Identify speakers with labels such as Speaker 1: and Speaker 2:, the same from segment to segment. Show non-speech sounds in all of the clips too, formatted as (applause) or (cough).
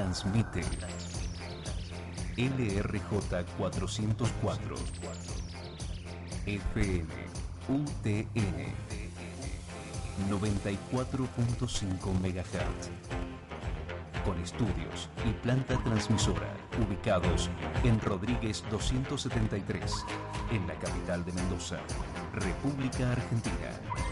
Speaker 1: Transmite LRJ 404 FM UTN 94.5 MHz con estudios y planta transmisora ubicados en Rodríguez 273 en la capital de Mendoza, República Argentina.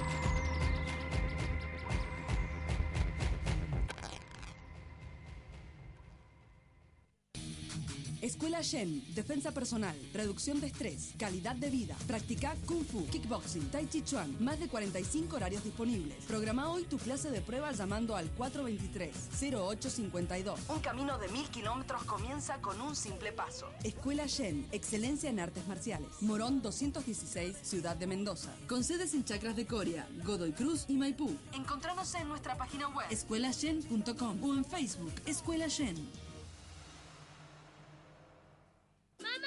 Speaker 2: Shen, defensa personal, reducción de estrés, calidad de vida. Practica Kung Fu, Kickboxing, Tai Chi Chuan. Más de 45 horarios disponibles. Programa hoy tu clase de prueba llamando al 423-0852. Un camino de mil kilómetros comienza con un simple paso. Escuela Shen, excelencia en artes marciales. Morón 216, Ciudad de Mendoza. Con sedes en Chacras de Coria, Godoy Cruz y Maipú. Encontranos en nuestra página web escuelashen.com o en Facebook Escuela Shen.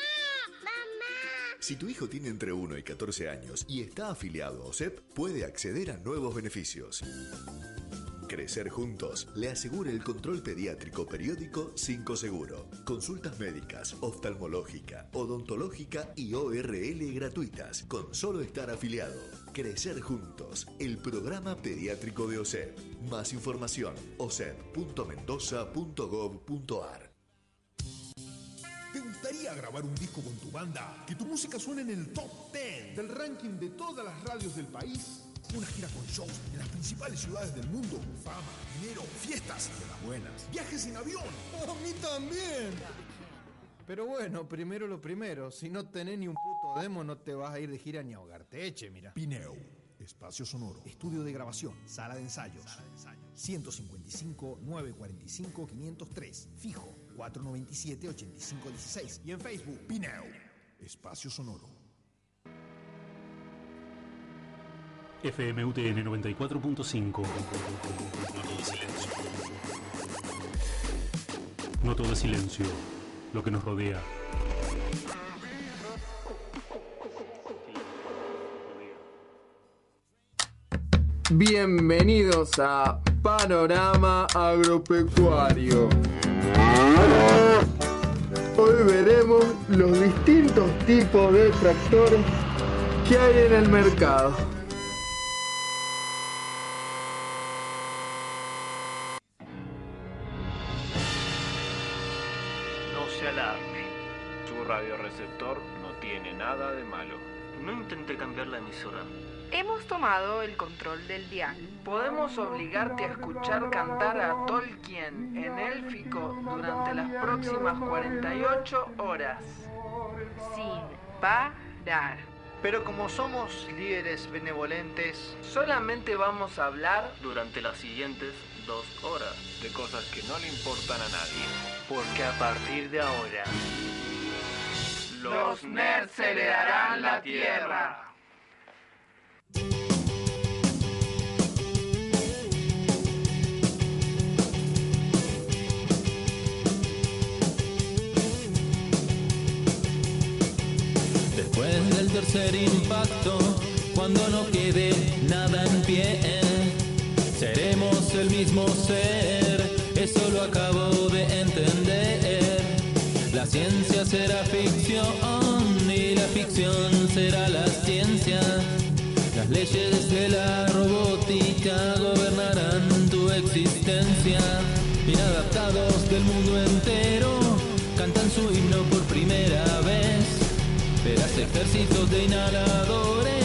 Speaker 3: Si tu hijo tiene entre 1 y 14 años y está afiliado a OSEP, puede acceder a nuevos beneficios. Crecer Juntos le asegura el control pediátrico periódico 5 Seguro. Consultas médicas, oftalmológica, odontológica y ORL gratuitas con solo estar afiliado. Crecer Juntos, el programa pediátrico de OSEP. Más información, osep.mendoza.gov.ar.
Speaker 4: ¿Te gustaría grabar un disco con tu banda? Que tu música suene en el top 10 del ranking de todas las radios del país. Una gira con shows en las principales ciudades del mundo. Fama, dinero, fiestas de las buenas. Viajes en avión. (laughs)
Speaker 5: A mí también. Pero bueno, primero lo primero. Si no tenés ni un puto demo, no te vas a ir de gira ni a ahogarte. Eche, mira.
Speaker 4: Pineo. Espacio sonoro. Estudio de grabación. Sala de ensayos. 155 945 503. Fijo 497 8516. Y en Facebook, Pineo. Espacio sonoro.
Speaker 6: FMUTN 94.5. No todo es silencio. No todo es silencio. Lo que nos rodea.
Speaker 7: Bienvenidos a Panorama Agropecuario. Hoy veremos los distintos tipos de tractores que hay en el mercado.
Speaker 8: No se alarme. Su radioreceptor no tiene nada de malo.
Speaker 9: No intenté cambiar la emisora.
Speaker 10: Hemos tomado el control del dial.
Speaker 11: Podemos obligarte a escuchar cantar a Tolkien en élfico durante las próximas 48 horas.
Speaker 10: Sin parar.
Speaker 12: Pero como somos líderes benevolentes,
Speaker 11: solamente vamos a hablar
Speaker 9: durante las siguientes dos horas
Speaker 8: de cosas que no le importan a nadie.
Speaker 12: Porque a partir de ahora,
Speaker 11: los nerds heredarán la tierra.
Speaker 13: Después del tercer impacto, cuando no quede nada en pie, seremos el mismo ser, eso lo acabo de entender. La ciencia será ficción y la ficción será la ciencia. Las leyes de la robótica gobernarán tu existencia. Inadaptados del mundo entero cantan su himno por ejércitos de inhaladores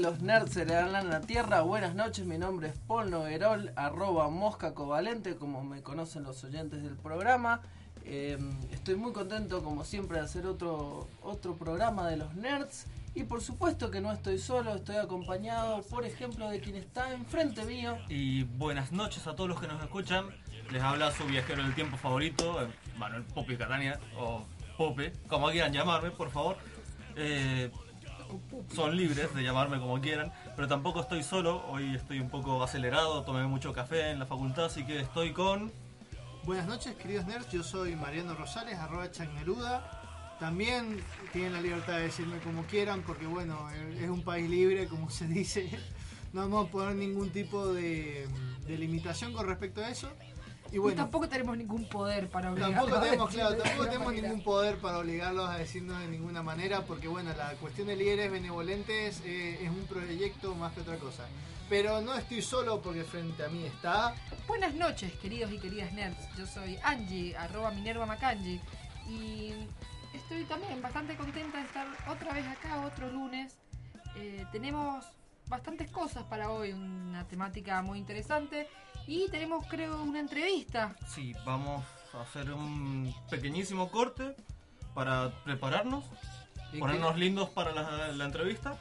Speaker 13: los nerds heredarán la tierra.
Speaker 14: Buenas noches, mi nombre es Paul Noguerol, arroba mosca covalente, como me conocen los oyentes del programa. Eh, estoy muy contento, como siempre, de hacer otro, otro programa de los nerds. Y por supuesto que no estoy solo, estoy acompañado, por ejemplo, de quien está enfrente mío.
Speaker 15: Y buenas noches a todos los que nos escuchan. Les habla su viajero del tiempo favorito, eh, Manuel Pope Catania, o Pope, como quieran llamarme, por favor. Eh, son libres de llamarme como quieran, pero tampoco estoy solo. Hoy estoy un poco acelerado, tomé mucho café en la facultad, así que estoy con.
Speaker 12: Buenas noches, queridos nerds. Yo soy Mariano Rosales, arroba Chagneruda. También tienen la libertad de decirme como quieran, porque bueno, es un país libre, como se dice. No vamos a poner ningún tipo de, de limitación con respecto a eso. Y
Speaker 10: Y
Speaker 12: bueno,
Speaker 10: tampoco tenemos ningún poder para obligarlos
Speaker 12: Tampoco
Speaker 10: a
Speaker 12: tenemos, (laughs) claro, tampoco tenemos ningún poder para obligarlos a decirnos de ninguna manera, porque bueno, la cuestión de líderes benevolentes eh, es un proyecto más que otra cosa. Pero no estoy solo porque frente a mí está.
Speaker 10: Buenas noches, queridos y queridas nerds. Yo soy Angie, arroba Minerva Macangi. Y estoy también bastante contenta de estar otra vez acá, otro lunes. Eh, tenemos bastantes cosas para hoy, una temática muy interesante. Y tenemos, creo, una entrevista.
Speaker 15: Sí, vamos a hacer un pequeñísimo corte para prepararnos,
Speaker 14: Y
Speaker 15: ponernos lindos para la, la entrevista.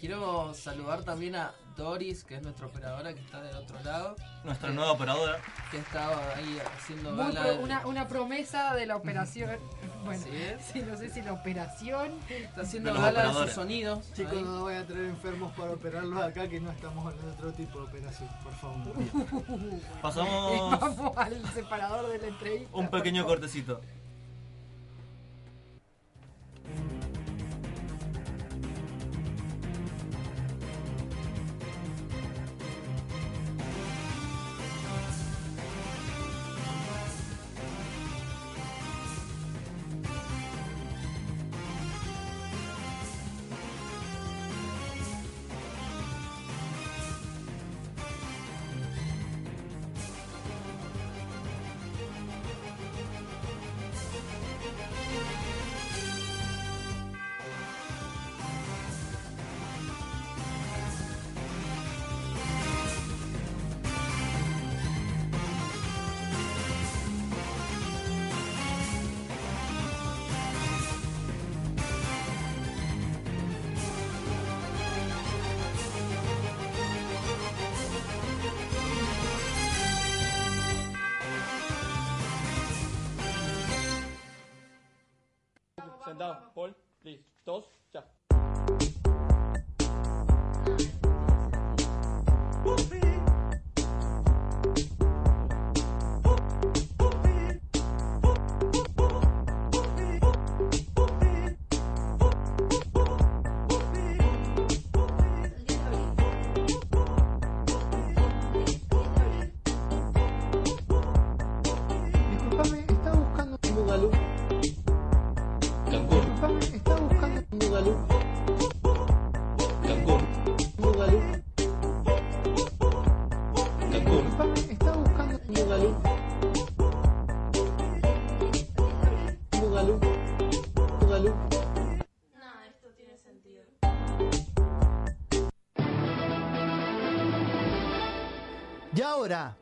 Speaker 14: Quiero saludar también a Doris, que es nuestra operadora, que está del otro lado.
Speaker 15: Nuestra
Speaker 14: Que-
Speaker 15: nueva operadora.
Speaker 14: Que estaba ahí haciendo
Speaker 10: Muy
Speaker 14: gala
Speaker 10: pro-
Speaker 14: del-
Speaker 10: una, una promesa de la operación. (laughs) Bueno, sí, no sé si la operación.
Speaker 14: Está haciendo gala de sus sonidos.
Speaker 12: Chicos,
Speaker 14: ahí.
Speaker 12: no voy a traer enfermos para operarlos acá, que no estamos en otro tipo de operación, por favor. (laughs)
Speaker 15: Pasamos (laughs)
Speaker 10: Vamos al separador de la entrevista.
Speaker 15: un pequeño cortecito.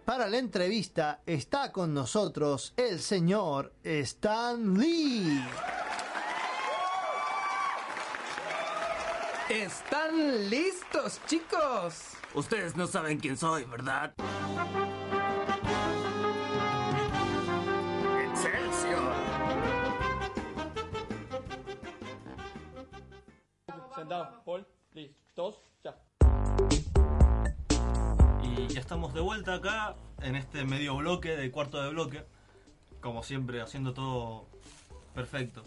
Speaker 12: Para la entrevista, está con nosotros el señor Stan Lee.
Speaker 16: ¿Están listos, chicos?
Speaker 17: Ustedes no saben quién soy, ¿verdad?
Speaker 16: ¡Excelsior!
Speaker 18: Sentado, Paul, listos, ya.
Speaker 15: Y ya estamos de vuelta acá en este medio bloque de cuarto de bloque. Como siempre, haciendo todo perfecto.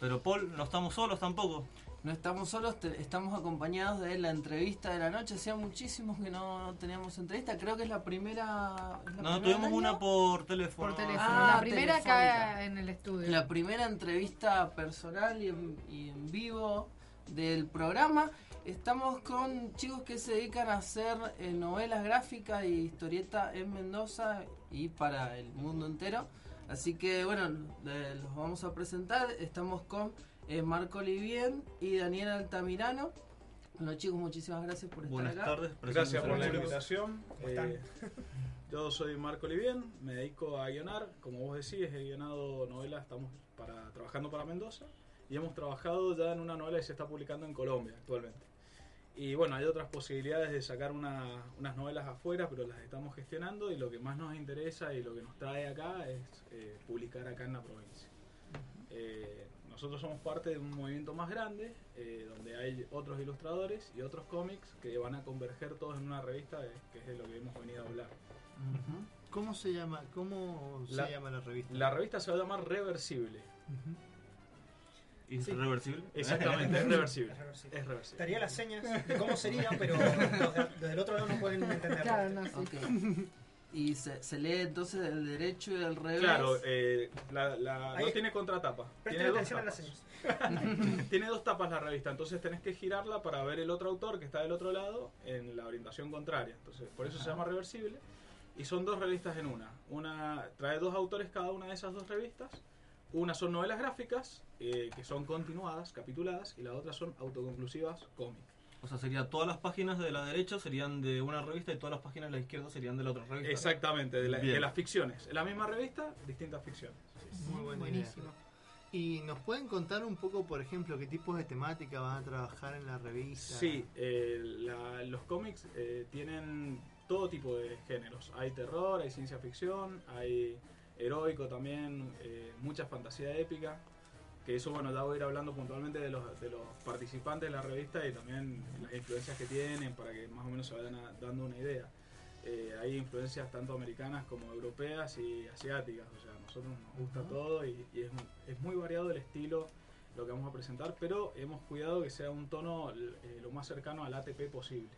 Speaker 15: Pero Paul, no estamos solos tampoco.
Speaker 14: No estamos solos, te- estamos acompañados de la entrevista de la noche. Hacía muchísimos que no teníamos entrevista. Creo que es la primera. ¿es la
Speaker 15: No,
Speaker 14: primera
Speaker 15: tuvimos una por teléfono.
Speaker 19: Por teléfono.
Speaker 14: Ah,
Speaker 19: la primera acá en el estudio.
Speaker 14: La primera entrevista personal y en, y en vivo del programa. Estamos con chicos que se dedican a hacer eh, novelas gráficas y historieta en Mendoza y para el mundo entero. Así que bueno, los vamos a presentar. Estamos con eh, Marco Livien y Daniel Altamirano. Bueno chicos, muchísimas gracias por estar
Speaker 15: Buenas
Speaker 14: acá.
Speaker 15: tardes,
Speaker 20: Gracias por la invitación.
Speaker 15: ¿Cómo están?
Speaker 20: Eh, (laughs) yo soy Marco Livien, me dedico a guionar. Como vos decís, he guionado novelas, estamos para, trabajando para Mendoza y hemos trabajado ya en una novela que se está publicando en Colombia actualmente. Y bueno, hay otras posibilidades de sacar una- unas novelas afuera, pero las estamos gestionando y lo que más nos interesa y lo que nos trae acá es eh, publicar acá en la provincia. Eh, nosotros somos parte de un movimiento más grande, eh, donde hay otros ilustradores y otros cómics que van a converger todos en una revista, que es de lo que hemos venido a hablar.
Speaker 12: ¿Cómo se llama? ¿Cómo se
Speaker 20: La-
Speaker 12: llama la revista?
Speaker 20: La revista se va a llamar Reversible.
Speaker 15: ¿Y
Speaker 20: Sí.
Speaker 15: reversible?
Speaker 20: Exactamente, es reversible.
Speaker 21: Es reversible.
Speaker 20: Es reversible.
Speaker 21: Estaría las señas de cómo sería, pero los de- desde el otro lado no pueden entenderlo.
Speaker 19: Claro, no, sí.
Speaker 14: Ok. Y se, se lee entonces del derecho y del revés.
Speaker 20: Claro, eh, la, la-
Speaker 21: Ahí-
Speaker 20: no tiene contratapa.
Speaker 21: Presten
Speaker 20: Tiene dos,
Speaker 21: atención a las
Speaker 20: tapas. (laughs) tiene dos tapas la revista, entonces tenés que girarla para ver el otro autor que está del otro lado en la orientación contraria. Entonces, por eso se llama reversible. Y son dos revistas en una. Una trae dos autores cada una de esas dos revistas. Una son novelas gráficas, eh, que son continuadas, capituladas, y la otra son autoconclusivas cómics.
Speaker 15: O sea, sería todas las páginas de la derecha serían de una revista y todas las páginas de la izquierda serían de la otra revista.
Speaker 20: Exactamente, de, la- de las ficciones. En la misma revista, distintas ficciones.
Speaker 12: Muy buena
Speaker 19: Buenísimo.
Speaker 12: ¿Y nos pueden contar un poco, por ejemplo, qué tipos de temática van a trabajar en la revista?
Speaker 20: Sí, eh, la- los cómics eh, tienen todo tipo de géneros. Hay terror, hay ciencia ficción, hay heroico también, eh, mucha fantasía épica. Que eso, bueno, ya voy a ir hablando puntualmente de los, de los participantes de la revista y también las influencias que tienen para que más o menos se vayan a- dando una idea. Eh, hay influencias tanto americanas como europeas y asiáticas. O sea, a nosotros nos gusta
Speaker 21: Ujú.
Speaker 20: todo y, y es, es muy variado el estilo lo que vamos a presentar, pero hemos cuidado que sea un tono eh, lo más cercano al ATP posible.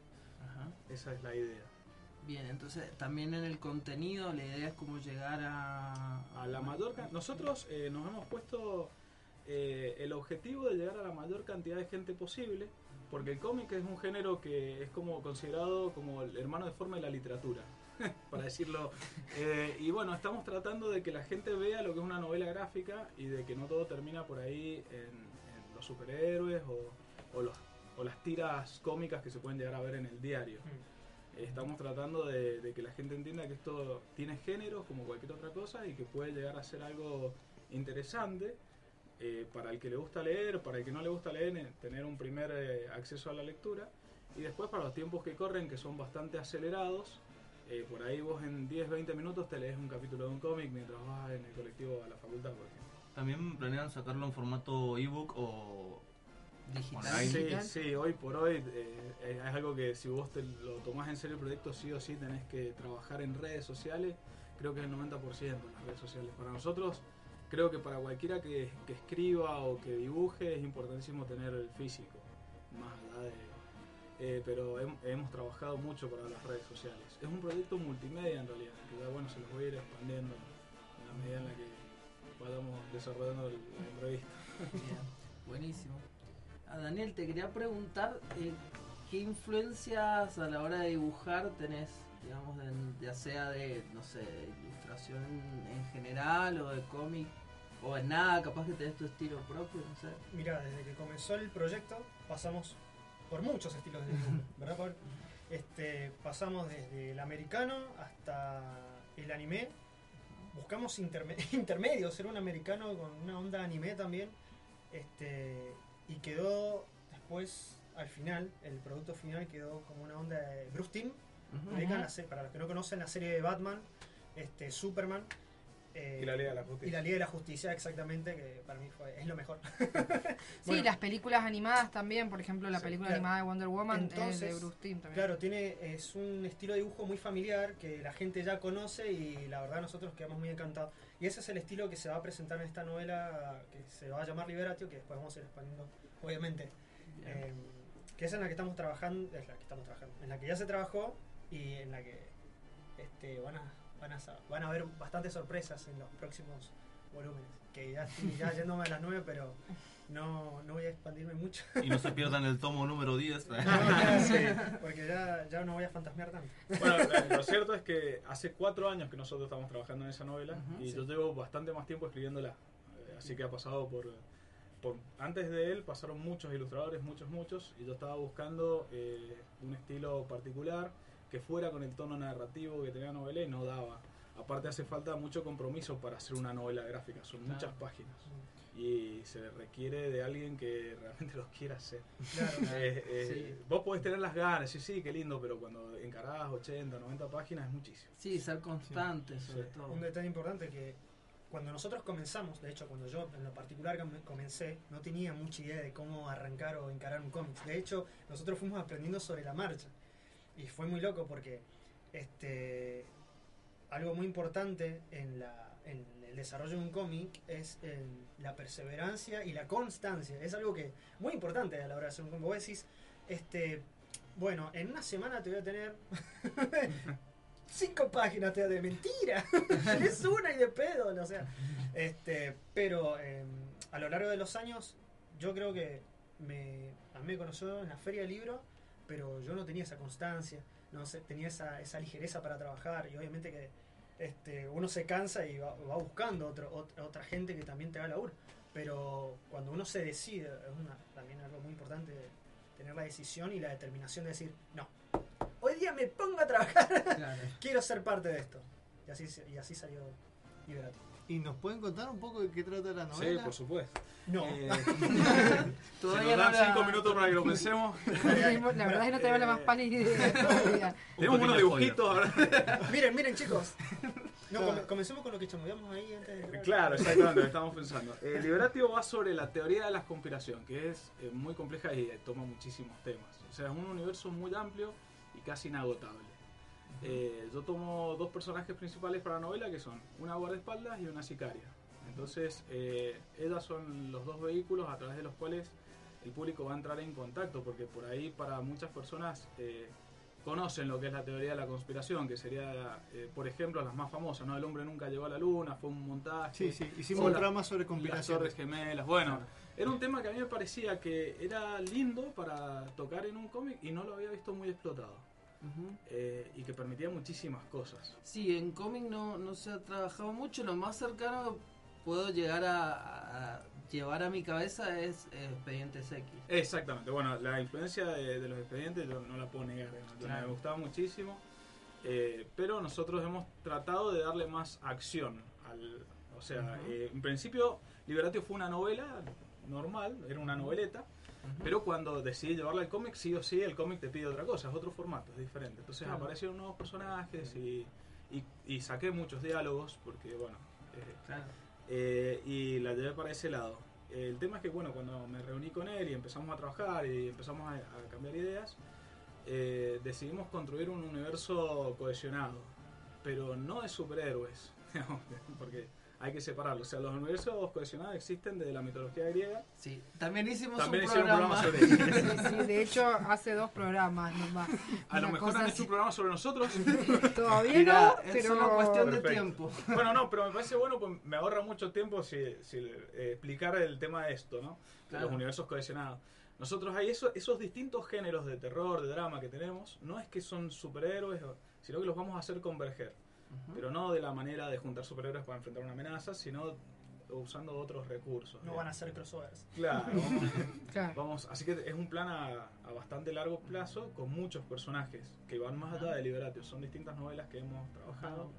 Speaker 20: Esa es la idea.
Speaker 14: Bien, entonces también en el contenido la idea es como llegar a...
Speaker 20: A la mayor Nosotros eh, nos hemos puesto eh, el objetivo de llegar a la mayor cantidad de gente posible, porque el cómic es un género que es como considerado como el hermano de forma de la literatura, (laughs) para decirlo. Eh, y bueno, estamos tratando de que la gente vea lo que es una novela gráfica y de que no todo termina por ahí en, en los superhéroes o, o los, o las tiras cómicas que se pueden llegar a ver en el diario. Estamos tratando de, de que la gente entienda que esto tiene géneros como cualquier otra cosa y que puede llegar a ser algo interesante eh, para el que le gusta leer, para el que no le gusta leer, eh, tener un primer eh, acceso a la lectura. Y después para los tiempos que corren, que son bastante acelerados, eh, por ahí vos en 10, 20 minutos te lees un capítulo de un cómic mientras vas en el colectivo a la facultad, por ejemplo.
Speaker 15: ¿También planean sacarlo en formato ebook o
Speaker 14: digital?
Speaker 20: Sí, sí, hoy por hoy eh, es algo que si vos te lo tomás en serio el proyecto, sí o sí tenés que trabajar en redes sociales. Creo que es el 90% en las redes sociales. Para nosotros, creo que para cualquiera que, escriba o que dibuje es importantísimo tener el físico. Más allá de. eh, pero hem- hemos trabajado mucho para las redes sociales. Es un proyecto multimedia en realidad, que ya bueno, se los voy a ir expandiendo en la medida en la que vayamos desarrollando el- la entrevista.
Speaker 14: Bien, buenísimo. A Daniel, te quería preguntar eh, qué influencias a la hora de dibujar tenés, digamos, ya sea de, no sé, ilustración en general o de cómic, o en nada, capaz que tenés tu estilo propio, no sé.
Speaker 21: Mira, desde que comenzó el proyecto pasamos por muchos estilos de dibujo, (laughs) ¿verdad, Paul? Este, pasamos desde el americano hasta el anime. Buscamos interme- (laughs) intermedios, era un americano con una onda anime también. Este, y quedó después, al final, el producto final quedó como una onda de Bruce se- para los que no conocen la serie de Batman, este, Superman. Eh,
Speaker 20: Y la Liga de la Justicia.
Speaker 21: Y la Liga de la Justicia, exactamente, que para mí fue, es lo mejor. (laughs)
Speaker 19: Sí,
Speaker 21: Bueno,
Speaker 19: las películas animadas también, por ejemplo, la
Speaker 21: Sí,
Speaker 19: película
Speaker 21: claro.
Speaker 19: animada de Wonder Woman es de
Speaker 21: Entonces,
Speaker 19: Bruce Timm también.
Speaker 21: Claro, tiene, es un estilo de dibujo muy familiar que la gente ya conoce y la verdad nosotros quedamos muy encantados. Y ese es el estilo que se va a presentar en esta novela que se va a llamar Liberatio, que después vamos a ir expandiendo, obviamente. Eh, que es en la que estamos trabajando, es la que estamos trabajando, en la que ya se trabajó y en la que este, van a van a, van a haber bastantes sorpresas en los próximos volúmenes. Que ya estoy ya (laughs) yéndome a las 9, pero no, no voy a expandirme mucho.
Speaker 15: Y no se pierdan el tomo número 10. (laughs)
Speaker 21: No, sí, porque ya, ya no voy a fantasmear tanto.
Speaker 20: Bueno, lo- cierto es que hace cuatro años que nosotros estamos trabajando en esa novela
Speaker 21: Ujú.
Speaker 20: y
Speaker 21: Sí.
Speaker 20: yo llevo bastante más tiempo escribiéndola. Eh, Así que ha pasado por, por... Antes de él pasaron muchos ilustradores, muchos, muchos, y yo estaba buscando eh, un estilo particular que fuera con el tono narrativo que tenía la novela y no daba. Aparte hace falta mucho compromiso para hacer una novela gráfica, son
Speaker 21: Claro.
Speaker 20: muchas páginas. Y se requiere de alguien que realmente (laughs) los quiera hacer.
Speaker 21: Claro. (laughs)
Speaker 20: Eh, eh,
Speaker 14: Sí.
Speaker 20: Vos podés tener las ganas, sí, sí, qué lindo, pero cuando encarás 80, 90 páginas es muchísimo.
Speaker 14: Sí, ser constante sobre
Speaker 20: Sí.
Speaker 14: todo.
Speaker 21: Un detalle importante que cuando nosotros comenzamos, de hecho cuando yo en lo particular com- comencé, no tenía mucha idea de cómo arrancar o encarar un cómic. De hecho, nosotros fuimos aprendiendo sobre la marcha. Y fue muy loco porque este algo muy importante en, la, en el desarrollo de un cómic es la perseverancia y la constancia. Es algo que muy importante a la hora de hacer un cómic. Vos decís, este, bueno, en una semana te voy a tener (laughs) cinco páginas de mentira. (laughs) es una y de pedo, o sea. Este, pero eh, a lo largo de los años, yo creo que me, a mí me conoció en la feria del libro, pero yo no tenía esa constancia, no tenía esa, esa ligereza para trabajar y obviamente que este, uno se cansa y va, va buscando otro, otra, otra gente que también te haga laburo. Pero cuando uno se decide, es una, también algo muy importante tener la decisión y la determinación de decir, no, hoy día me pongo a trabajar, (laughs) quiero ser parte de esto. Y así, y así salió Liberati.
Speaker 12: ¿Y nos pueden contar un poco de qué trata la
Speaker 20: Sí,
Speaker 12: novela?
Speaker 20: por supuesto.
Speaker 21: No.
Speaker 20: Eh, (laughs) (laughs)
Speaker 14: Todavía
Speaker 20: se nos dan
Speaker 14: no
Speaker 20: cinco minutos para que lo pensemos. (laughs)
Speaker 19: La verdad es que no tenemos la más pálida idea.
Speaker 20: Tenemos unos dibujitos ahora.
Speaker 21: miren, miren chicos. No, come- comencemos con lo que chamudeamos ahí antes de entrar.
Speaker 20: Claro, exactamente, lo estamos pensando. El Liberatio va sobre la teoría de la conspiración, que es eh, muy compleja y eh, toma muchísimos temas. O sea, es un universo muy amplio y casi inagotable. Eh, yo tomo dos personajes principales para la novela, que son una guardaespaldas y una sicaria. Entonces, eh, ellas son los dos vehículos a través de los cuales el público va a entrar en contacto, porque por ahí para muchas personas eh, conocen lo que es la teoría de la conspiración, que sería, eh, por ejemplo, las más famosas, ¿no? El hombre nunca llegó a la luna, fue un montaje.
Speaker 12: Sí, sí, hicimos un programa sobre
Speaker 20: Las
Speaker 12: conspiración.
Speaker 20: torres gemelas, bueno. Era un tema que a mí me parecía que era lindo para tocar en un cómic y no lo había visto muy explotado. Eh, y que permitía muchísimas cosas.
Speaker 14: Sí, en cómic no, no se ha trabajado mucho. Lo más cercano puedo llegar a, a llevar a mi cabeza es eh, Expedientes X.
Speaker 20: Exactamente, bueno, la influencia de, de los expedientes yo no la puedo negar, ¿no?
Speaker 14: Claro.
Speaker 20: me gustaba muchísimo, eh, pero nosotros hemos tratado de darle más acción al... O sea, eh, en principio Liberatio fue una novela normal, era una noveleta, pero cuando decidí llevarla al cómic, sí o sí, el cómic te pide otra cosa, es otro formato, es diferente. Entonces
Speaker 14: Claro.
Speaker 20: aparecieron nuevos personajes y, y, y saqué muchos diálogos, porque bueno, eh,
Speaker 14: Claro.
Speaker 20: eh, y la llevé para ese lado. El tema es que, bueno, cuando me reuní con él y empezamos a trabajar y empezamos a, a cambiar ideas, eh, decidimos construir un universo cohesionado, pero no de superhéroes, (laughs) porque hay que separarlo. O sea, los universos cohesionados existen desde la mitología griega.
Speaker 14: Sí, también hicimos
Speaker 20: También
Speaker 14: un
Speaker 20: hicieron un
Speaker 14: programa.
Speaker 20: programa sobre (laughs)
Speaker 19: Sí,
Speaker 20: ello.
Speaker 19: sí, de hecho, hace dos programas nomás.
Speaker 20: A lo mejor han hecho
Speaker 19: así.
Speaker 20: un programa sobre nosotros. (laughs)
Speaker 19: Todavía
Speaker 14: Mira,
Speaker 19: no,
Speaker 14: es
Speaker 19: pero...
Speaker 14: una cuestión de
Speaker 20: Perfecto.
Speaker 14: tiempo.
Speaker 20: Bueno, no, pero me parece bueno, pues me ahorra mucho tiempo si, si, eh, explicar el tema de esto, ¿no? De
Speaker 14: Claro.
Speaker 20: los universos cohesionados. Nosotros hay eso, esos distintos géneros de terror, de drama que tenemos, no es que son superhéroes, sino que los vamos a hacer converger. Pero no de la manera de juntar superhéroes para enfrentar una amenaza, sino usando otros recursos.
Speaker 21: No van a ser crossovers.
Speaker 20: Claro, (laughs) vamos,
Speaker 19: Claro.
Speaker 20: vamos- así que es un plan a, a bastante largo plazo con muchos personajes que van más allá de Liberatio. Son distintas novelas que hemos trabajado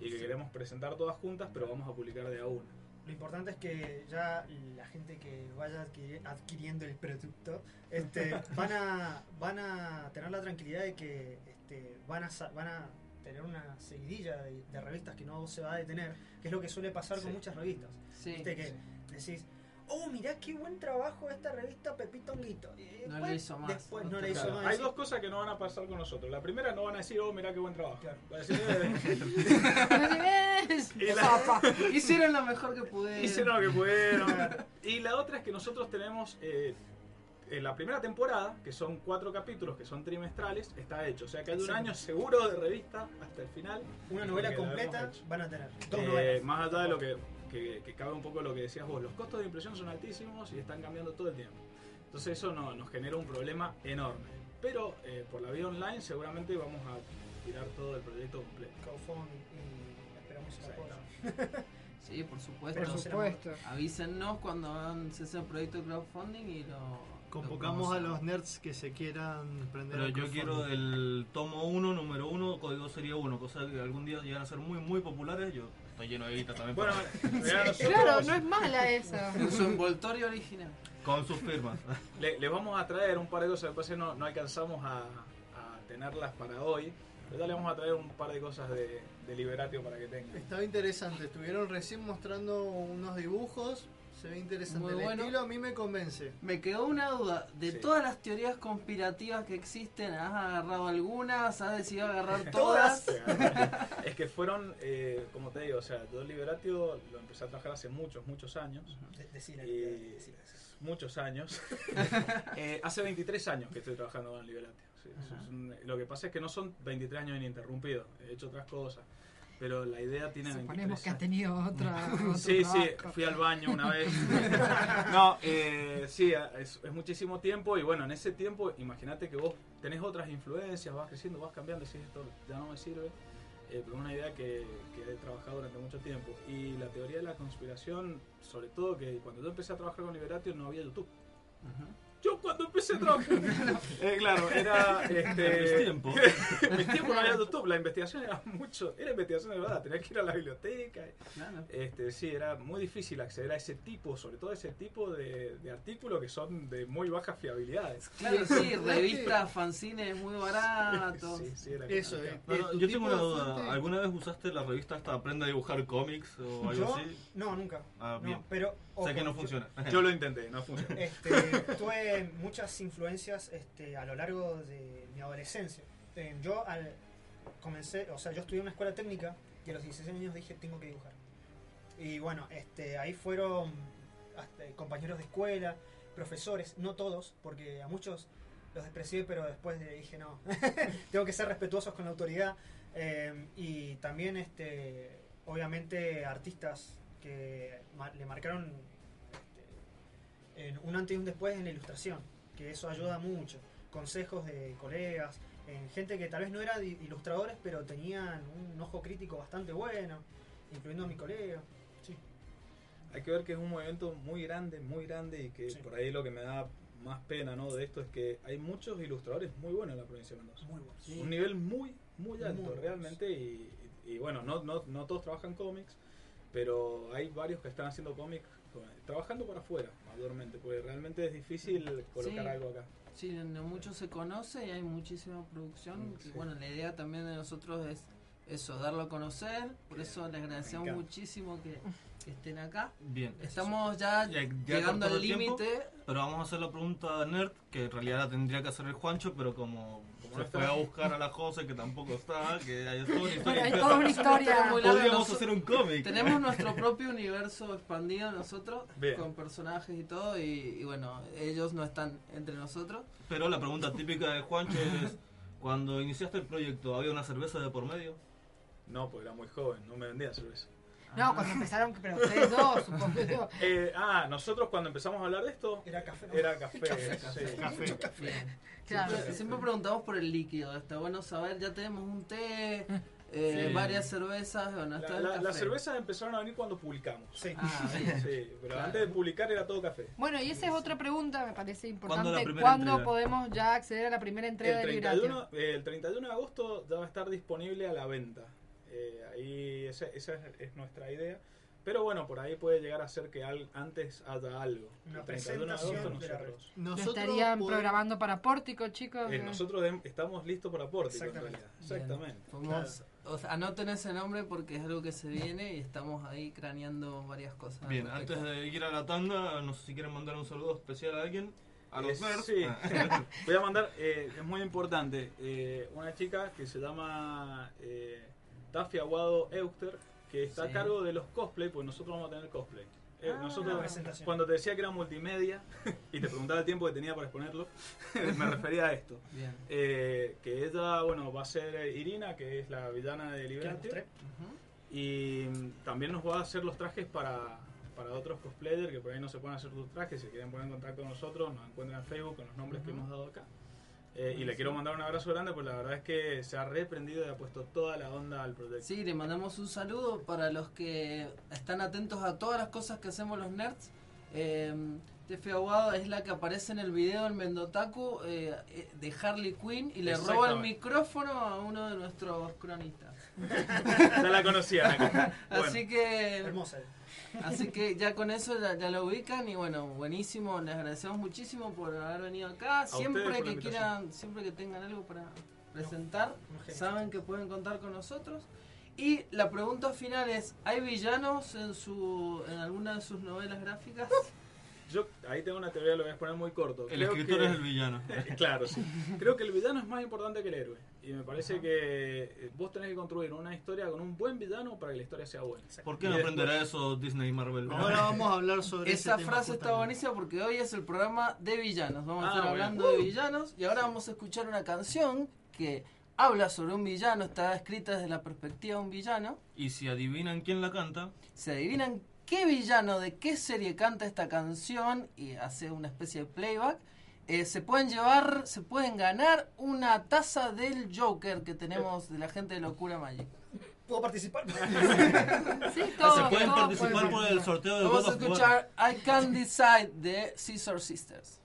Speaker 20: y que queremos presentar todas juntas, pero vamos a publicar de a una.
Speaker 21: Lo importante es que ya la gente que vaya adquiri- adquiriendo el producto este, (laughs) van, a, van a tener la tranquilidad de que este, van, a, van a tener una seguidilla de, de revistas que no se va a detener, que es lo que suele pasar con
Speaker 14: Sí.
Speaker 21: muchas revistas.
Speaker 14: Sí,
Speaker 21: Viste que decís, oh, mirá qué buen trabajo esta revista Pepito Honguito. Y
Speaker 14: No
Speaker 21: después-
Speaker 14: le hizo más.
Speaker 21: Después no le hizo
Speaker 20: Claro,
Speaker 21: más.
Speaker 20: Hay dos cosas que no van a pasar con nosotros. La primera, no van a decir, oh, mira qué buen trabajo. Van a decir, "Eh". (laughs) Y la-
Speaker 14: Zapa. Hicieron lo mejor que pudieron.
Speaker 20: Hicieron lo que pudieron. y la otra es que nosotros tenemos eh, en la primera temporada, que son cuatro capítulos, que son trimestrales, está hecho. O sea que hay un
Speaker 21: Sí.
Speaker 20: año seguro de revista hasta el final.
Speaker 21: Una novela completa van a tener. Dos
Speaker 20: Eh,
Speaker 21: novelas.
Speaker 20: más allá de lo que, que, que cabe un poco lo que decías vos, los costos de impresión son altísimos y están cambiando todo el tiempo. Entonces eso no- nos genera un problema enorme. Pero eh, por la vía online seguramente vamos a tirar todo el proyecto completo.
Speaker 21: Crowdfunding y esperamos el apoyo.
Speaker 14: Sí, por supuesto.
Speaker 21: Por supuesto.
Speaker 14: Avísennos cuando hagan ese proyecto de crowdfunding y lo.
Speaker 12: Convocamos a los nerds que se quieran prender
Speaker 15: Pero yo quiero el tomo 1, número 1, código serie 1, cosa que algún día llegan a ser muy, muy populares. Yo estoy lleno de guita también.
Speaker 20: Bueno,
Speaker 15: para- (laughs)
Speaker 20: nosotros-
Speaker 19: Claro, no es mala esa.
Speaker 14: En su envoltorio original.
Speaker 15: Con sus firmas. (laughs)
Speaker 20: Le, les vamos a traer un par de cosas, después no, no alcanzamos a, a tenerlas para hoy. Pero ya le vamos a traer un par de cosas de, de Liberatio para que tengan.
Speaker 12: Estaba interesante, estuvieron recién mostrando unos dibujos, se ve interesante.
Speaker 14: Muy
Speaker 12: el
Speaker 14: bueno.
Speaker 12: estilo a mí me convence.
Speaker 14: Me quedó una duda. De
Speaker 20: Sí.
Speaker 14: todas las teorías conspirativas que existen, ¿has agarrado algunas? ¿Has decidido agarrar (laughs)
Speaker 21: Todas.
Speaker 14: todas? (laughs)
Speaker 20: es que fueron, eh, como te digo, o sea, yo Liberatio lo empecé a trabajar hace muchos, muchos años.
Speaker 21: De-
Speaker 20: muchos años. (laughs) Eh, hace 23 años que estoy trabajando en Liberatio. sí, eso es un- lo que pasa es que no son 23 años ininterrumpidos, he hecho otras cosas. Pero la idea tiene 23
Speaker 19: Suponemos que ha
Speaker 20: años.
Speaker 19: tenido otra. (laughs) otro
Speaker 20: Sí, sí,
Speaker 19: trabajo.
Speaker 20: fui al baño una vez. (laughs) no, eh, sí, es, es muchísimo tiempo y bueno, en ese tiempo imagínate que vos tenés otras influencias, vas creciendo, vas cambiando decís esto ya no me sirve. Eh, pero es una idea que, que he trabajado durante mucho tiempo. Y la teoría de la conspiración, sobre todo que cuando yo empecé a trabajar con Liberatio no había YouTube. Yo cuando empecé a trabajar. (laughs) Eh, claro, era. Este,
Speaker 15: En (laughs) mis tiempos.
Speaker 20: en (laughs) mis tiempos no había YouTube, la investigación era mucho. Era investigación de verdad, tenías que ir a la biblioteca.
Speaker 14: Claro.
Speaker 20: Este, sí, era muy difícil acceder a ese tipo, sobre todo a ese tipo de, de artículos que son de muy bajas fiabilidades.
Speaker 14: Claro, sí, revistas, fanzines muy baratos.
Speaker 20: Sí, sí, era
Speaker 12: Eso, eh.
Speaker 15: No,
Speaker 12: ¿Tu
Speaker 15: yo tengo una duda.
Speaker 12: fuente?
Speaker 15: ¿Alguna vez usaste la revista hasta Aprende a dibujar cómics o algo
Speaker 21: Yo,
Speaker 15: así?
Speaker 21: no, nunca.
Speaker 15: Ah,
Speaker 21: No,
Speaker 15: bien.
Speaker 21: pero,
Speaker 15: O sea que no funciona. (laughs)
Speaker 20: Yo lo intenté, no funcionó.
Speaker 21: Este, tuve muchas influencias este, a lo largo de mi adolescencia. Eh, yo al, comencé, o sea, yo estudié en una escuela técnica y a los 16 años dije tengo que dibujar. Y bueno, este, ahí fueron hasta, compañeros de escuela, profesores, no todos, porque a muchos los desprecié, pero después le dije no, (laughs) tengo que ser respetuosos con la autoridad. Eh, y también, este, obviamente, artistas que le marcaron este, un antes y un después en la ilustración, que eso ayuda mucho. Consejos de colegas, en gente que tal vez no eran ilustradores, pero tenían un ojo crítico bastante bueno, incluyendo a mi colega. Sí.
Speaker 20: Hay que ver que es un movimiento muy grande, muy grande y que
Speaker 21: Sí.
Speaker 20: por ahí lo que me da más pena ¿no? de esto es que hay muchos ilustradores muy buenos en la provincia de Mendoza.
Speaker 21: Muy bueno.
Speaker 14: Sí.
Speaker 20: Un nivel muy, muy alto
Speaker 21: Muy buenos.
Speaker 20: realmente y, y bueno, no, no, no todos trabajan cómics, pero hay varios que están haciendo cómics trabajando para afuera mayormente, porque realmente es difícil colocar
Speaker 14: Sí.
Speaker 20: algo acá.
Speaker 14: Sí, no mucho se conoce y hay muchísima producción.
Speaker 20: Mm, sí.
Speaker 14: bueno, la idea también de nosotros es eso, darlo a conocer. Por eso les agradecemos muchísimo que, que estén acá.
Speaker 15: Bien.
Speaker 14: Estamos ya,
Speaker 15: Ya- ya
Speaker 14: llegando al límite.
Speaker 15: Pero vamos a hacer la pregunta nerd, que en realidad la tendría que hacer el Juancho, pero como, se fue a buscar a la Jose, que tampoco está, que hay toda una
Speaker 19: Bueno,
Speaker 15: historia.
Speaker 19: hay toda una historia.
Speaker 14: Muy larga.
Speaker 15: Podríamos hacer un cómic.
Speaker 14: Tenemos nuestro propio universo expandido nosotros,
Speaker 20: Bien.
Speaker 14: con personajes y todo, y, y bueno, ellos no están entre nosotros.
Speaker 15: Pero la pregunta típica de Juancho es, cuando iniciaste el proyecto, ¿había una cerveza de por medio?
Speaker 20: No, porque era muy joven, no me vendía cerveza.
Speaker 19: No, cuando empezaron, pero ustedes dos, supongo. (laughs)
Speaker 20: Eh, ah, nosotros cuando empezamos a hablar de esto,
Speaker 21: Era café. ¿no?
Speaker 20: era café.
Speaker 21: Café,
Speaker 20: sí.
Speaker 12: Café.
Speaker 14: Bien.
Speaker 19: Claro.
Speaker 14: Siempre, preguntamos por el líquido, está bueno saber, ya tenemos un té, eh,
Speaker 20: Sí.
Speaker 14: varias cervezas, bueno, está
Speaker 20: La-
Speaker 14: el
Speaker 20: la-
Speaker 14: café.
Speaker 20: las cervezas empezaron a venir cuando publicamos.
Speaker 21: Sí.
Speaker 14: Ah.
Speaker 20: Sí, pero
Speaker 14: Claro.
Speaker 20: antes de publicar era todo café.
Speaker 10: Bueno, y esa es otra pregunta, me parece
Speaker 20: ¿Cuándo
Speaker 10: importante. ¿Cuándo podemos ya acceder a la primera entrega
Speaker 20: El
Speaker 10: de
Speaker 20: 31,
Speaker 10: Vibratio?
Speaker 20: eh, el 31 de agosto ya va a estar disponible a la venta. Eh, ahí esa, esa es, es nuestra idea. Pero bueno, por ahí puede llegar a ser que al- antes haya algo.
Speaker 21: Una
Speaker 20: El 31 de
Speaker 21: presentación de
Speaker 20: nosotros,
Speaker 10: ¿Lo estarían programando para Pórtico, chicos?
Speaker 20: eh, nosotros dem- estamos listos para Pórtico en
Speaker 21: Exactamente.
Speaker 20: realidad. Exactamente.
Speaker 14: Fuimos- o sea, anoten ese nombre porque es algo que se viene y estamos ahí craneando varias cosas.
Speaker 15: Bien, antes de ir a la tanda, no sé si quieren mandar un saludo especial a alguien. A los
Speaker 20: Eh, sí.
Speaker 15: Ah. (laughs)
Speaker 20: Voy a mandar, eh, es muy importante, eh, una chica que se llama eh, Taffy Aguado Euster, que está
Speaker 14: Sí.
Speaker 20: a cargo de los cosplay, pues nosotros vamos a tener cosplay. Eh,
Speaker 21: Ah,
Speaker 20: nosotros, cuando te decía que era multimedia (laughs) y te preguntaba el tiempo que tenía para exponerlo, (laughs) me refería a esto.
Speaker 14: Bien.
Speaker 20: Eh, que ella, bueno, va a ser Irina, que es la villana de Liberty.
Speaker 21: mostré.
Speaker 20: Y mm, también nos va a hacer los trajes para, para otros cosplayers que por ahí no se pueden hacer sus trajes. Si quieren poner en contacto con nosotros, nos encuentran en Facebook con los nombres que hemos dado acá. Eh, y le quiero mandar un abrazo grande, pues la verdad es que se ha reprendido y ha puesto toda la onda al proyecto.
Speaker 14: Sí, le mandamos un saludo para los que están atentos a todas las cosas que hacemos los nerds. Eh, Tefe Aguado es la que aparece en el video del Mendotaku eh, eh, de Harley Quinn y le roba el micrófono a uno de nuestros cronistas. (laughs)
Speaker 20: ya la conocía. (laughs) Bueno,
Speaker 14: Así que
Speaker 21: Hermosa.
Speaker 14: Así que ya con eso ya, ya lo ubican y bueno, buenísimo, les agradecemos muchísimo por haber venido acá. Siempre que quieran, siempre que tengan algo para presentar, saben que pueden contar con nosotros. Y la pregunta final es, ¿hay villanos en su en alguna de sus novelas gráficas? (laughs)
Speaker 20: yo ahí tengo una teoría, lo voy a exponer muy corto.
Speaker 15: El
Speaker 20: Creo
Speaker 15: escritor
Speaker 20: que-
Speaker 15: es el villano. (laughs)
Speaker 20: claro, sí. Creo que el villano es más importante que el héroe. Y me parece que eh, vos tenés que construir una historia con un buen villano para que la historia sea buena.
Speaker 15: ¿Por qué
Speaker 20: Y
Speaker 15: no
Speaker 20: después-
Speaker 15: aprenderá eso Disney y Marvel?
Speaker 21: Ahora vamos a hablar sobre
Speaker 14: Esa
Speaker 21: ese tema
Speaker 14: frase está
Speaker 21: justamente.
Speaker 14: buenísima porque hoy es el programa de villanos. Vamos a
Speaker 20: Ah,
Speaker 14: estar
Speaker 20: bueno.
Speaker 14: hablando de villanos y ahora vamos a escuchar una canción que habla sobre un villano, está escrita desde la perspectiva de un villano.
Speaker 15: Y si adivinan quién la canta,
Speaker 14: Se adivinan qué villano de qué serie canta esta canción y hace una especie de playback. eh, se pueden llevar, se pueden ganar una taza del Joker que tenemos de la gente de Locura Magic.
Speaker 21: ¿Puedo participar?
Speaker 10: Sí,
Speaker 15: se
Speaker 10: todos,
Speaker 15: pueden
Speaker 10: todos
Speaker 15: participar
Speaker 10: pueden
Speaker 15: por el sorteo de
Speaker 14: Vamos a escuchar I Can Decide de Scissor Sisters.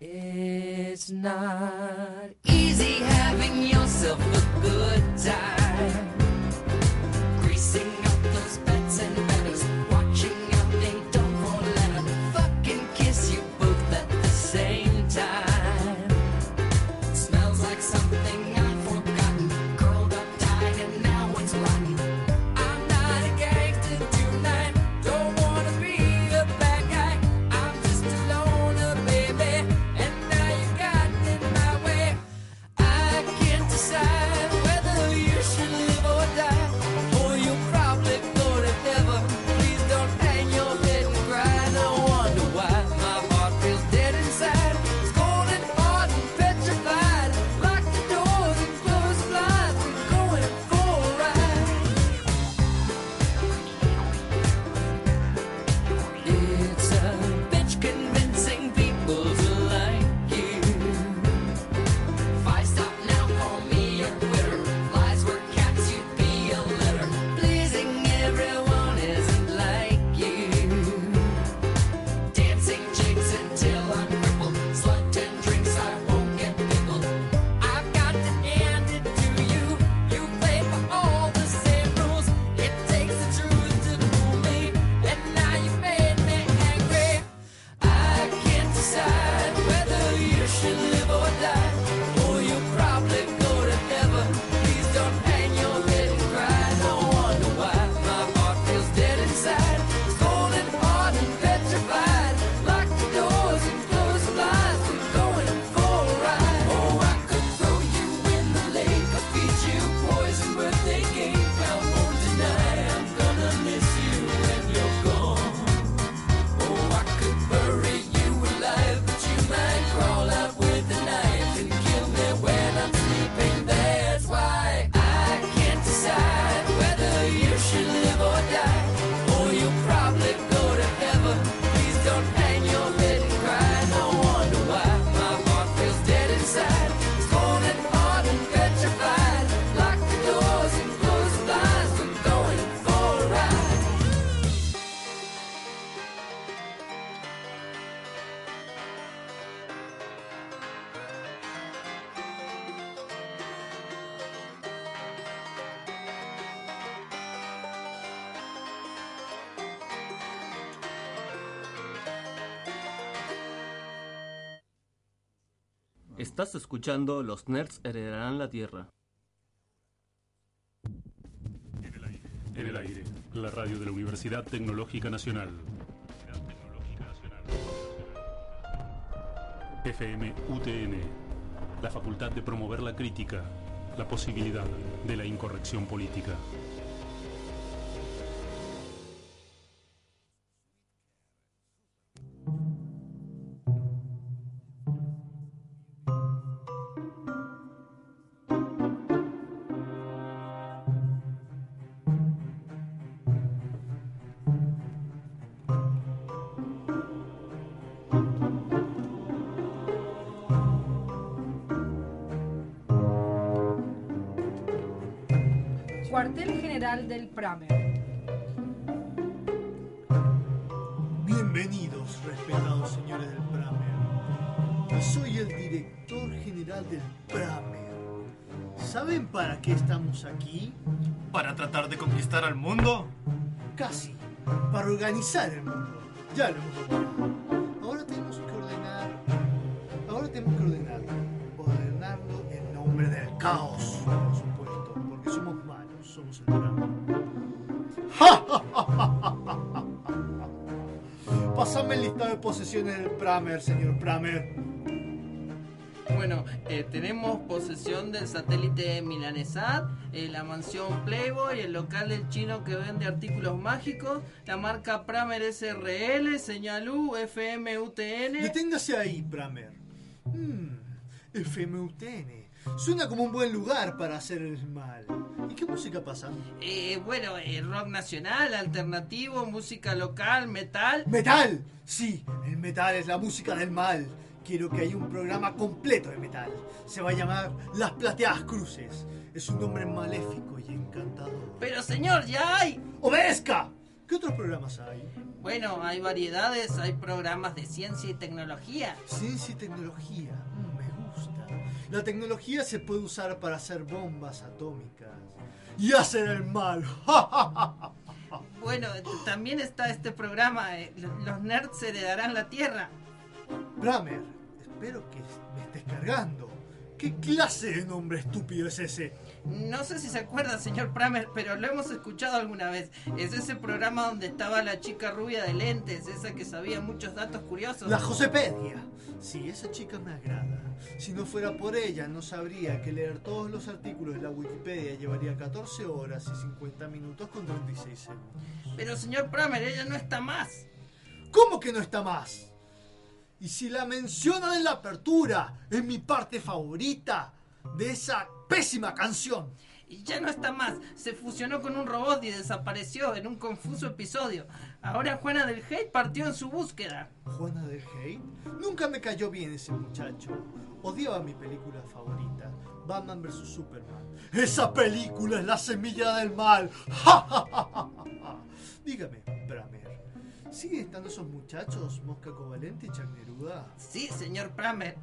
Speaker 22: It's not easy having yourself a good time.
Speaker 23: Estás escuchando Los Nerds heredarán la Tierra.
Speaker 6: En el aire, la radio de la Universidad Tecnológica Nacional. FM UTN, la facultad de promover la crítica, la posibilidad de la incorrección política.
Speaker 12: Bienvenidos, respetados señores del Pramer. Yo soy el director general del Pramer. ¿Saben para qué estamos aquí?
Speaker 15: ¿Para tratar de conquistar al mundo?
Speaker 12: Casi. Para organizar el mundo. Ya lo hemos logrado. Ahora tenemos que ordenar. Ahora tenemos que ordenarlo. Ordenarlo en nombre del caos, (laughs) Pasame el listado de posesiones del Pramer, señor Pramer.
Speaker 14: Bueno, eh, tenemos posesión del satélite Milanesat, eh, la mansión Playboy, el local del chino que vende artículos mágicos, la marca Pramer SRL, Señalú, FM UTN.
Speaker 12: Deténgase ahí, Pramer. Hmm, FMUTN. Suena como un buen lugar para hacer el mal. ¿Y qué música pasa?
Speaker 14: Eh, bueno, eh, rock nacional, alternativo, música local, metal.
Speaker 12: ¡Metal! Sí, el metal es la música del mal. Quiero que haya un programa completo de metal. Se va a llamar Las Plateadas Cruces. Es un nombre maléfico y encantador.
Speaker 14: Pero señor, ya hay.
Speaker 12: ¡Obedezca! ¿Qué otros programas hay?
Speaker 14: Bueno, hay variedades, hay programas de ciencia y tecnología.
Speaker 12: Ciencia y tecnología. La tecnología se puede usar para hacer bombas atómicas y hacer el mal. (laughs)
Speaker 14: Bueno, también está este programa, eh, Lo- Los Nerds heredarán la Tierra.
Speaker 12: Bramer, espero que me estés cargando. ¿Qué clase de nombre estúpido es ese?
Speaker 14: No sé si se acuerda, señor Pramer, pero lo hemos escuchado alguna vez. Es ese programa donde estaba la chica rubia de lentes, esa que sabía muchos datos curiosos.
Speaker 12: La Josepedia. Sí, esa chica me agrada. Si no fuera por ella, no sabría que leer todos los artículos de la Wikipedia llevaría 14 horas y 50 minutos con 36 segundos.
Speaker 14: Pero señor Pramer, ella no está más.
Speaker 12: ¿Cómo que no está más? Y si la mencionan en la apertura, es mi parte favorita de esa pésima canción.
Speaker 14: Y ya no está más. Se fusionó con un robot y desapareció en un confuso episodio. Ahora Juana del Hate partió en su búsqueda.
Speaker 12: Juana del Hate. Nunca me cayó bien ese muchacho. Odiaba mi película favorita, Batman vs Superman. Esa película es la semilla del mal. ¡Ja, ja, ja, ja, ja! Dígame, Bramer, ¿siguen estando esos muchachos, Mosca Covalente y Chuck Neruda?
Speaker 14: Sí, señor Pramer.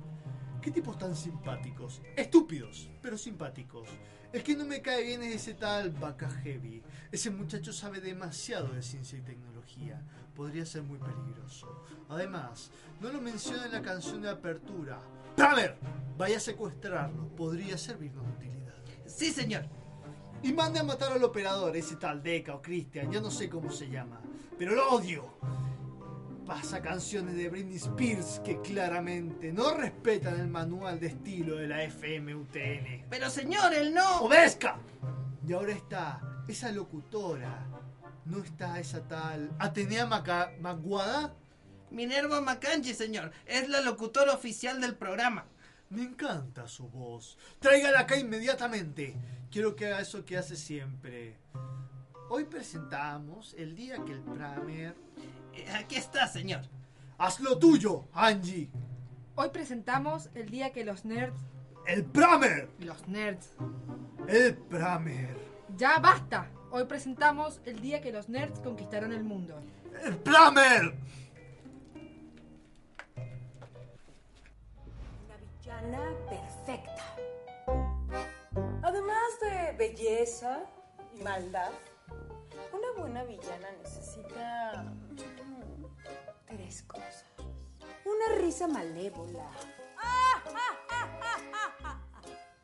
Speaker 12: ¿Qué tipos tan simpáticos? Estúpidos, pero simpáticos. El que no me cae bien es ese tal Baca Heavy. Ese muchacho sabe demasiado de ciencia y tecnología. Podría ser muy peligroso. Además, no lo menciona en la canción de apertura. ¡Pramer! Vaya a secuestrarlo. Podría servirnos de utilidad.
Speaker 14: Sí, señor.
Speaker 12: Y mande a matar al operador, ese tal Deca o Christian, ya no sé cómo se llama. Pero lo odio. Pasa canciones de Britney Spears que claramente no respetan el manual de estilo de la FMUTN.
Speaker 14: Pero señor, él no.
Speaker 12: ¡Obedezca! Y ahora está esa locutora. ¿No está esa tal Atenea Maca- Maguada?
Speaker 14: Minerva Macanchi, señor. Es la locutora oficial del programa.
Speaker 12: Me encanta su voz. Tráigala acá inmediatamente. Quiero que haga eso que hace siempre. Hoy presentamos el día que el Pramer...
Speaker 14: Aquí está, señor.
Speaker 12: ¡Haz lo tuyo, Angie!
Speaker 19: Hoy presentamos el día que los nerds.
Speaker 12: ¡El Pramer!
Speaker 19: Los nerds.
Speaker 12: ¡El Pramer!
Speaker 19: Ya basta. Hoy presentamos el día que los nerds conquistaron el mundo.
Speaker 12: ¡El Pramer!
Speaker 24: villana perfecta. Además de belleza y maldad, una buena villana necesita tres cosas. Una risa malévola.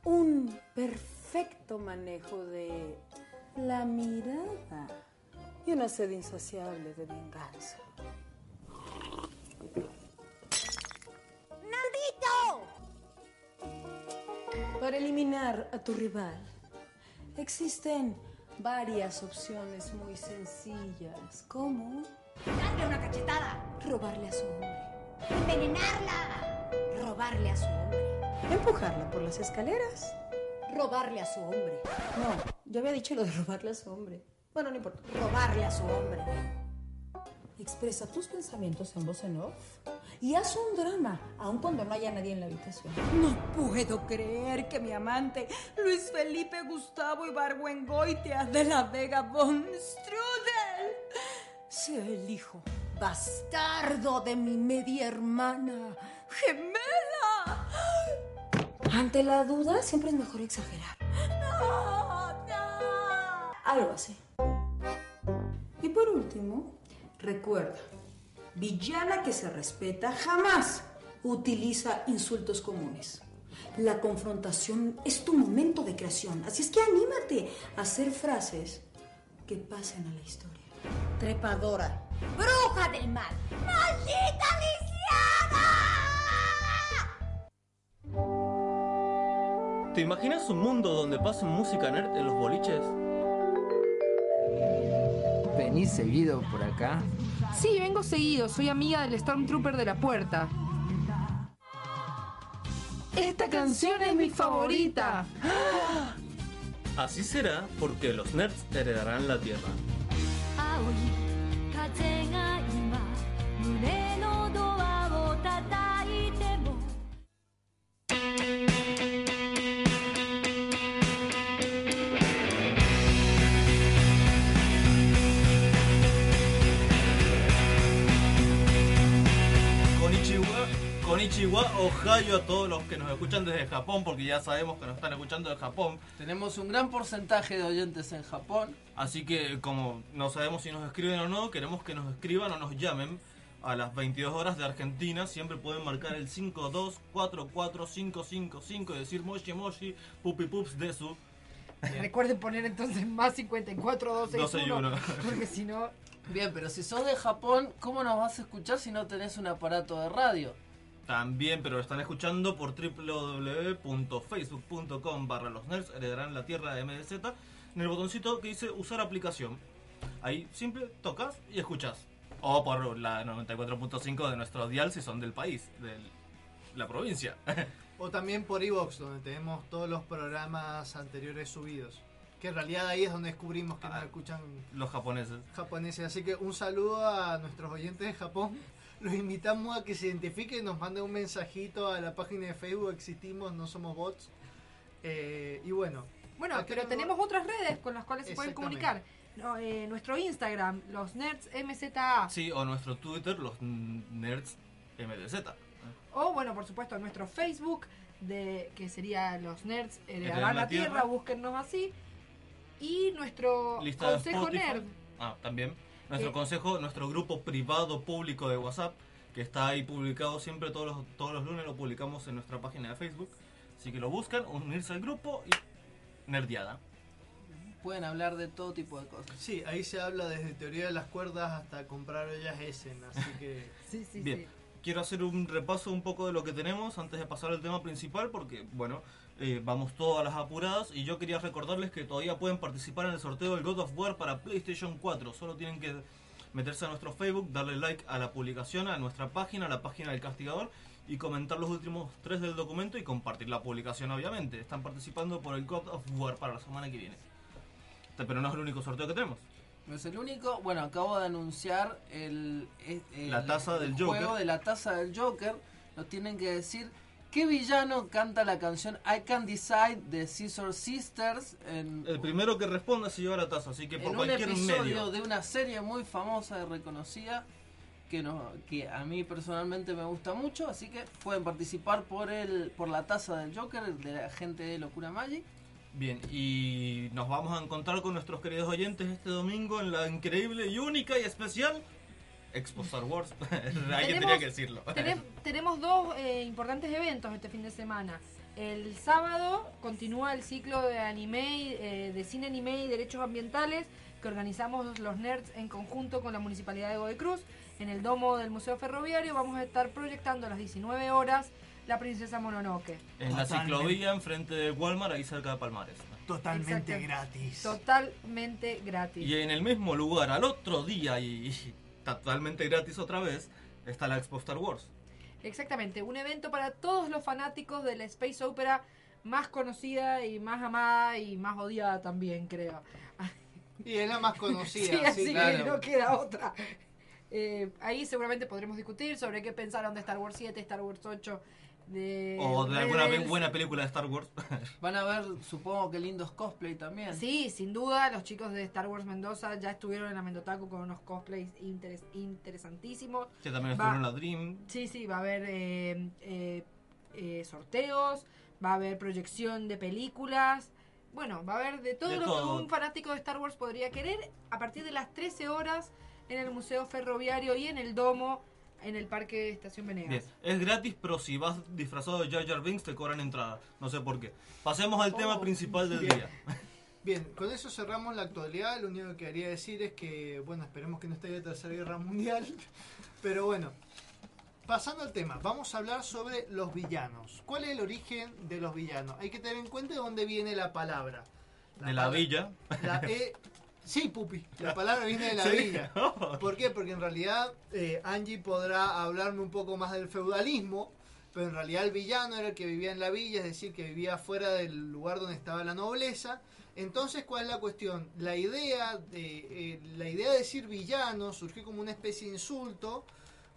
Speaker 24: Un perfecto manejo de la mirada y una sed insaciable de venganza. ¡Nandito! Para eliminar a tu rival, existen varias opciones muy sencillas, como
Speaker 25: Darle una cachetada.
Speaker 24: robarle a su hombre,
Speaker 25: Envenenarla.
Speaker 24: robarle a su hombre, empujarla por las escaleras, robarle a su hombre. No, yo había dicho lo de robarle a su hombre. Bueno, no importa, robarle a su hombre. Expresa tus pensamientos en voz en off y haz un drama, aun cuando no haya nadie en la habitación. No puedo creer que mi amante Luis Felipe Gustavo Ibargüengoitia de la Vega von Strudel sea el hijo bastardo de mi media hermana gemela. Ante la duda siempre es mejor exagerar. Algo así. Y por último, recuerda, villana que se respeta jamás utiliza insultos comunes. La confrontación es tu momento de creación, así es que anímate a hacer frases que pasen a la historia. Trepadora.
Speaker 25: Bruja del mal. ¡Maldita
Speaker 23: ¿Te imaginas un mundo donde pasen música nerd en los boliches?
Speaker 16: ¿Venís seguido por acá?
Speaker 19: Sí, vengo seguido. Soy amiga del Stormtrooper de la puerta. Esta canción es mi favorita.
Speaker 23: Así será porque los nerds heredarán la tierra.
Speaker 15: Ohio a todos los que nos escuchan desde Japón, porque ya sabemos que nos están escuchando de Japón.
Speaker 14: Tenemos un gran porcentaje de oyentes en Japón.
Speaker 15: Así que como no sabemos si nos escriben o no, queremos que nos escriban o nos llamen a las 22 horas de Argentina. Siempre pueden marcar el 5244555 y decir Moshi Moshi, Pupi Pups de su. (laughs)
Speaker 19: Recuerden poner entonces más 54 12
Speaker 15: 261.
Speaker 19: Porque si no.
Speaker 14: Bien, pero si sos de Japón, ¿cómo nos vas a escuchar si no tenés un aparato de radio?
Speaker 15: También, pero lo están escuchando por www.facebook.com barra los nerds heredarán la tierra de MDZ en el botoncito que dice usar aplicación. Ahí simple tocas y escuchas. O por la 94.5 de nuestro dial si son del país, de la provincia. (laughs)
Speaker 12: O también por Evox, donde tenemos todos los programas anteriores subidos. Que en realidad ahí es donde descubrimos que nos escuchan
Speaker 15: Los japoneses.
Speaker 12: japoneses. Así que un saludo a nuestros oyentes de Japón. Los invitamos a que se identifiquen, nos manden un mensajito a la página de Facebook. Existimos, no somos bots. Eh, y bueno.
Speaker 19: Bueno, pero tenemos otras redes con las cuales se pueden comunicar. No, eh, nuestro Instagram, los nerds MZA.
Speaker 15: Sí, o nuestro Twitter, los nerds MDZ.
Speaker 19: O bueno, por supuesto, nuestro Facebook, de que sería los nerds heredarán
Speaker 15: Heredarán
Speaker 19: la
Speaker 15: la
Speaker 19: tierra,
Speaker 15: tierra.
Speaker 19: búsquennos así. Y nuestro
Speaker 15: Lista de
Speaker 19: consejo nerd.
Speaker 15: Ah, también. Nuestro
Speaker 19: Eh,
Speaker 15: consejo, nuestro grupo privado público de WhatsApp, que está ahí publicado siempre todos los, todos los lunes, lo publicamos en nuestra página de Facebook. Así que lo buscan, unirse al grupo y nerdeada.
Speaker 14: Pueden hablar de todo tipo de cosas.
Speaker 12: Sí, ahí se habla desde teoría de las cuerdas hasta comprar ollas Essen. Así que. (laughs)
Speaker 19: sí, sí,
Speaker 15: Bien, quiero hacer un repaso un poco de lo que tenemos antes de pasar al tema principal, porque, bueno, eh, vamos todas las apuradas. Y yo quería recordarles que todavía pueden participar en el sorteo del God of War para PlayStation 4. Solo tienen que meterse a nuestro Facebook, darle like a la publicación, a nuestra página, a la página del castigador. Y comentar los últimos tres del documento y compartir la publicación, obviamente. Están participando por el God of War para la semana que viene. Pero no es el único sorteo que tenemos.
Speaker 14: No es el único. Bueno, acabo de anunciar el, el-
Speaker 15: La taza del
Speaker 14: el
Speaker 15: Joker.
Speaker 14: juego de la taza del Joker. Nos tienen que decir qué villano canta la canción I Can Decide de Scissor Sisters en,
Speaker 15: El primero que responda se lleva la taza, así que por
Speaker 14: en un
Speaker 15: cualquier
Speaker 14: episodio
Speaker 15: medio.
Speaker 14: de una serie muy famosa y reconocida que no que a mí personalmente me gusta mucho, así que pueden participar por el por la taza del Joker de la gente de Locura Magic.
Speaker 15: Bien, y nos vamos a encontrar con nuestros queridos oyentes este domingo en la increíble y única y especial Expo Star Wars. (laughs) Alguien tenía que decirlo.
Speaker 19: tenem- tenemos dos eh, importantes eventos este fin de semana.
Speaker 10: El sábado continúa el ciclo de anime, eh, de cine anime y derechos ambientales que organizamos los nerds en conjunto con la Municipalidad de Godoy Cruz. En el domo del Museo Ferroviario vamos a estar proyectando a las 19 horas La Princesa Mononoke.
Speaker 15: En la ciclovía, enfrente de Walmart, ahí cerca de Palmares.
Speaker 12: Totalmente
Speaker 10: Exacto.
Speaker 12: gratis.
Speaker 10: Totalmente gratis.
Speaker 15: Y en el mismo lugar, al otro día, y, y totalmente gratis otra vez, está la Expo Star Wars.
Speaker 10: Exactamente, un evento para todos los fanáticos de la Space Opera más conocida y más amada y más odiada también, creo.
Speaker 12: Y es la más conocida. (laughs)
Speaker 10: sí, así
Speaker 12: sí,
Speaker 10: que
Speaker 12: claro.
Speaker 10: no queda otra. Eh, ahí seguramente podremos discutir sobre qué pensaron de Star Wars 7, Star Wars 8, de...
Speaker 15: O de alguna buena película de Star Wars. (laughs)
Speaker 14: Van a ver, supongo que lindos cosplay también.
Speaker 10: Sí, sin duda, los chicos de Star Wars Mendoza ya estuvieron en la Mendotaku con unos cosplays interes- interesantísimos.
Speaker 15: que también
Speaker 10: Va-
Speaker 15: estuvieron en la Dream.
Speaker 10: Sí, sí, va a haber eh, eh, eh, sorteos, va a haber proyección de películas. Bueno, va a haber de todo
Speaker 15: De
Speaker 10: lo
Speaker 15: todo.
Speaker 10: que un fanático de Star Wars podría querer a partir de las 13 horas en el Museo Ferroviario y en el Domo en el Parque Estación Venegas.
Speaker 15: Bien, es gratis, pero si vas disfrazado de Jar Jar Binks te cobran entrada. No sé por qué. Pasemos al tema
Speaker 12: Oh,
Speaker 15: principal del
Speaker 12: bien.
Speaker 15: día. (laughs)
Speaker 12: Bien, con eso cerramos la actualidad. Lo único que quería decir es que, bueno, esperemos que no esté la Tercera Guerra Mundial. (laughs) Pero bueno, pasando al tema, vamos a hablar sobre los villanos. ¿Cuál es el origen de los villanos? Hay que tener en cuenta de dónde viene la palabra.
Speaker 15: De la
Speaker 12: palabra-
Speaker 15: villa.
Speaker 12: La (laughs) E- Sí, Pupi, la palabra viene de la (laughs)
Speaker 15: Sí.
Speaker 12: villa. (laughs) ¿Por qué? Porque en realidad eh, Angie podrá hablarme un poco más del feudalismo, pero en realidad el villano era el que vivía en la villa, es decir, que vivía fuera del lugar donde estaba la nobleza. Entonces, ¿cuál es la cuestión? La idea de, eh, la idea de decir villano surgió como una especie de insulto,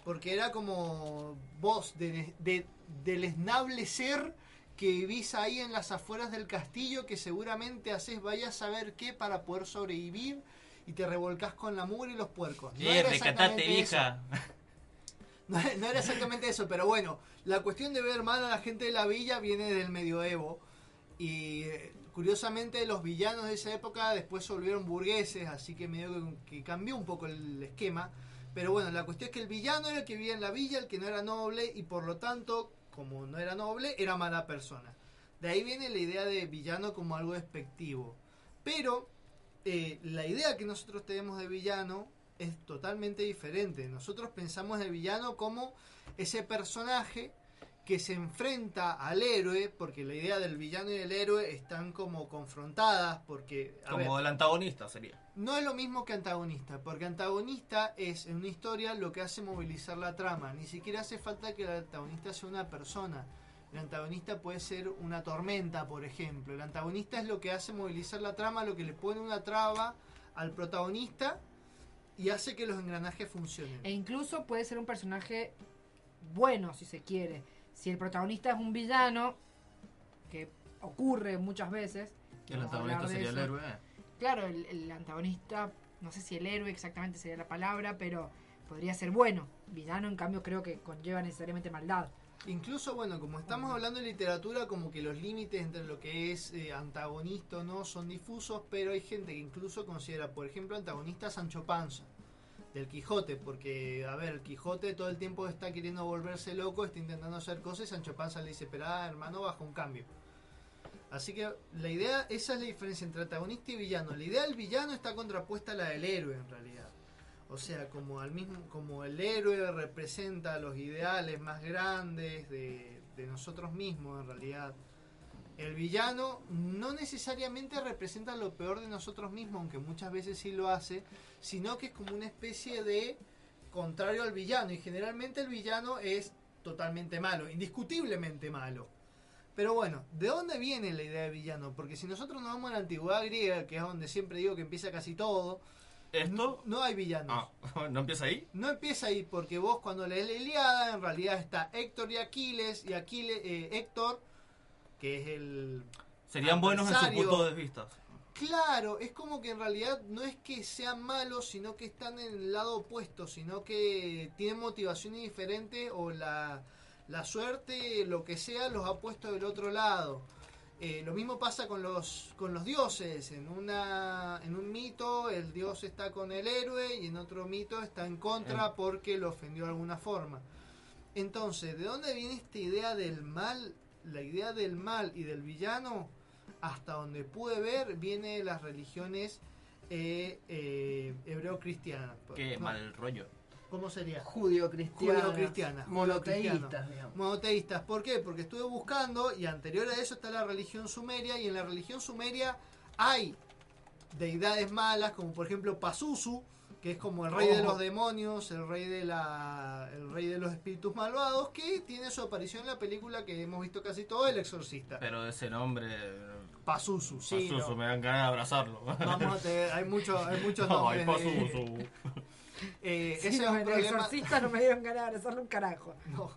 Speaker 12: porque era como vos, de, de, deleznable ser que vivís ahí en las afueras del castillo, que seguramente haces vaya a saber qué para poder sobrevivir y te revolcás con la mugre y los puercos. No
Speaker 15: Eh,
Speaker 12: era exactamente eso. (laughs) no era exactamente eso, pero bueno, la cuestión de ver mal a la gente de la villa viene del medioevo. Y eh, curiosamente los villanos de esa época después se volvieron burgueses, así que medio que, que cambió un poco el esquema. Pero bueno, la cuestión es que el villano era el que vivía en la villa, el que no era noble, y por lo tanto, como no era noble, era mala persona. De ahí viene la idea de villano como algo despectivo. Pero eh, la idea que nosotros tenemos de villano es totalmente diferente. Nosotros pensamos del villano como ese personaje que se enfrenta al héroe, porque la idea del villano y del héroe están como confrontadas, porque... a
Speaker 15: Como
Speaker 12: ver,
Speaker 15: el antagonista sería.
Speaker 12: no es lo mismo que antagonista, porque antagonista es en una historia lo que hace movilizar la trama. Ni siquiera hace falta que el antagonista sea una persona. El antagonista puede ser una tormenta, por ejemplo. El antagonista es lo que hace movilizar la trama, lo que le pone una traba al protagonista y hace que los engranajes funcionen.
Speaker 10: E incluso puede ser un personaje bueno, si se quiere. Si el protagonista es un villano, que ocurre muchas veces.
Speaker 15: El antagonista sería el héroe. eh.
Speaker 10: Claro, el, el antagonista, no sé si el héroe exactamente sería la palabra, pero podría ser bueno. Villano, en cambio, creo que conlleva necesariamente maldad.
Speaker 12: Incluso, bueno, como estamos hablando de literatura, como que los límites entre lo que es eh, antagonista o no son difusos, pero hay gente que incluso considera, por ejemplo, antagonista a Sancho Panza, del Quijote, porque, a ver, el Quijote todo el tiempo está queriendo volverse loco, está intentando hacer cosas y Sancho Panza le dice, espera, hermano, baja un cambio. Así que la idea, esa es la diferencia entre antagonista y villano. La idea del villano está contrapuesta a la del héroe en realidad. O sea, como al mismo, como el héroe representa los ideales más grandes de, de nosotros mismos en realidad. El villano no necesariamente representa lo peor de nosotros mismos, aunque muchas veces sí lo hace, sino que es como una especie de contrario al villano. Y generalmente el villano es totalmente malo, indiscutiblemente malo. Pero bueno, ¿de dónde viene la idea de villano? Porque si nosotros nos vamos a la antigüedad griega, que es donde siempre digo que empieza casi todo,
Speaker 15: ¿Esto?
Speaker 12: no hay villanos.
Speaker 15: Ah, (laughs) ¿no empieza ahí?
Speaker 12: No empieza ahí porque vos cuando lees la Iliada en realidad está Héctor y Aquiles y Aquiles, eh, Héctor, que es el...
Speaker 15: Serían buenos en su punto de vista.
Speaker 12: Claro, es como que en realidad no es que sean malos, sino que están en el lado opuesto, sino que tienen motivaciones diferentes o la, la suerte, lo que sea, los ha puesto del otro lado. Eh, lo mismo pasa con los, con los dioses. En, una, en un mito el dios está con el héroe y en otro mito está en contra porque lo ofendió de alguna forma. Entonces, ¿de dónde viene esta idea del mal? La idea del mal y del villano, hasta donde pude ver, viene de las religiones eh, eh, hebreo-cristianas.
Speaker 15: Qué
Speaker 12: No,
Speaker 15: mal rollo.
Speaker 12: ¿Cómo sería?
Speaker 14: Judío-cristianas,
Speaker 12: Judío-cristianas.
Speaker 14: monoteístas, digamos.
Speaker 12: Monoteístas. ¿Por qué? Porque estuve buscando y anterior a eso está la religión sumeria y en la religión sumeria hay deidades malas como por ejemplo Pazuzu que es como el rey de los demonios, el rey de la el rey de los espíritus malvados que tiene su aparición en la película que hemos visto casi todo El exorcista.
Speaker 15: Pero ese nombre.
Speaker 12: Pazuzu, sí.
Speaker 15: Pazuzu,
Speaker 12: no.
Speaker 15: me dan ganas de abrazarlo.
Speaker 12: Vamos a tener, hay muchos hay muchos (laughs)
Speaker 15: Ay,
Speaker 12: nombres. de-
Speaker 15: Pazuzu. (laughs)
Speaker 12: Eh,
Speaker 19: Sí,
Speaker 12: ese
Speaker 19: no,
Speaker 12: es un
Speaker 19: el
Speaker 12: problema.
Speaker 19: exorcista no me dieron ganas de abrazarle un carajo. (laughs)
Speaker 12: No.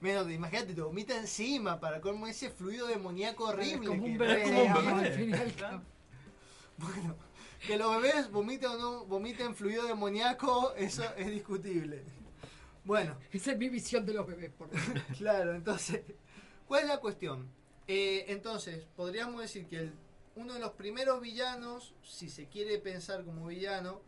Speaker 12: Menos, imagínate, te vomita encima para como ese fluido demoníaco horrible.
Speaker 19: como un
Speaker 12: que-
Speaker 19: bebé,
Speaker 12: Es como un bebé.
Speaker 19: al.
Speaker 12: Bueno, que los bebés vomiten o no vomiten fluido demoníaco, eso es discutible. Bueno.
Speaker 19: Esa es mi visión de los bebés, por. (laughs)
Speaker 12: Claro, entonces, ¿cuál es la cuestión? Eh, entonces, podríamos decir que el- uno de los primeros villanos, si se quiere pensar como villano,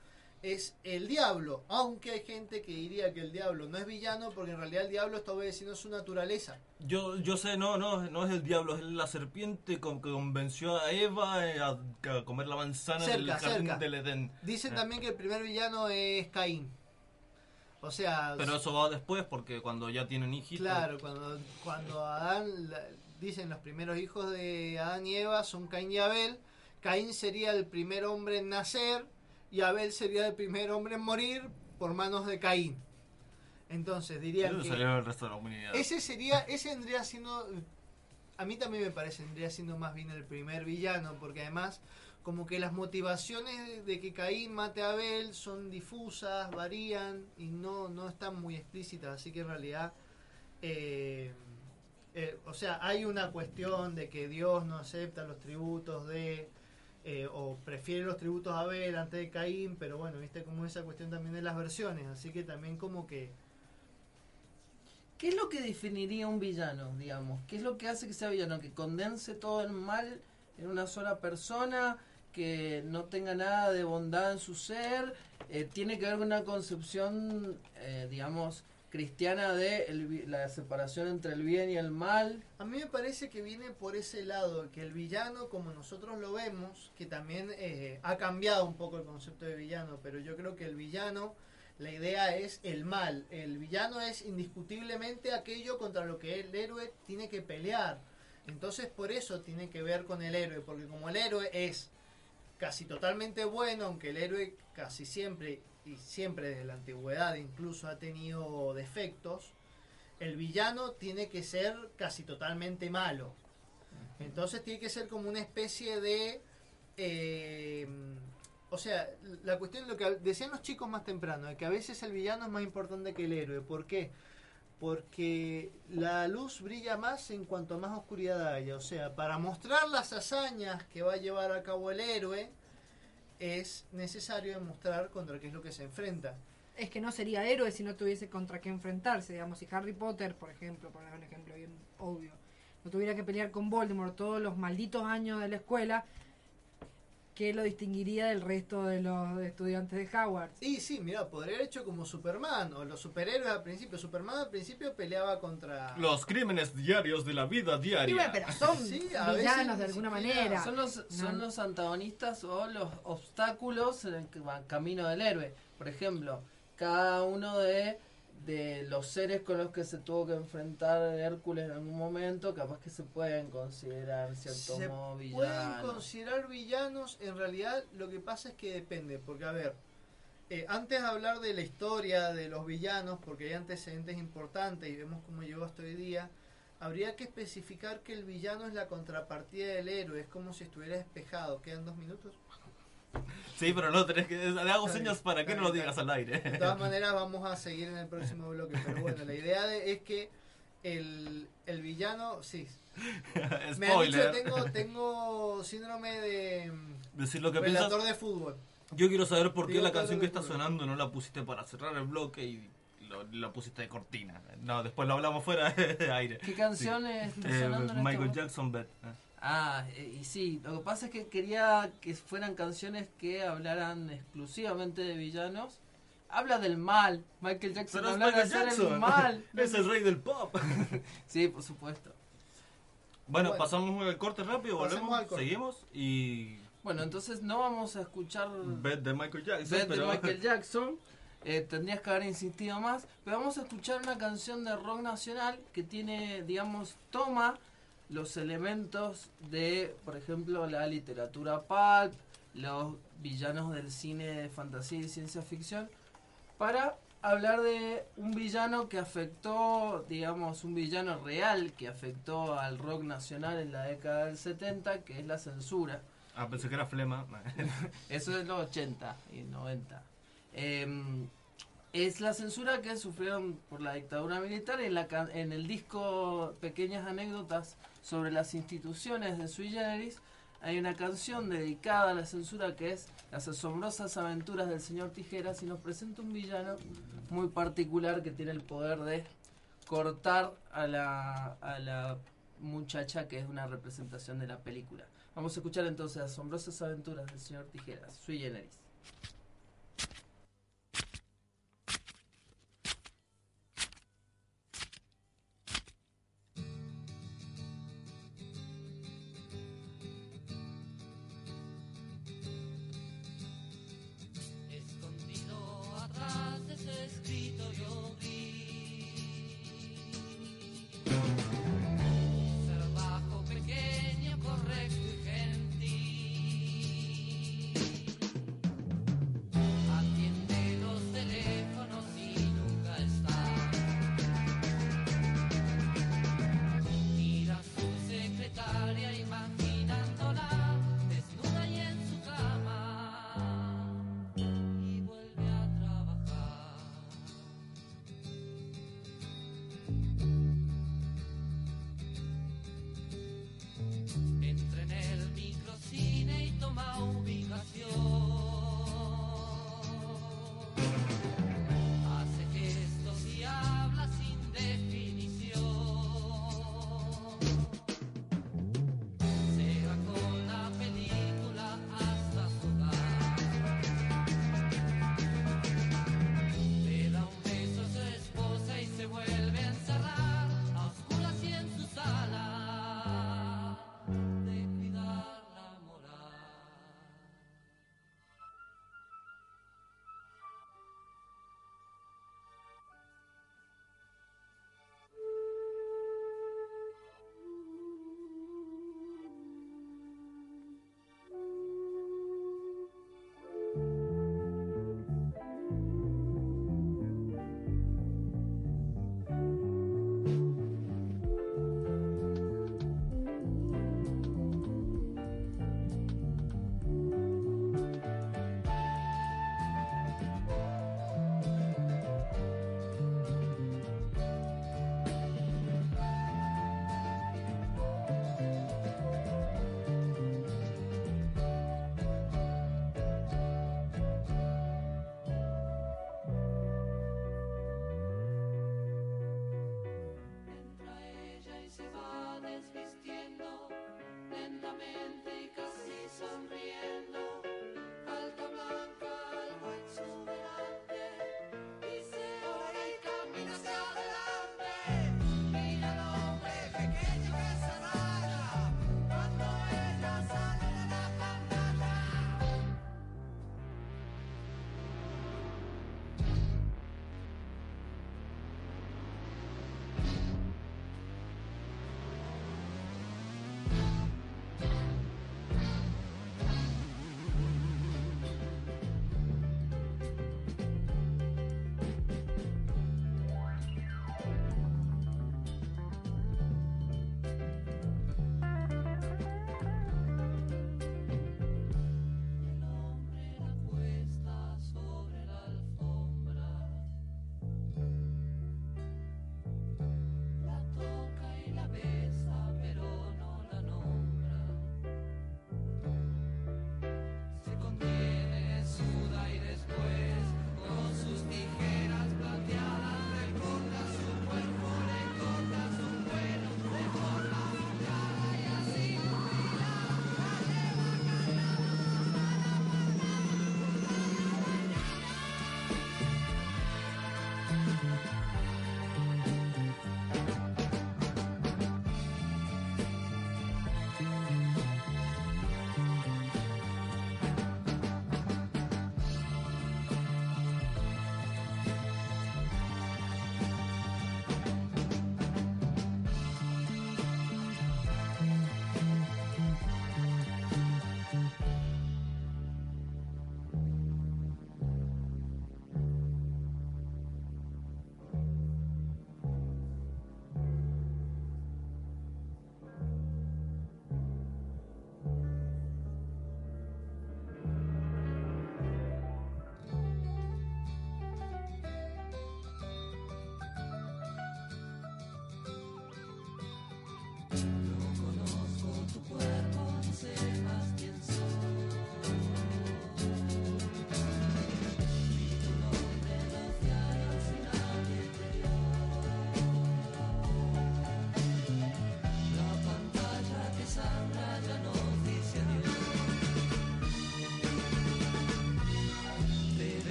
Speaker 12: es el diablo, aunque hay gente que diría que el diablo no es villano porque en realidad el diablo está obedeciendo su naturaleza.
Speaker 15: Yo, yo sé, no, no, no es el diablo, es la serpiente con- que convenció a Eva eh, a, a comer la manzana del jardín
Speaker 12: cerca.
Speaker 15: del Edén.
Speaker 12: Dicen
Speaker 15: Eh,
Speaker 12: también que el primer villano es Caín. O sea,
Speaker 15: Pero eso va después porque cuando ya tienen hijitos.
Speaker 12: claro, cuando, cuando Adán, dicen los primeros hijos de Adán y Eva son Caín y Abel, Caín sería el primer hombre en nacer y Abel sería el primer hombre en morir por manos de Caín. Entonces dirían
Speaker 15: Eso
Speaker 12: que
Speaker 15: salió el resto de la humanidad.
Speaker 12: ese sería, ese vendría siendo, a mí también me parece, vendría siendo más bien el primer villano, porque además como que las motivaciones de que Caín mate a Abel son difusas, varían y no, no están muy explícitas, así que en realidad, eh, eh, o sea, hay una cuestión de que Dios no acepta los tributos de, eh, o prefiere los tributos a Abel antes de Caín, pero bueno, viste como esa cuestión también de las versiones, así que también como que...
Speaker 14: ¿Qué es lo que definiría un villano, digamos? ¿Qué es lo que hace que sea villano? Que condense todo el mal en una sola persona, que no tenga nada de bondad en su ser, eh, tiene que ver con una concepción, eh, digamos, cristiana de el la separación entre el bien y el mal.
Speaker 12: A mí me parece que viene por ese lado, que el villano, como nosotros lo vemos, que también eh, ha cambiado un poco el concepto de villano, pero yo creo que el villano, la idea es el mal. El villano es indiscutiblemente aquello contra lo que el héroe tiene que pelear. Entonces por eso tiene que ver con el héroe, porque como el héroe es casi totalmente bueno, aunque el héroe casi siempre, y siempre desde la antigüedad incluso ha tenido defectos, el villano tiene que ser casi totalmente malo. Entonces tiene que ser como una especie de... eh, o sea, la cuestión, lo que decían los chicos más temprano, de que a veces el villano es más importante que el héroe. ¿Por qué? Porque la luz brilla más en cuanto más oscuridad haya. O sea, para mostrar las hazañas que va a llevar a cabo el héroe, es necesario demostrar contra qué es lo que se enfrenta.
Speaker 19: Es que no sería héroe si no tuviese contra qué enfrentarse. Digamos, si Harry Potter, por ejemplo, por un ejemplo bien obvio, no tuviera que pelear con Voldemort todos los malditos años de la escuela, ¿qué lo distinguiría del resto de los estudiantes de Howard?
Speaker 12: Y sí, mira, podría haber hecho como Superman o los superhéroes al principio. Superman al principio peleaba contra...
Speaker 15: Los crímenes diarios de la vida diaria.
Speaker 19: Y bueno, pero son
Speaker 12: Sí, a veces
Speaker 19: villanos de alguna manera.
Speaker 14: Son los, son
Speaker 19: No.
Speaker 14: los antagonistas o los obstáculos en el que camino del héroe. Por ejemplo, cada uno de, de los seres con los que se tuvo que enfrentar Hércules en algún momento, capaz que se pueden considerar cierto
Speaker 12: se
Speaker 14: modo
Speaker 12: pueden
Speaker 14: villanos.
Speaker 12: considerar villanos en realidad lo que pasa es que depende porque a ver eh, antes de hablar de la historia de los villanos porque hay antecedentes importantes y vemos cómo llegó hasta hoy día habría que especificar que el villano es la contrapartida del héroe es como si estuviera despejado quedan dos minutos
Speaker 15: Sí, pero no tenés que. Le hago señas para que no lo digas al aire.
Speaker 12: de todas maneras vamos a seguir en el próximo bloque pero (laughs) bueno la idea de- es que el, el villano sí (laughs) me han dicho
Speaker 15: Spoiler.
Speaker 12: que tengo, (laughs) tengo síndrome de
Speaker 15: Decir lo que
Speaker 12: relator
Speaker 15: piensas.
Speaker 12: de fútbol
Speaker 15: Yo quiero saber por qué
Speaker 12: Digo
Speaker 15: la canción
Speaker 12: lo
Speaker 15: que está sonando no la pusiste para cerrar el bloque y lo- la pusiste de cortina. No, después lo hablamos fuera de aire.
Speaker 14: ¿Qué canción
Speaker 15: Sí.
Speaker 14: está
Speaker 15: Eh,
Speaker 14: este
Speaker 15: Michael? Jackson, Bet.
Speaker 14: Ah, eh, y sí, lo que pasa es que quería que fueran canciones que hablaran exclusivamente de villanos. Habla del mal, Michael Jackson
Speaker 15: Pero es
Speaker 14: habla de
Speaker 15: Michael
Speaker 14: hacer
Speaker 15: Jackson.
Speaker 14: el mal. (laughs)
Speaker 15: Es el rey del pop. (laughs)
Speaker 14: sí, por supuesto.
Speaker 15: Bueno, pasamos el corte rápido, volvemos,
Speaker 14: al corte.
Speaker 15: seguimos y...
Speaker 14: Bueno, entonces no vamos a escuchar
Speaker 15: Bet de Michael Jackson,
Speaker 14: Bet de
Speaker 15: pero-
Speaker 14: Michael (laughs) Jackson. Eh, tendrías que haber insistido más. Pero vamos a escuchar una canción de rock nacional que tiene, digamos, toma los elementos de, por ejemplo, la literatura pulp, los villanos del cine de fantasía y ciencia ficción, para hablar de un villano que afectó, digamos, un villano real que afectó al rock nacional en la década del 70, que es la censura.
Speaker 15: Ah, pensé que era flema. (laughs)
Speaker 14: Eso es los 80 y 90. Eh, es la censura que sufrieron por la dictadura militar. En, la, en el disco Pequeñas Anécdotas sobre las instituciones de Sui Generis hay una canción dedicada a la censura que es Las asombrosas aventuras del señor Tijeras y nos presenta un villano muy particular que tiene el poder de cortar a la, a la muchacha que es una representación de la película. Vamos a escuchar entonces Asombrosas aventuras del señor Tijeras, Sui Generis.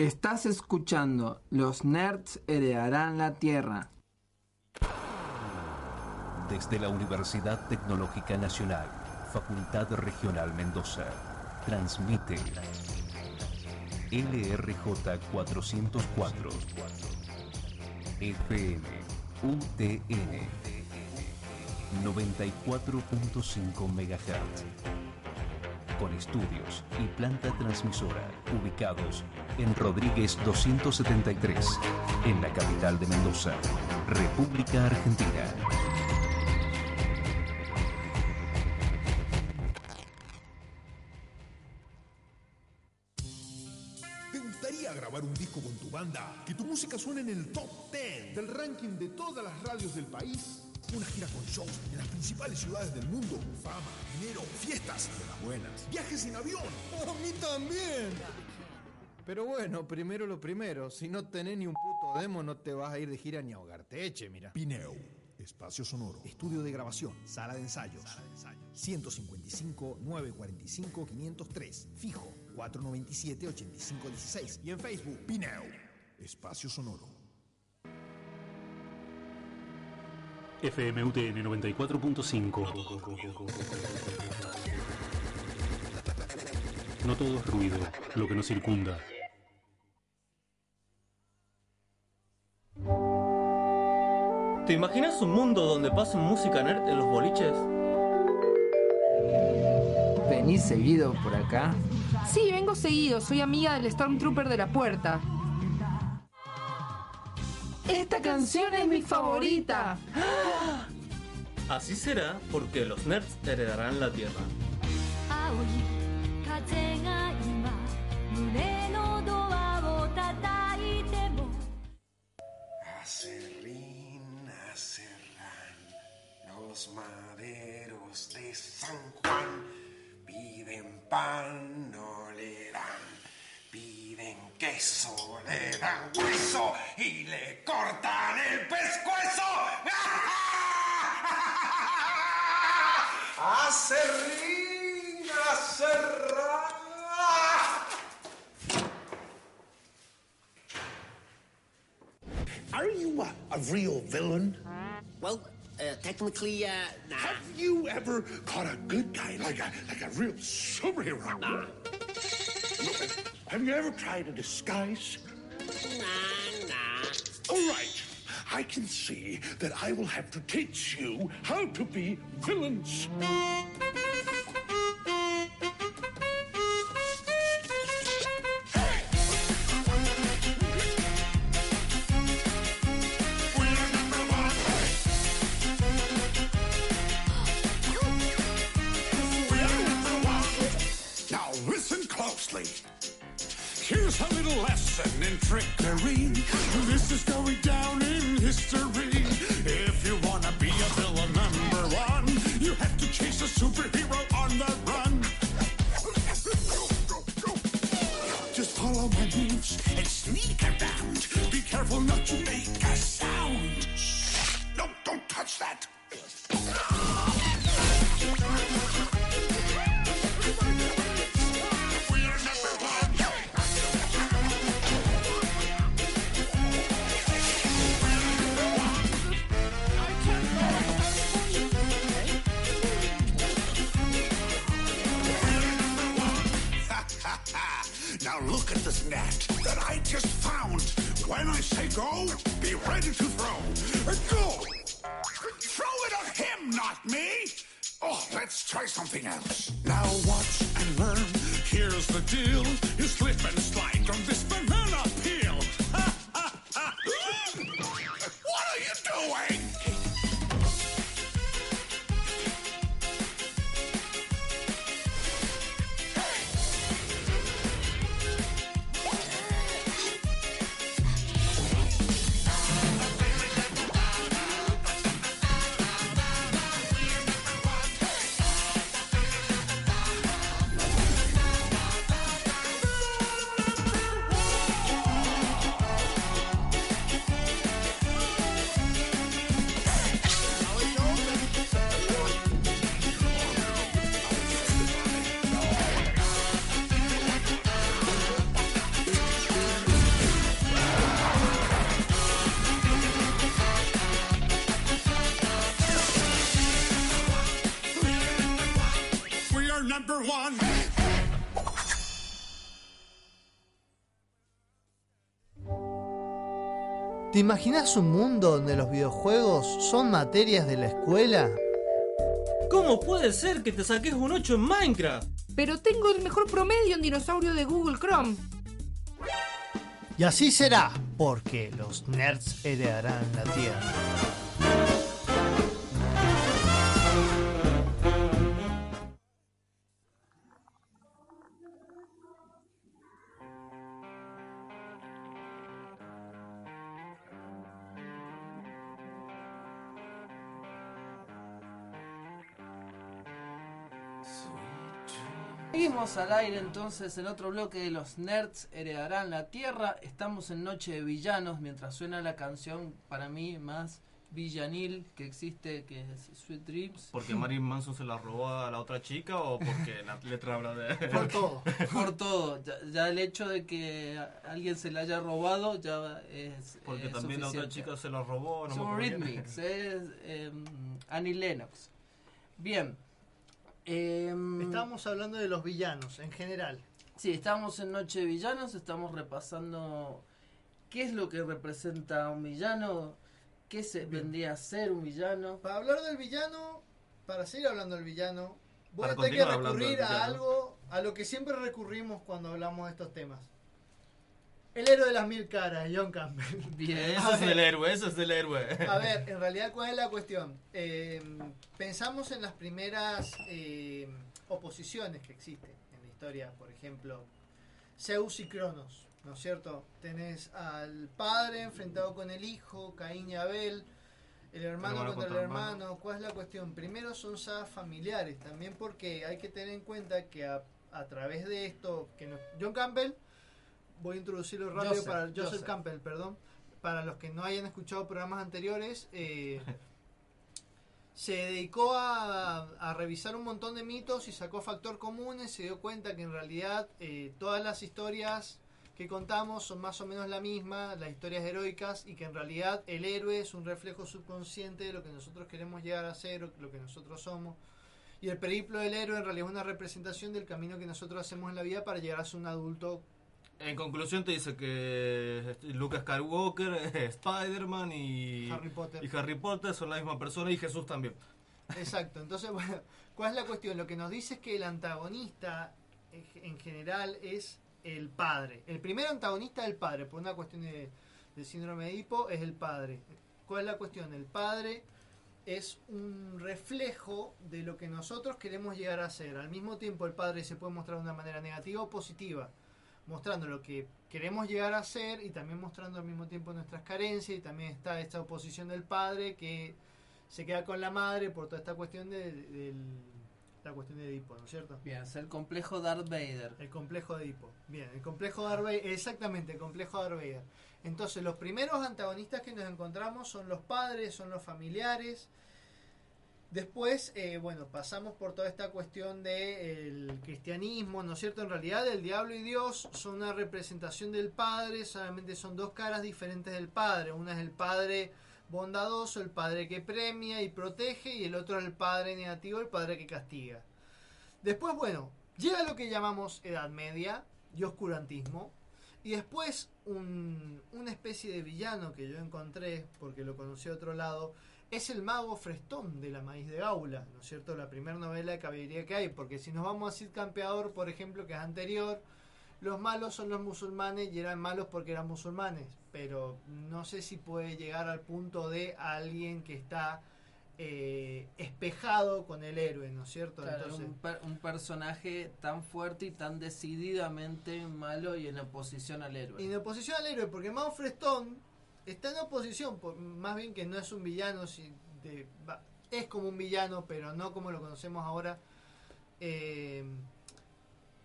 Speaker 11: Estás escuchando Los Nerds heredarán la Tierra.
Speaker 1: Desde la Universidad Tecnológica Nacional, Facultad Regional Mendoza, transmite LRJ 404 FM UTN 94.5 MHz con estudios y planta transmisora ubicados en Rodríguez 273, en la capital de Mendoza, República Argentina.
Speaker 4: ¿Te gustaría grabar un disco con tu banda? Que tu música suene en el top 10 del ranking de todas las radios del país. Una gira con shows en las principales ciudades del mundo. Fama, dinero, fiestas de las buenas. Viajes en avión.
Speaker 26: A mí también. Pero bueno, primero lo primero. Si no tenés ni un puto demo, no te vas a ir de gira ni a ahogarte. Eche, mira.
Speaker 4: Pineo. Espacio sonoro.
Speaker 27: Estudio de grabación. Sala de ensayos. 155 945 503. Fijo 497 8516. Y en Facebook.
Speaker 4: Pineo. Espacio sonoro.
Speaker 6: FMUTN 94.5. No todo es ruido, lo que nos circunda.
Speaker 23: ¿Te imaginas un mundo donde pasen música nerd en los boliches?
Speaker 11: ¿Venís seguido por acá?
Speaker 10: Sí, vengo seguido. Soy amiga del Stormtrooper de la puerta. Esta canción es mi favorita.
Speaker 23: Así será porque los nerds heredarán la Tierra.
Speaker 28: Acerrín, acerrán, los maderos de San Juan piden pan, no le dan, piden queso, le dan hueso y le cortan el pescuezo. (laughs) Acerrín, acerrán.
Speaker 29: Are you a, a real villain?
Speaker 30: Well, uh, technically, uh, nah.
Speaker 29: Have you ever caught a good guy, like a like a real superhero?
Speaker 30: Nah.
Speaker 29: Have you ever tried a disguise?
Speaker 30: Nah, nah.
Speaker 29: All right. I can see that I will have to teach you how to be villains.
Speaker 12: ¿Te imaginas un mundo donde los videojuegos son materias de la escuela?
Speaker 23: ¿Cómo puede ser que te saques un 8 en Minecraft?
Speaker 19: Pero tengo el mejor promedio en dinosaurio de Google Chrome.
Speaker 12: Y así será, porque los nerds heredarán la Tierra.
Speaker 14: Al aire entonces el otro bloque de los nerds heredarán la tierra. Estamos en Noche de Villanos mientras suena la canción para mí más villanil que existe, que es Sweet Dreams.
Speaker 15: ¿Porque Marilyn Manson se la robó a la otra chica o porque la letra habla de.?
Speaker 14: Por todo. Por todo. Ya, ya el hecho de que alguien se la haya robado ya es.
Speaker 15: Porque
Speaker 14: es
Speaker 15: también la otra chica se la robó. No
Speaker 14: Son. Rhythmics, es em, Annie Lennox. Bien. Em,
Speaker 12: Estábamos hablando de los villanos en general.
Speaker 14: Sí, estamos en Noche de Villanos, estamos repasando qué es lo que representa un villano, qué se vendría a ser un villano.
Speaker 12: Para hablar del villano, para seguir hablando del villano, voy
Speaker 14: Para
Speaker 12: a tener que recurrir a algo a lo que siempre recurrimos cuando hablamos de estos temas. El héroe de las mil caras, John Campbell. (laughs)
Speaker 14: Bien.
Speaker 15: Ese
Speaker 12: A
Speaker 15: es
Speaker 12: ver.
Speaker 15: el héroe, ese es el héroe.
Speaker 12: A ver, en realidad, ¿cuál es la cuestión? Eh, pensamos en las primeras eh, oposiciones que existen en la historia, por ejemplo, Zeus y Cronos, ¿no es cierto? Tenés al padre enfrentado con el hijo, Caín y Abel, el hermano,
Speaker 15: Hermano
Speaker 12: contra,
Speaker 15: contra
Speaker 12: el
Speaker 15: hermano.
Speaker 12: hermano. ¿Cuál es la cuestión? Primero son sagas familiares, también porque hay que tener en cuenta que a, a través de esto, que nos- John Campbell, voy a introducirlo rápido
Speaker 14: Joseph,
Speaker 12: para Joseph,
Speaker 14: Joseph.
Speaker 12: Campbell, perdón, para los que no hayan escuchado programas anteriores, eh, (laughs) se dedicó a, a revisar un montón de mitos y sacó factor comunes, se dio cuenta que en realidad eh, todas las historias que contamos son más o menos la misma, las historias heroicas, y que en realidad el héroe es un reflejo subconsciente de lo que nosotros queremos llegar a ser, o lo que nosotros somos. Y el periplo del héroe en realidad es una representación del camino que nosotros hacemos en la vida para llegar a ser un adulto
Speaker 15: En conclusión te dice que Lucas Skywalker, (laughs) Spider-Man y
Speaker 12: Harry Potter.
Speaker 15: y Harry Potter son la misma persona y Jesús también.
Speaker 12: Exacto, entonces, (laughs) bueno, ¿cuál es la cuestión? Lo que nos dice es que el antagonista en ge- en general es el padre. El primer antagonista es el padre, por una cuestión de, de síndrome de Edipo, es el padre. ¿Cuál es la cuestión? El padre es un reflejo de lo que nosotros queremos llegar a ser. Al mismo tiempo, el padre se puede mostrar de una manera negativa o positiva, mostrando lo que queremos llegar a ser y también mostrando al mismo tiempo nuestras carencias. Y también está esta oposición del padre que se queda con la madre por toda esta cuestión de, del- la cuestión de Edipo, ¿no es cierto?
Speaker 14: Bien, es el complejo Darth Vader.
Speaker 12: El complejo de Edipo. Bien, el complejo Darth Vader, exactamente, el complejo Darth Vader. Entonces, los primeros antagonistas que nos encontramos son los padres, son los familiares. Después, eh, bueno, pasamos por toda esta cuestión del cristianismo, ¿no es cierto? En realidad, el diablo y Dios son una representación del Padre, solamente son dos caras diferentes del Padre. Una es el Padre bondadoso, el Padre que premia y protege, y el otro es el Padre negativo, el Padre que castiga. Después, bueno, llega lo que llamamos Edad Media y oscurantismo. Y después un- una especie de villano que yo encontré, porque lo conocí a otro lado, es el mago Frestón de la Maíz de Gaula, ¿no es cierto? La primera novela de caballería que hay, porque si nos vamos a Cid Campeador, por ejemplo, que es anterior, los malos son los musulmanes y eran malos porque eran musulmanes, pero no sé si puede llegar al punto de alguien que está eh, espejado con el héroe, ¿no es cierto?
Speaker 14: Claro,
Speaker 12: Entonces,
Speaker 14: un, per- un personaje tan fuerte y tan decididamente malo y en oposición al héroe.
Speaker 12: Y en oposición al héroe, porque Mao Frestón está en oposición, por- más bien que no es un villano, si- de- es como un villano, pero no como lo conocemos ahora. eh,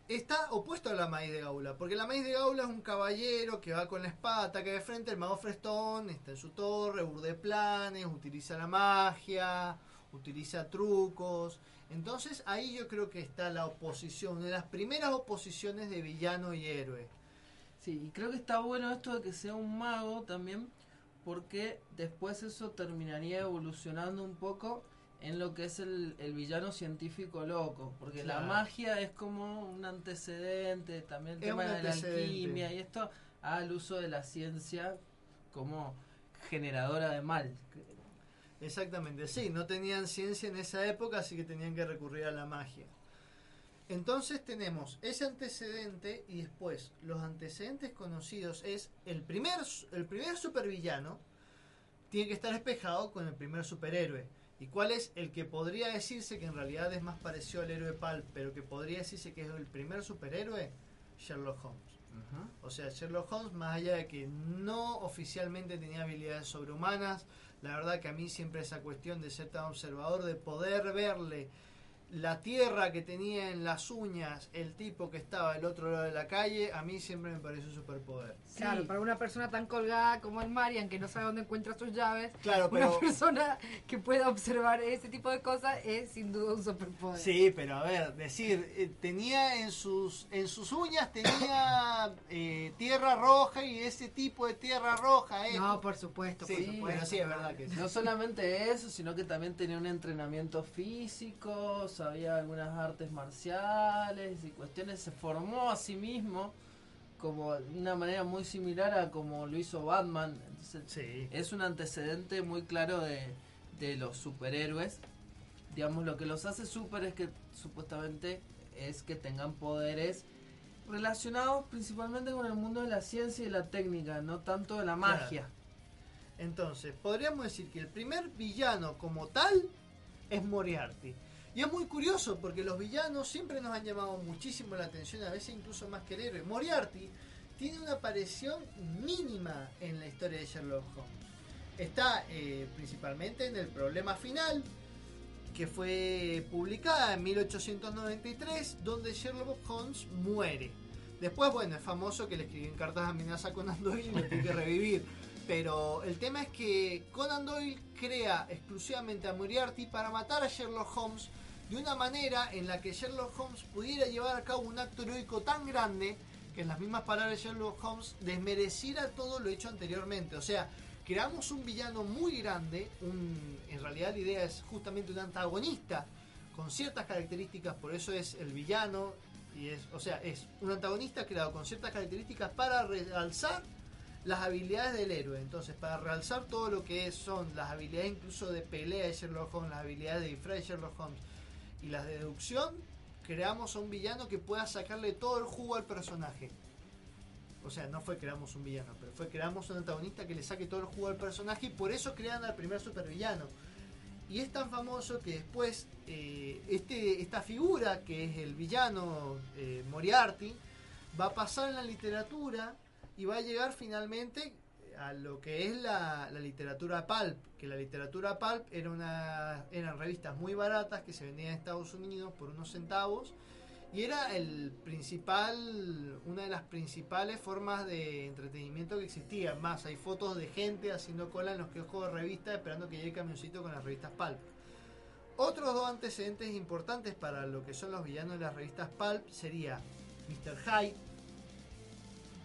Speaker 12: está opuesto a la maíz de Gaula, porque la maíz de Gaula es un caballero que va con la espada, ataca de frente, el mago Frestón está en su torre, urde planes, utiliza la magia, utiliza trucos. Entonces ahí yo creo que está la oposición, una de las primeras oposiciones de villano y héroe.
Speaker 14: Sí, y creo que está bueno esto de que sea un mago también, porque después eso terminaría evolucionando un poco en lo que es el, el villano científico loco, porque la magia es como un antecedente, también el
Speaker 12: Es
Speaker 14: tema de la alquimia y esto al uso de la ciencia como generadora de mal.
Speaker 12: Exactamente, sí, no tenían ciencia en esa época, así que tenían que recurrir a la magia. Entonces tenemos ese antecedente y después los antecedentes conocidos es el primer, el primer supervillano tiene que estar espejado con el primer superhéroe. ¿Y cuál es el que podría decirse que en realidad es más parecido al héroe Pulp, pero que podría decirse que es el primer superhéroe? Sherlock Holmes. O sea, Sherlock Holmes, más allá de que no oficialmente tenía habilidades sobrehumanas, la verdad que a mí siempre esa cuestión de ser tan observador, de poder verle la tierra que tenía en las uñas el tipo que estaba al otro lado de la calle, a mí siempre me pareció un superpoder.
Speaker 19: Claro, para una persona tan colgada como el Marian, que no sabe dónde encuentra sus llaves,
Speaker 12: Claro,
Speaker 19: una persona que pueda observar ese tipo de cosas es sin duda un superpoder.
Speaker 12: Sí, pero a ver, decir, eh, tenía en sus en sus uñas tenía eh, tierra roja y ese tipo de tierra roja es
Speaker 19: No, por supuesto.
Speaker 12: Sí,
Speaker 19: por supuesto.
Speaker 12: bueno, sí, es verdad que sí.
Speaker 14: No solamente eso, sino que también tenía un entrenamiento físico, sabía algunas artes marciales y cuestiones, se formó a sí mismo como de una manera muy similar a como lo hizo Batman. Entonces, es un antecedente muy claro de, de los superhéroes. Digamos, lo que los hace super es que supuestamente es que tengan poderes relacionados principalmente con el mundo de la ciencia y la técnica, no tanto de la
Speaker 12: Claro.
Speaker 14: magia.
Speaker 12: Entonces, podríamos decir que el primer villano como tal es Moriarty. Y es muy curioso porque los villanos siempre nos han llamado muchísimo la atención, a veces incluso más que el héroe. Moriarty tiene una aparición mínima en la historia de Sherlock Holmes. Está eh, principalmente en el problema final, que fue publicada en 1893, donde Sherlock Holmes muere. Después, bueno, es famoso que le escriben cartas de amenaza a Conan Doyle y lo tiene que (laughs) revivir. Pero el tema es que Conan Doyle crea exclusivamente a Moriarty para matar a Sherlock Holmes de una manera en la que Sherlock Holmes pudiera llevar a cabo un acto heroico tan grande que en las mismas palabras de Sherlock Holmes desmereciera todo lo hecho anteriormente. O sea, creamos un villano muy grande, un, en realidad la idea es justamente un antagonista con ciertas características, por eso es el villano, y es, o sea, es un antagonista creado con ciertas características para realzar las habilidades del héroe. Entonces, para realzar todo lo que son las habilidades incluso de pelea de Sherlock Holmes, las habilidades de disfraz de Sherlock Holmes y de deducción, creamos a un villano que pueda sacarle todo el jugo al personaje. O sea, no fue creamos un villano, pero fue creamos un antagonista que le saque todo el jugo al personaje y por eso crean al primer supervillano. Y es tan famoso que después eh, este, esta figura, que es el villano eh, Moriarty, va a pasar en la literatura y va a llegar finalmente a lo que es la, la literatura pulp, que la literatura pulp era una, eran revistas muy baratas que se vendían en Estados Unidos por unos centavos y era el principal, una de las principales formas de entretenimiento que existía. Más, hay fotos de gente haciendo cola en los kioscos de revistas esperando que llegue el camioncito con las revistas pulp. Otros dos antecedentes importantes para lo que son los villanos de las revistas pulp sería Mr. Hyde,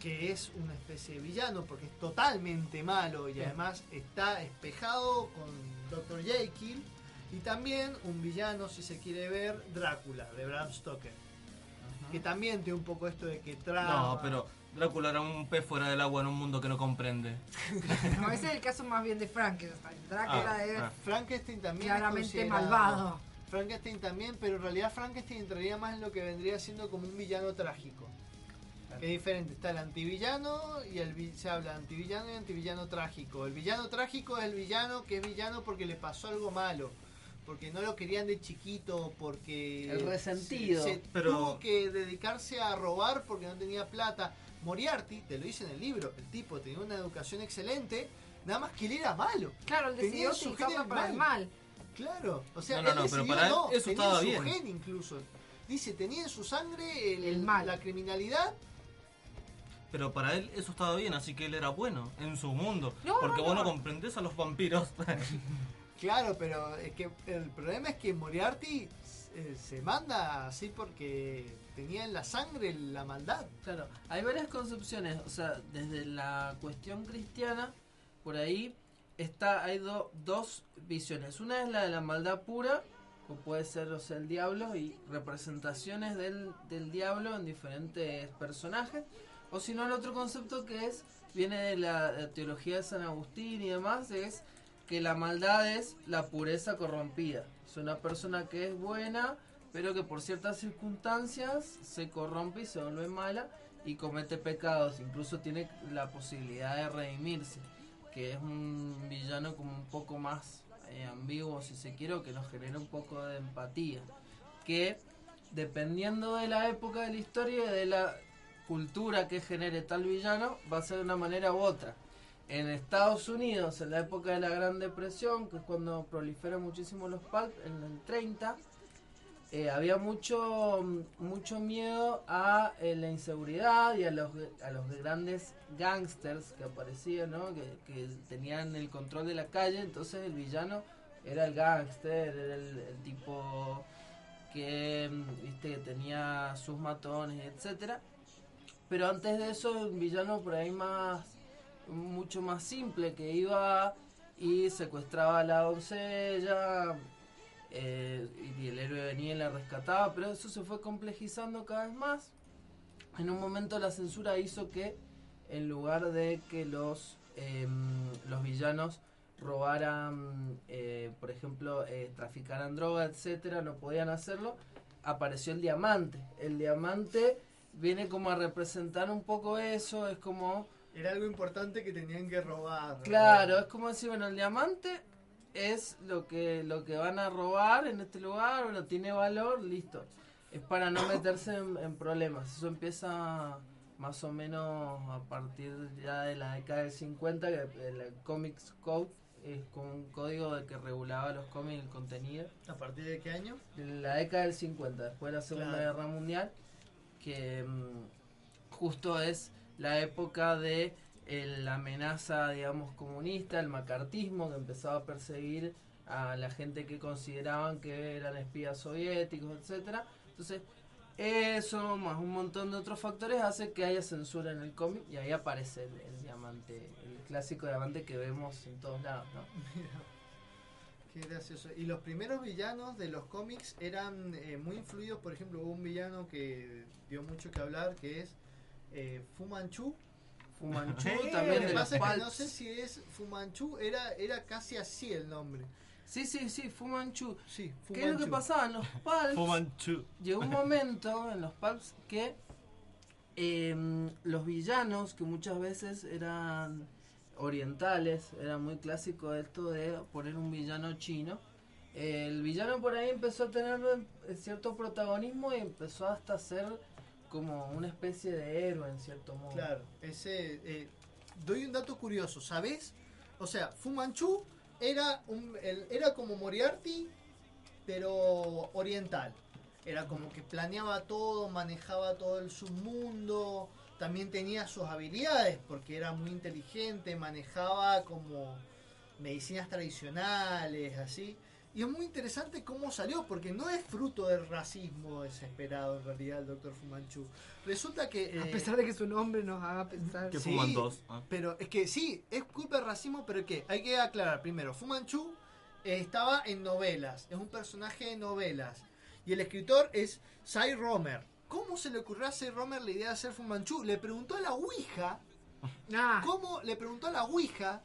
Speaker 12: que es una especie de villano porque es totalmente malo y además está espejado con Dr. Jekyll y también un villano si se quiere ver Drácula de Bram Stoker que también tiene un poco esto de que traba
Speaker 15: No, pero Drácula era un pez fuera del agua en un mundo que no comprende. (laughs)
Speaker 19: No, ese es el caso más bien de Frankenstein. Drácula
Speaker 15: Ah,
Speaker 19: es
Speaker 15: ah.
Speaker 12: Frankenstein también
Speaker 19: claramente malvado.
Speaker 12: Frankenstein también, pero en realidad Frankenstein entraría más en lo que vendría siendo como un villano trágico. Que es diferente, está el antivillano y el se habla de antivillano y antivillano trágico. El villano trágico es el villano que es villano porque le pasó algo malo, porque no lo querían de chiquito, porque
Speaker 14: El resentido.
Speaker 12: se, se
Speaker 14: Pero-
Speaker 12: tuvo que dedicarse a robar porque no tenía plata. Moriarty, te lo dice en el libro, el tipo tenía una educación excelente, nada más que él era malo.
Speaker 19: Claro, él
Speaker 12: Tenía
Speaker 19: decidió
Speaker 12: su el
Speaker 19: para el mal.
Speaker 12: Claro, o sea,
Speaker 15: No, no,
Speaker 12: él
Speaker 15: no, pero
Speaker 12: decidió
Speaker 15: para él
Speaker 12: no,
Speaker 15: eso
Speaker 12: tenía
Speaker 15: estaba
Speaker 12: su
Speaker 15: bien.
Speaker 12: gen incluso. Dice, tenía en su sangre el, la criminalidad.
Speaker 15: Pero para él eso estaba bien, así que él era bueno en su mundo.
Speaker 12: No,
Speaker 15: porque
Speaker 12: no,
Speaker 15: vos no
Speaker 12: no.
Speaker 15: comprendés a los vampiros. (laughs)
Speaker 12: Claro, pero es que el problema es que Moriarty eh, se manda así porque tenía en la sangre la maldad.
Speaker 14: Claro, hay varias concepciones, o sea, desde la cuestión cristiana, por ahí está, hay do- dos visiones. Una es la de la maldad pura, o puede ser o sea, el diablo, y representaciones del, del diablo en diferentes personajes. O si no, el otro concepto que es viene de la, teología de San Agustín y demás, es que la maldad es la pureza corrompida. Es una persona que es buena, pero que por ciertas circunstancias se corrompe y se vuelve mala y comete pecados. Incluso tiene la posibilidad de redimirse, que es un villano como un poco más eh, ambiguo, si se quiere, o que nos genera un poco de empatía. Que dependiendo de la época de la historia y de la cultura que genere tal villano, va a ser de una manera u otra. En Estados Unidos, en la época de la Gran Depresión, que es cuando proliferan muchísimo los pulp, en el 30, eh, había mucho mucho miedo a eh, la inseguridad y a los, a los grandes gangsters que aparecían, ¿no? que, tenían el control de la calle, entonces el villano era el gángster, era el, el tipo que, mm, viste, que tenía sus matones, etcétera. Pero antes de eso, un villano por ahí más, mucho más simple, que iba y secuestraba a la doncella, eh, y el héroe venía y la rescataba, pero eso se fue complejizando cada vez más. En un momento la censura hizo que en lugar de que los, em, los villanos robaran, eh, por ejemplo, eh, traficaran droga, etcétera, no podían hacerlo, apareció el diamante. El diamante viene como a representar un poco eso, es como...
Speaker 12: Era algo importante que tenían que robar.
Speaker 14: Claro, es como decir, bueno, el diamante es lo que lo que van a robar en este lugar, bueno, tiene valor, listo. Es para no meterse en, en problemas. Eso empieza más o menos a partir ya de la década del 50, que el Comics Code es como un código de que regulaba los cómics y el contenido.
Speaker 12: ¿A partir de qué año?
Speaker 14: La década del 50, después de la Segunda
Speaker 12: Claro.
Speaker 14: Guerra Mundial, que mm, justo es la época de el- la amenaza, digamos, comunista, el macartismo que empezaba a perseguir a la gente que consideraban que eran espías soviéticos, etcétera. Entonces, eso más un montón de otros factores hace que haya censura en el cómic y ahí aparece el, el diamante, el clásico diamante que vemos en todos lados, ¿no? (laughs)
Speaker 12: Qué gracioso. Y los primeros villanos de los cómics eran eh, muy influidos, por ejemplo, hubo un villano que dio mucho que hablar, que es eh, Fu Manchu.
Speaker 14: Fu Manchu, (laughs)
Speaker 12: Sí,
Speaker 14: también de los
Speaker 12: no sé si es Fu Manchu, era, era casi así el nombre.
Speaker 14: Sí, sí, sí, Fu Manchu.
Speaker 12: Sí, Fu
Speaker 14: ¿Qué es lo que pasaba en los (laughs) pulps?
Speaker 15: Fu Manchu.
Speaker 14: Llegó un momento en los pulps que em, los villanos, que muchas veces eran orientales, era muy clásico esto de poner un villano chino. El villano por ahí empezó a tener eh, cierto protagonismo y empezó hasta a ser como una especie de héroe en cierto modo.
Speaker 12: Claro, ese. eh, doy un dato curioso, ¿sabes? O sea, Fu Manchu era, un, era como Moriarty, pero oriental. Era como que planeaba todo, manejaba todo el submundo, también tenía sus habilidades porque era muy inteligente, manejaba como medicinas tradicionales, así. Y es muy interesante cómo salió, porque no es fruto del racismo desesperado en realidad el Dr. Fumanchu. Resulta que...
Speaker 10: A
Speaker 12: eh,
Speaker 10: pesar de que su nombre nos haga pensar.
Speaker 12: Sí, Pero es que sí, es culpa del racismo, pero que hay que aclarar primero. Fumanchu eh, estaba en novelas, es un personaje de novelas. Y el escritor es Cy Romer. ¿Cómo se le ocurrió a Cy Romer la idea de hacer Fumanchu? Le preguntó a la Ouija. ¿Cómo le preguntó a la Ouija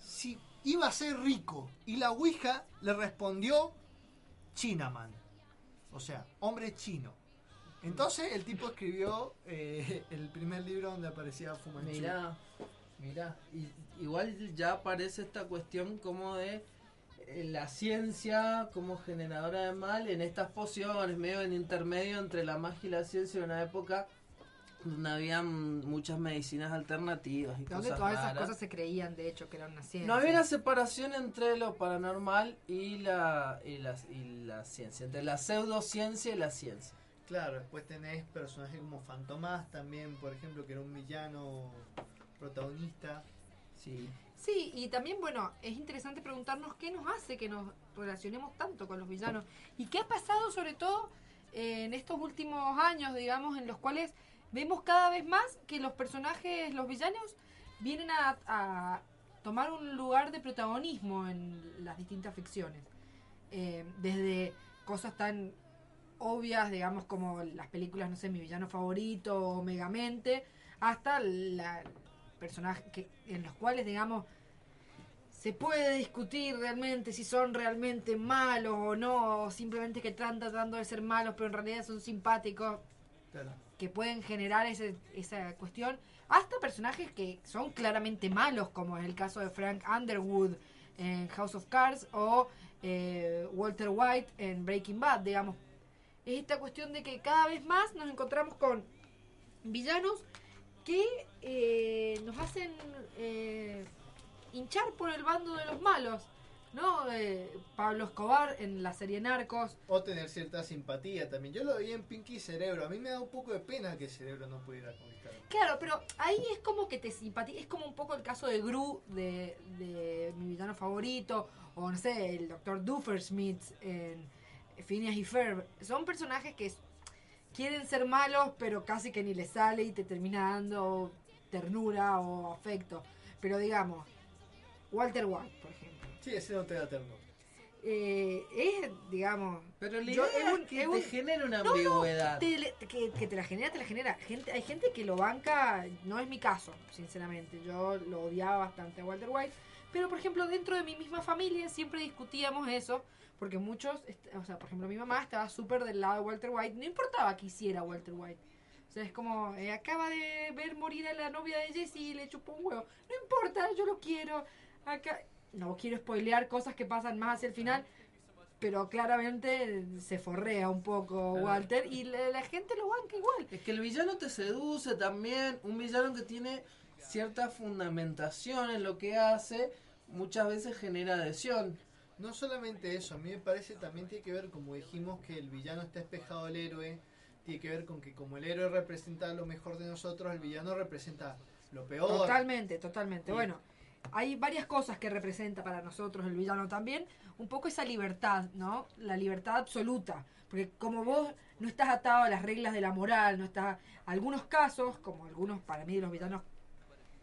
Speaker 12: si iba a ser rico? Y la Ouija le respondió Chinaman. O sea, hombre chino. Entonces el tipo escribió eh, el primer libro donde aparecía Fumanchu.
Speaker 14: Mirá, mirá. Y, igual ya aparece esta cuestión como de la ciencia como generadora de mal en estas pociones, medio en intermedio entre la magia y la ciencia de una época donde había muchas medicinas alternativas y
Speaker 10: Donde
Speaker 14: cosas
Speaker 10: todas esas
Speaker 14: raras.
Speaker 10: cosas se creían, de hecho, que era una ciencia.
Speaker 14: No había una separación entre lo paranormal y la, y la, y la ciencia, entre la pseudociencia y la ciencia.
Speaker 12: Claro, después tenés personajes como Fantomas también, por ejemplo, que era un villano protagonista.
Speaker 14: Sí.
Speaker 10: Sí, y también, bueno, es interesante preguntarnos qué nos hace que nos relacionemos tanto con los villanos. Y qué ha pasado, sobre todo, eh, en estos últimos años, digamos, en los cuales vemos cada vez más que los personajes, los villanos, vienen a, tomar un lugar de protagonismo en las distintas ficciones. Eh, desde cosas tan obvias, digamos, como las películas, no sé, Mi villano favorito o Megamente, hasta la personajes que, en los cuales, digamos, se puede discutir realmente si son realmente malos o no, o simplemente que están tratando de ser malos, pero en realidad son simpáticos, que pueden generar ese, esa cuestión, hasta personajes que son claramente malos, como es el caso de Frank Underwood en House of Cards o eh, Walter White en Breaking Bad, digamos. Es esta cuestión de que cada vez más nos encontramos con villanos que eh, nos hacen eh, hinchar por el bando de los malos. ¿No? Eh, Pablo Escobar en la serie Narcos.
Speaker 12: O tener cierta simpatía también. Yo lo vi en Pinky Cerebro. A mí me da un poco de pena que Cerebro no pudiera conquistar.
Speaker 10: Claro, pero ahí es como que te simpatiza. Es como un poco el caso de Gru, de, de mi villano favorito. O no sé, el doctor Duffersmith en Phineas y Ferb. Son personajes que quieren ser malos, pero casi que ni les sale y te termina dando ternura o afecto. Pero digamos, Walter White, por ejemplo.
Speaker 12: Sí, ese no te da ternura.
Speaker 10: Eh, es, digamos.
Speaker 14: Pero la
Speaker 10: yo-
Speaker 14: idea es que te genere una
Speaker 10: No, no,
Speaker 14: ambigüedad.
Speaker 10: te le- que, que te la genera, te la genera. Gente, hay gente que lo banca, no es mi caso, sinceramente. Yo lo odiaba bastante a Walter White. Pero, por ejemplo, dentro de mi misma familia siempre discutíamos eso. Porque muchos, est- o sea, por ejemplo, mi mamá estaba súper del lado de Walter White. No importaba que hiciera Walter White. O sea, es como, eh, acaba de ver morir a la novia de Jesse y le chupó un huevo. No importa, yo lo quiero. Acá, no quiero spoilear cosas que pasan más hacia el final. Pero claramente se forrea un poco. Walter y la, la gente lo banca igual.
Speaker 14: Es que el villano te seduce también. Un villano que tiene cierta fundamentación en lo que hace, muchas veces genera adhesión.
Speaker 12: No solamente eso, a mí me parece también tiene que ver, como dijimos, que el villano está espejado al héroe. Tiene que ver con que como el héroe representa lo mejor de nosotros, el villano representa lo peor.
Speaker 10: Totalmente, totalmente. Bueno, hay varias cosas que representa para nosotros el villano también. Un poco esa libertad, ¿no? La libertad absoluta. Porque como vos no estás atado a las reglas de la moral, no estás... Algunos casos, como algunos para mí de los villanos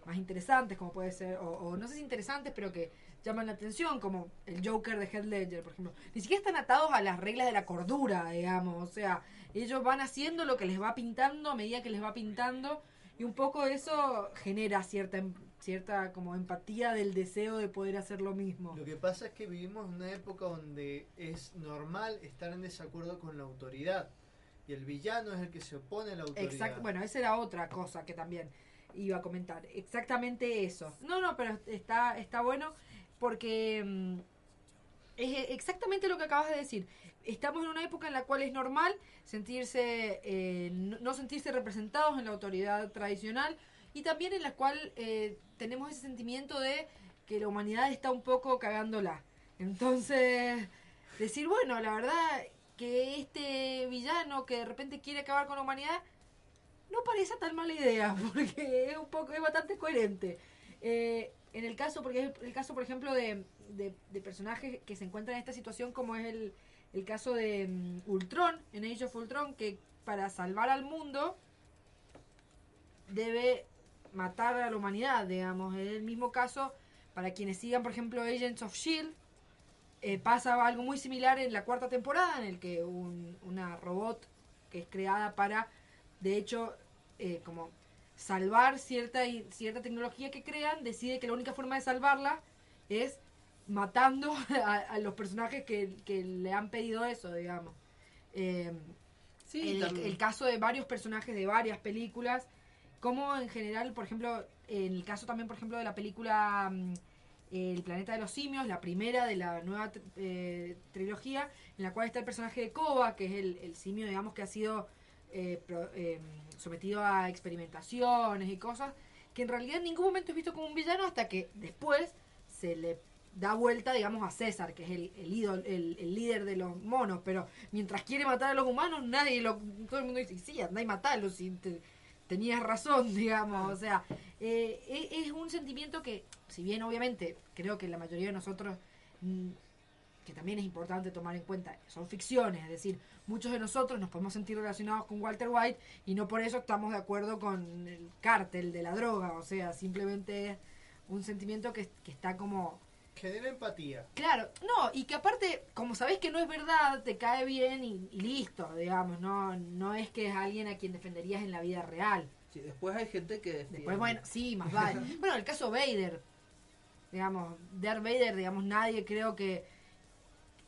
Speaker 10: más interesantes, como puede ser, o, o no sé si interesantes, pero que llaman la atención, como el Joker de Heath Ledger, por ejemplo. Ni siquiera están atados a las reglas de la cordura, digamos. O sea, ellos van haciendo lo que les va pintando a medida que les va pintando y un poco eso genera cierta em- cierta como empatía del deseo de poder hacer lo mismo.
Speaker 12: Lo que pasa es que vivimos una época donde es normal estar en desacuerdo con la autoridad. Y el villano es el que se opone a la autoridad.
Speaker 10: Exacto, bueno, esa era otra cosa que también iba a comentar. Exactamente eso. No, no, pero está, está bueno porque mm, es exactamente lo que acabas de decir. Estamos en una época en la cual es normal sentirse, eh, no sentirse representados en la autoridad tradicional y también en la cual eh, tenemos ese sentimiento de que la humanidad está un poco cagándola. Entonces, decir, bueno, la verdad que este villano que de repente quiere acabar con la humanidad no parece tan mala idea, (laughs) porque es un poco, es bastante coherente. Eh, en el caso, porque es el caso, por ejemplo, de, de- personajes que se encuentran en esta situación, como es el, el caso de mm, Ultron, en Age of Ultron, que para salvar al mundo debe matar a la humanidad, digamos. Es el mismo caso para quienes sigan, por ejemplo, Agents of Shield. Eh, pasa algo muy similar en la cuarta temporada, en el que un- una robot que es creada para, de hecho, eh, como salvar cierta cierta tecnología que crean, decide que la única forma de salvarla es matando (laughs) a, a los personajes que, que le han pedido eso, digamos. Eh,
Speaker 14: Sí,
Speaker 10: el, caso de varios personajes de varias películas, como en general, por ejemplo, en el caso también, por ejemplo, de la película mm, El planeta de los simios, la primera de la nueva eh, trilogía, en la cual está el personaje de Koba, que es el, el simio, digamos, que ha sido eh, eh, sometido a experimentaciones y cosas, que en realidad en ningún momento es visto como un villano hasta que después se le da vuelta, digamos, a César, que es el, el, ídol- el, líder de los monos, pero mientras quiere matar a los humanos, nadie lo, todo el mundo dice, sí, anda y matalo, si te- tenías razón, (laughs) digamos, o sea, eh, e- es un sentimiento que, si bien obviamente creo que la mayoría de nosotros, mm, que también es importante tomar en cuenta, son ficciones, es decir, muchos de nosotros nos podemos sentir relacionados con Walter White y no por eso estamos de acuerdo con el cártel de la droga, o sea, simplemente es un sentimiento que, que está como
Speaker 12: Genera empatía.
Speaker 10: Claro, no, y que aparte, como sabés que no es verdad, te cae bien y, y listo, digamos, no no es que es alguien a quien defenderías en la vida real.
Speaker 14: Sí, después hay gente que defiende.
Speaker 10: Después, bueno, sí, más vale. (laughs) bueno, el caso Vader, digamos, Darth Vader, digamos, nadie creo que...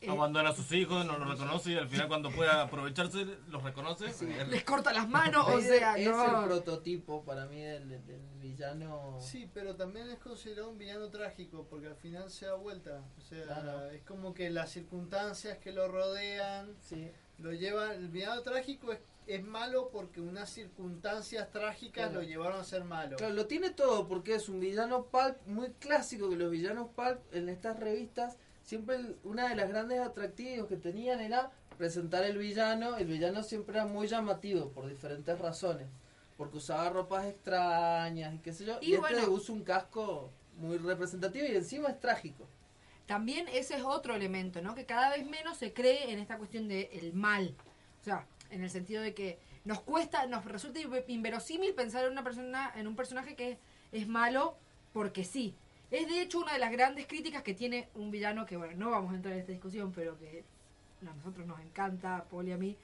Speaker 10: eh,
Speaker 15: Abandona a sus hijos, no los reconoce y al final cuando pueda aprovecharse los reconoce.
Speaker 10: les corta las manos, o sea,
Speaker 14: es
Speaker 10: no...
Speaker 14: el prototipo para mí del, del villano.
Speaker 12: Sí, pero también es considerado un villano trágico porque al final se da vuelta. O sea,
Speaker 14: Claro.
Speaker 12: es como que las circunstancias que lo rodean lo llevan. El villano trágico es, es malo porque unas circunstancias trágicas
Speaker 14: Claro.
Speaker 12: lo llevaron a ser malo.
Speaker 14: Claro, lo tiene todo porque es un villano pulp muy clásico que los villanos pulp en estas revistas siempre el- una de las grandes atractivos que tenían era presentar el villano, el villano siempre era muy llamativo por diferentes razones, porque usaba ropas extrañas y qué sé yo,
Speaker 10: Y
Speaker 14: y, este
Speaker 10: bueno.
Speaker 14: usa un casco muy representativo y encima es trágico.
Speaker 10: También ese es otro elemento, ¿no? Que cada vez menos se cree en esta cuestión del el mal. O sea, en el sentido de que nos cuesta, nos resulta inve- inverosímil pensar en una persona, en un personaje que es malo porque sí. Es de hecho una de las grandes críticas que tiene un villano que, bueno, no vamos a entrar en esta discusión, pero que a nosotros nos encanta, Paul y a mí,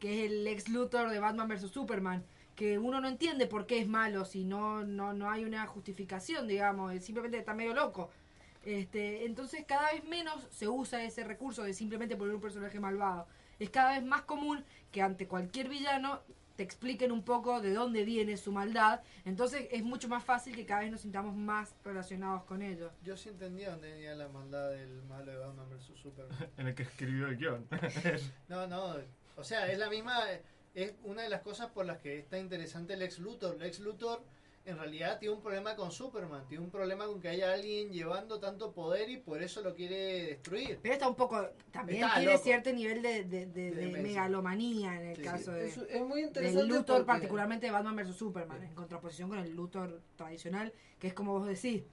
Speaker 10: que es el ex Luthor de Batman vs. Superman, que uno no entiende por qué es malo, si no, no, no hay una justificación, digamos, simplemente está medio loco. Este, entonces cada vez menos se usa ese recurso de simplemente poner un personaje malvado. Es cada vez más común que ante cualquier villano te expliquen un poco de dónde viene su maldad. Entonces es mucho más fácil que cada vez nos sintamos más relacionados con ellos.
Speaker 12: Yo sí entendía dónde venía la maldad del malo de Batman vs Superman. (laughs)
Speaker 15: En el que escribió el guion. (laughs) (laughs)
Speaker 12: No, no, o sea, es la misma, es una de las cosas por las que está interesante el ex Luthor. El ex Luthor en realidad tiene un problema con Superman, tiene un problema con que haya alguien llevando tanto poder y por eso lo quiere destruir.
Speaker 10: Pero está un poco, también
Speaker 12: Está
Speaker 10: tiene
Speaker 12: loco.
Speaker 10: cierto nivel de, de- de- megalomanía en el
Speaker 12: Sí,
Speaker 10: caso
Speaker 12: sí.
Speaker 10: de,
Speaker 14: Es- es muy
Speaker 10: del
Speaker 14: interesante
Speaker 10: Luthor,
Speaker 14: porque-
Speaker 10: particularmente de Batman vs. Superman, en contraposición con el Luthor tradicional, que es como vos decís,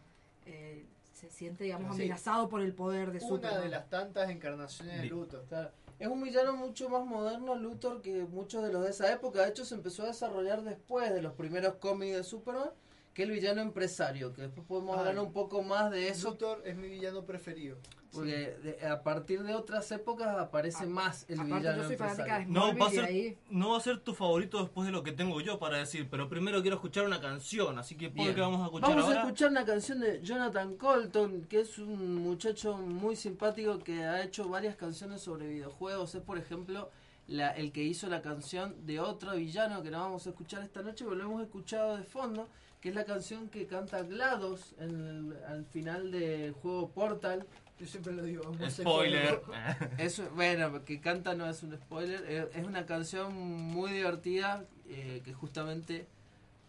Speaker 10: eh, se siente, digamos,
Speaker 12: Sí.
Speaker 10: amenazado por el poder de
Speaker 12: Una
Speaker 10: Superman.
Speaker 12: de las tantas encarnaciones de Luthor.
Speaker 14: Claro. Es un villano mucho más moderno, Luthor, que muchos de los de esa época. De hecho, se empezó a desarrollar después de los primeros cómics de Superman, que el villano empresario, que después podemos hablar un poco más de eso.
Speaker 12: Luthor es mi villano preferido.
Speaker 14: Porque de- a partir de otras épocas aparece más el
Speaker 10: aparte,
Speaker 14: villano
Speaker 10: yo soy fanática de
Speaker 15: No va, a ser,
Speaker 10: ahí-
Speaker 15: no va a ser tu favorito después de lo que tengo yo para decir, pero primero quiero escuchar una canción, así que ¿por qué vamos a escuchar
Speaker 14: Vamos
Speaker 15: ahora?
Speaker 14: a escuchar una canción de Jonathan Colton, que es un muchacho muy simpático que ha hecho varias canciones sobre videojuegos. Es, por ejemplo, la, el que hizo la canción de otro villano que no vamos a escuchar esta noche, pero lo hemos escuchado de fondo, que es la canción que canta GLaDOS en el- al final del juego Portal.
Speaker 12: Yo siempre lo digo.
Speaker 15: Spoiler. (laughs)
Speaker 14: Eso, bueno, que canta no es un spoiler, eh, es una canción muy divertida eh, que justamente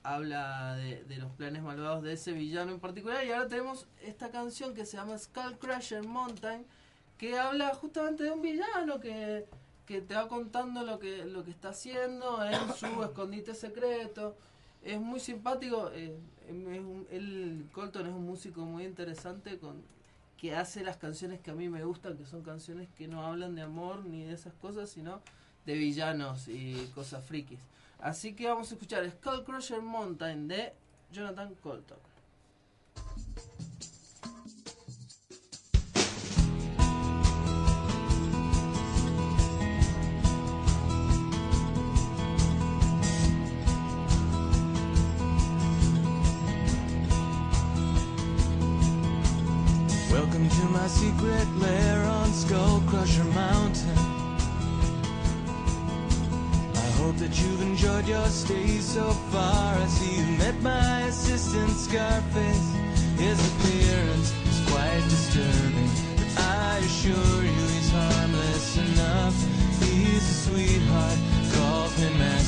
Speaker 14: habla de, de los planes malvados de ese villano en particular. Y ahora tenemos esta canción que se llama Skull Crusher Mountain, que habla justamente de un villano que, que te va contando lo que, lo que está haciendo en su (coughs) escondite secreto. Es muy simpático. eh, es un- él, Colton es un músico muy interesante con que hace las canciones que a mí me gustan, que son canciones que no hablan de amor ni de esas cosas, sino de villanos y cosas frikis. Así que vamos a escuchar Skull Crusher Mountain de Jonathan Colton.
Speaker 31: My secret lair on Skull Crusher Mountain. I hope that you've enjoyed your stay so far. I see you met my assistant Scarface. His appearance is quite disturbing, but I assure you he's harmless enough. He's a sweetheart, calls me master,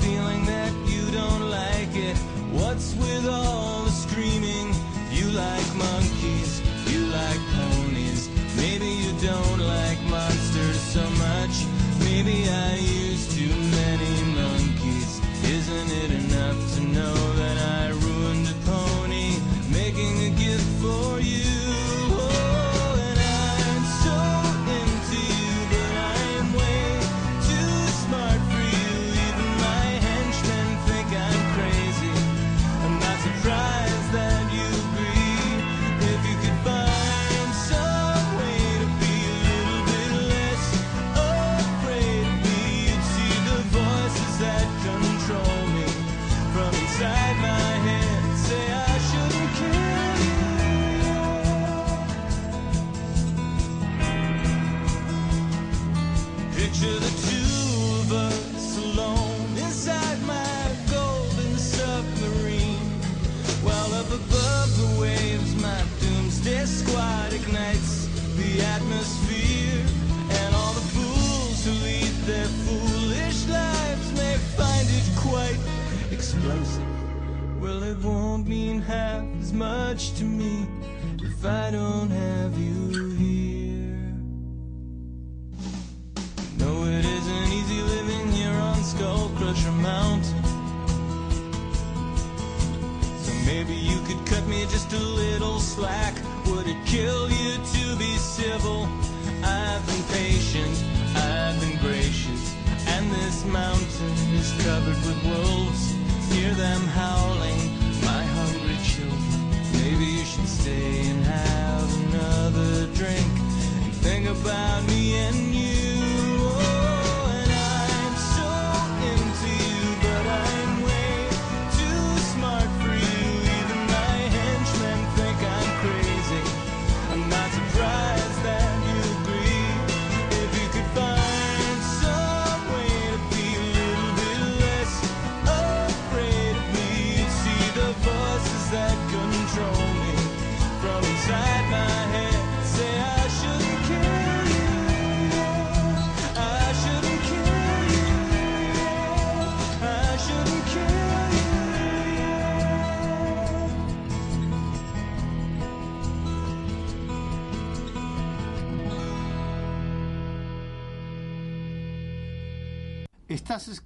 Speaker 31: feeling that you don't like it. What's with all much to me if I don't have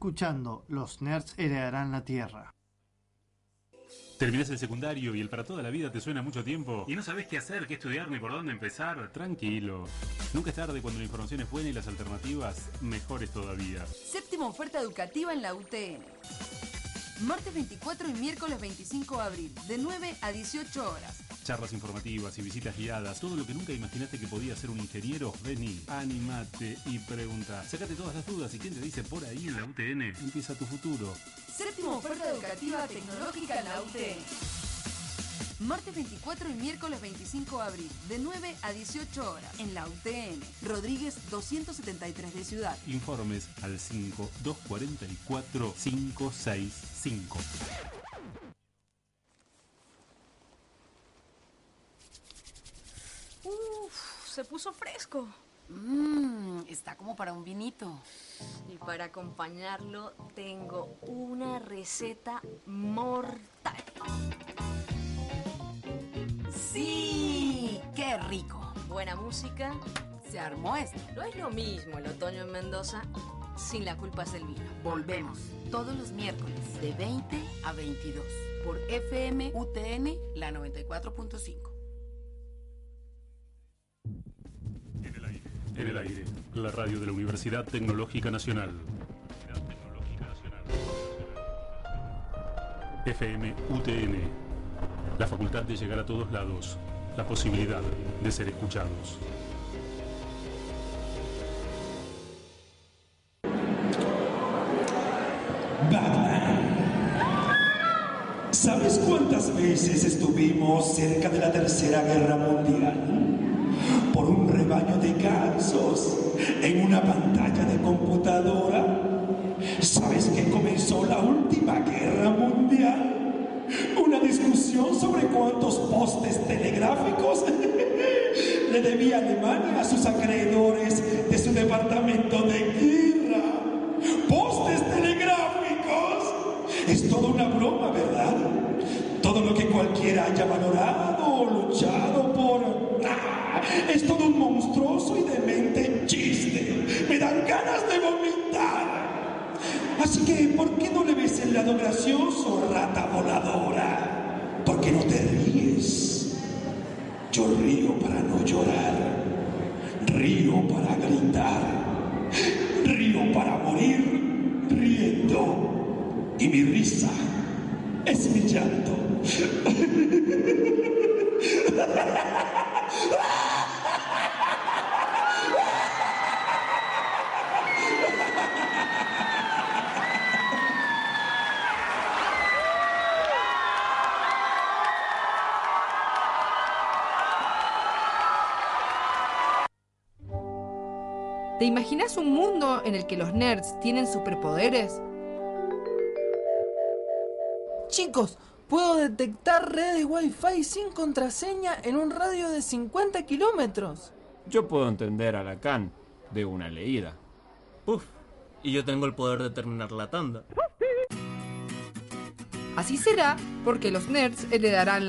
Speaker 12: escuchando Los Nerds heredarán la Tierra.
Speaker 6: Terminás el secundario y el para toda la vida te suena mucho tiempo y no sabes qué hacer, qué estudiar ni por dónde empezar. Tranquilo. Nunca es tarde cuando la información es buena y las alternativas mejores todavía.
Speaker 30: Séptima oferta educativa en la UTN. Martes 24 y miércoles 25 de abril, de 9 a 18 horas.
Speaker 6: Charlas informativas y visitas guiadas, todo lo que nunca imaginaste que podía ser un ingeniero, vení, animate y pregunta. Sácate todas las dudas y quién te dice por ahí en la UTN, empieza tu futuro.
Speaker 30: Séptima oferta educativa tecnológica en la UTN. Martes 24 y miércoles 25 de abril, de 9 a 18 horas, en la UTN. Rodríguez 273 de Ciudad.
Speaker 6: Informes al 5244 565.
Speaker 32: Uf, se puso fresco.
Speaker 30: Mmm, está como para un vinito.
Speaker 32: Y para acompañarlo tengo una receta mortal.
Speaker 30: ¡Sí! ¡Qué rico!
Speaker 32: Buena música.
Speaker 30: Se armó esto.
Speaker 32: No es lo mismo el otoño en Mendoza sin la culpa es del vino.
Speaker 30: Volvemos todos los miércoles de 20 a 22 por FM UTN la 94.5.
Speaker 6: En el aire, la radio de la Universidad Tecnológica Nacional. FM UTN, la facultad de llegar a todos lados, la posibilidad de ser escuchados.
Speaker 4: ¿Sabes cuántas veces estuvimos cerca de la Tercera Guerra Mundial? Por un rebaño de gansos en una pantalla de computadora. ¿Sabes que comenzó la última guerra mundial? Una discusión sobre cuántos postes telegráficos (laughs) le debía Alemania a sus acreedores de su departamento de guerra. ¡Postes telegráficos! Es toda una broma, ¿verdad? Todo lo que cualquiera haya valorado o luchado por... Es todo un monstruoso y demente chiste. Me dan ganas de vomitar. Así que, ¿por qué no le ves el lado gracioso, rata voladora? ¿Por qué no te ríes? Yo río para no llorar. Río para gritar. Río para morir riendo. Y mi risa es mi llanto.
Speaker 19: Mundo en el que los nerds tienen superpoderes?
Speaker 14: Chicos, puedo detectar redes Wi-Fi sin contraseña en un radio de 50 kilómetros.
Speaker 33: Yo puedo entender a Lacan de una leída.
Speaker 23: Uf, y yo tengo el poder de terminar la tanda.
Speaker 19: Así será porque los nerds heredarán la...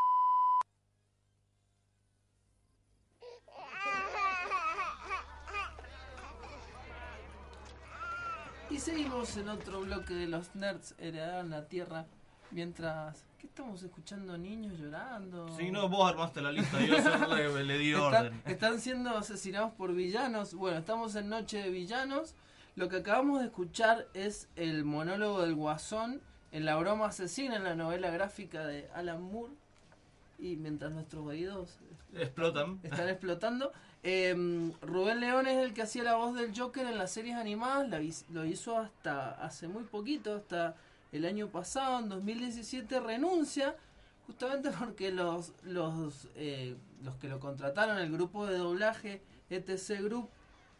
Speaker 14: Y seguimos en otro bloque de los nerds heredarán la tierra. Mientras. ¿Qué estamos escuchando? Niños llorando.
Speaker 15: Si no, vos armaste la lista, yo solo le, le di orden.
Speaker 14: están siendo asesinados por villanos. Bueno, estamos en Noche de Villanos. Lo que acabamos de escuchar es el monólogo del Guasón en La broma asesina, en la novela gráfica de Alan Moore. Y mientras nuestros oídos
Speaker 15: Explotan.
Speaker 14: están explotando. Eh, Rubén León es el que hacía la voz del Joker en las series animadas. la lo hizo hasta hace muy poquito, hasta el año pasado, en 2017, renuncia. Justamente (laughs) porque los, los, eh, los que lo contrataron, el grupo de doblaje ETC Group,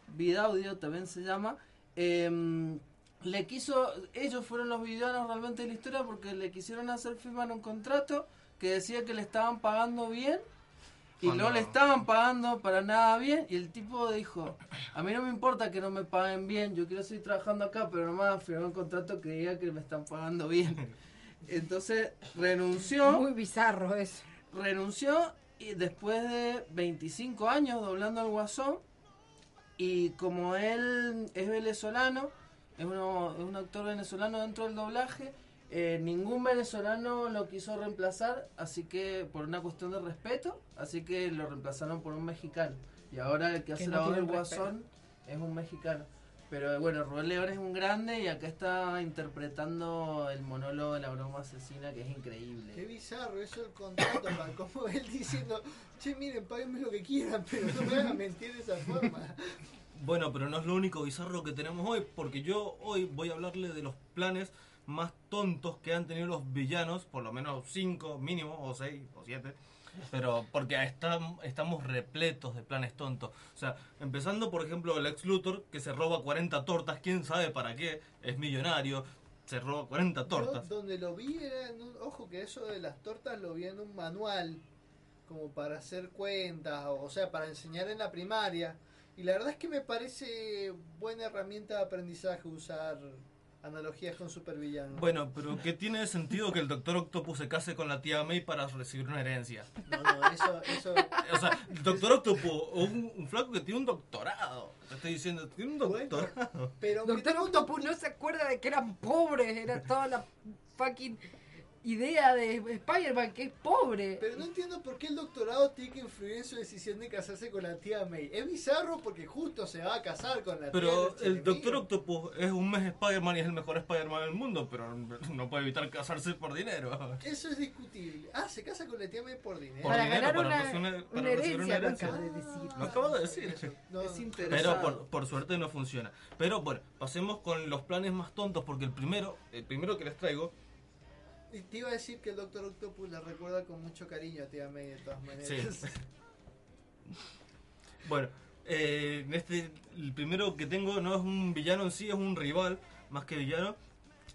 Speaker 14: Vidaudio también se llama, eh, le quiso, ellos fueron los villanos realmente de la historia porque le quisieron hacer firmar un contrato que decía que le estaban pagando bien y
Speaker 15: Cuando-
Speaker 14: no le estaban pagando para nada bien y el tipo dijo, a mí no me importa que no me paguen bien, yo quiero seguir trabajando acá, pero nomás firmar un contrato que diga que me están pagando bien. (laughs) Entonces renunció.
Speaker 19: Muy bizarro eso.
Speaker 14: Renunció y después de 25 años doblando al Guasón y como él es venezolano, es, uno- es un actor venezolano dentro del doblaje, eh, ningún venezolano lo quiso reemplazar, así que por una cuestión de respeto, así que lo reemplazaron por un mexicano. Y ahora el que hace
Speaker 19: no
Speaker 14: la voz del
Speaker 19: tienen
Speaker 14: Guasón es un mexicano. Pero bueno, Rubén León es un grande y acá está interpretando el monólogo de la broma asesina que es increíble.
Speaker 12: Qué bizarro eso el contrato, pa, (coughs) como él diciendo, che, miren, páguenme lo que quieran, (laughs) pero no me hagan mentir de esa forma.
Speaker 15: Bueno, pero no es lo único bizarro que tenemos hoy, porque yo hoy voy a hablarle de los planes más tontos que han tenido los villanos, por lo menos 5 mínimo, o 6 o 7. Pero porque estam- estamos repletos de planes tontos. O sea, empezando por ejemplo el ex Luthor, que se roba 40 tortas, quién sabe para qué, es millonario, se roba 40 tortas.
Speaker 12: Yo donde lo vi era, en un- ojo que eso de las tortas lo vi en un manual, como para hacer cuentas, o, o sea, para enseñar en la primaria. Y la verdad es que me parece buena herramienta de aprendizaje usar analogías con supervillanos.
Speaker 15: Bueno, pero ¿qué tiene sentido que el Doctor Octopus se case con la tía May para recibir una herencia?
Speaker 12: No, no, eso, eso...
Speaker 15: O sea, el Doctor Octopus, un, un flaco que tiene un doctorado. Te estoy diciendo, tiene un doctorado.
Speaker 12: Pero
Speaker 19: Doctor Octopus no se acuerda de que eran pobres, era toda la fucking idea de Spider-Man que es pobre.
Speaker 12: Pero no entiendo por qué el doctorado tiene que influir en su decisión de casarse con la tía May. Es bizarro porque justo se va a casar con la
Speaker 15: Pero
Speaker 12: tía
Speaker 15: el Doctor Octopus es un mes Spider-Man y es el mejor Spider-Man del mundo, pero no puede evitar casarse por dinero.
Speaker 12: Eso es discutible. Ah, se casa con la tía May por dinero.
Speaker 15: Por Para dinero, ganar para una- recibir- para una recibir una herencia, lo
Speaker 19: de decir.
Speaker 15: Lo acabo de decir.
Speaker 12: No,
Speaker 14: es
Speaker 15: Pero
Speaker 14: interesante.
Speaker 15: por, por suerte no funciona. Pero bueno, pasemos con los planes más tontos, porque el primero, el primero que les traigo,
Speaker 12: Te iba a decir que el Doctor Octopus la recuerda con mucho cariño a tía May de todas maneras.
Speaker 15: Sí. Bueno, eh, este, el primero que tengo no es un villano en sí, es un rival, más que villano.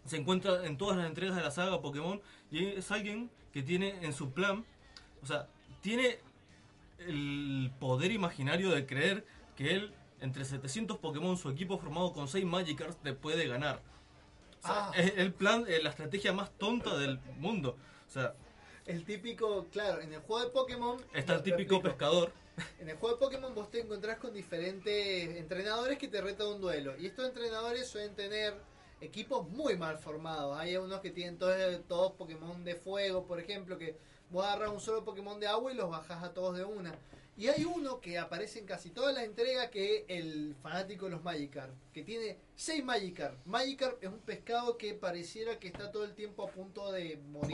Speaker 15: Se encuentra en todas las entregas de la saga Pokémon y es alguien que tiene en su plan, o sea, tiene el poder imaginario de creer que él, entre 700 Pokémon, su equipo formado con 6 Magikarps, te puede ganar. O sea,
Speaker 12: Ah.
Speaker 15: Es el plan, eh, la estrategia más tonta del mundo. O sea,
Speaker 12: El típico, claro, en el juego de Pokémon.
Speaker 15: está el típico pescador.
Speaker 12: En el juego de Pokémon vos te encontrás con diferentes entrenadores que te retan un duelo. Y estos entrenadores suelen tener equipos muy mal formados. Hay unos que tienen todos, todos Pokémon de fuego, por ejemplo, que vos agarras un solo Pokémon de agua y los bajás a todos de una. Y hay uno que aparece en casi todas las entregas que es el fanático de los Magikarp, que tiene 6 Magikarp. Magikarp es un pescado que pareciera que está todo el tiempo a punto de morir.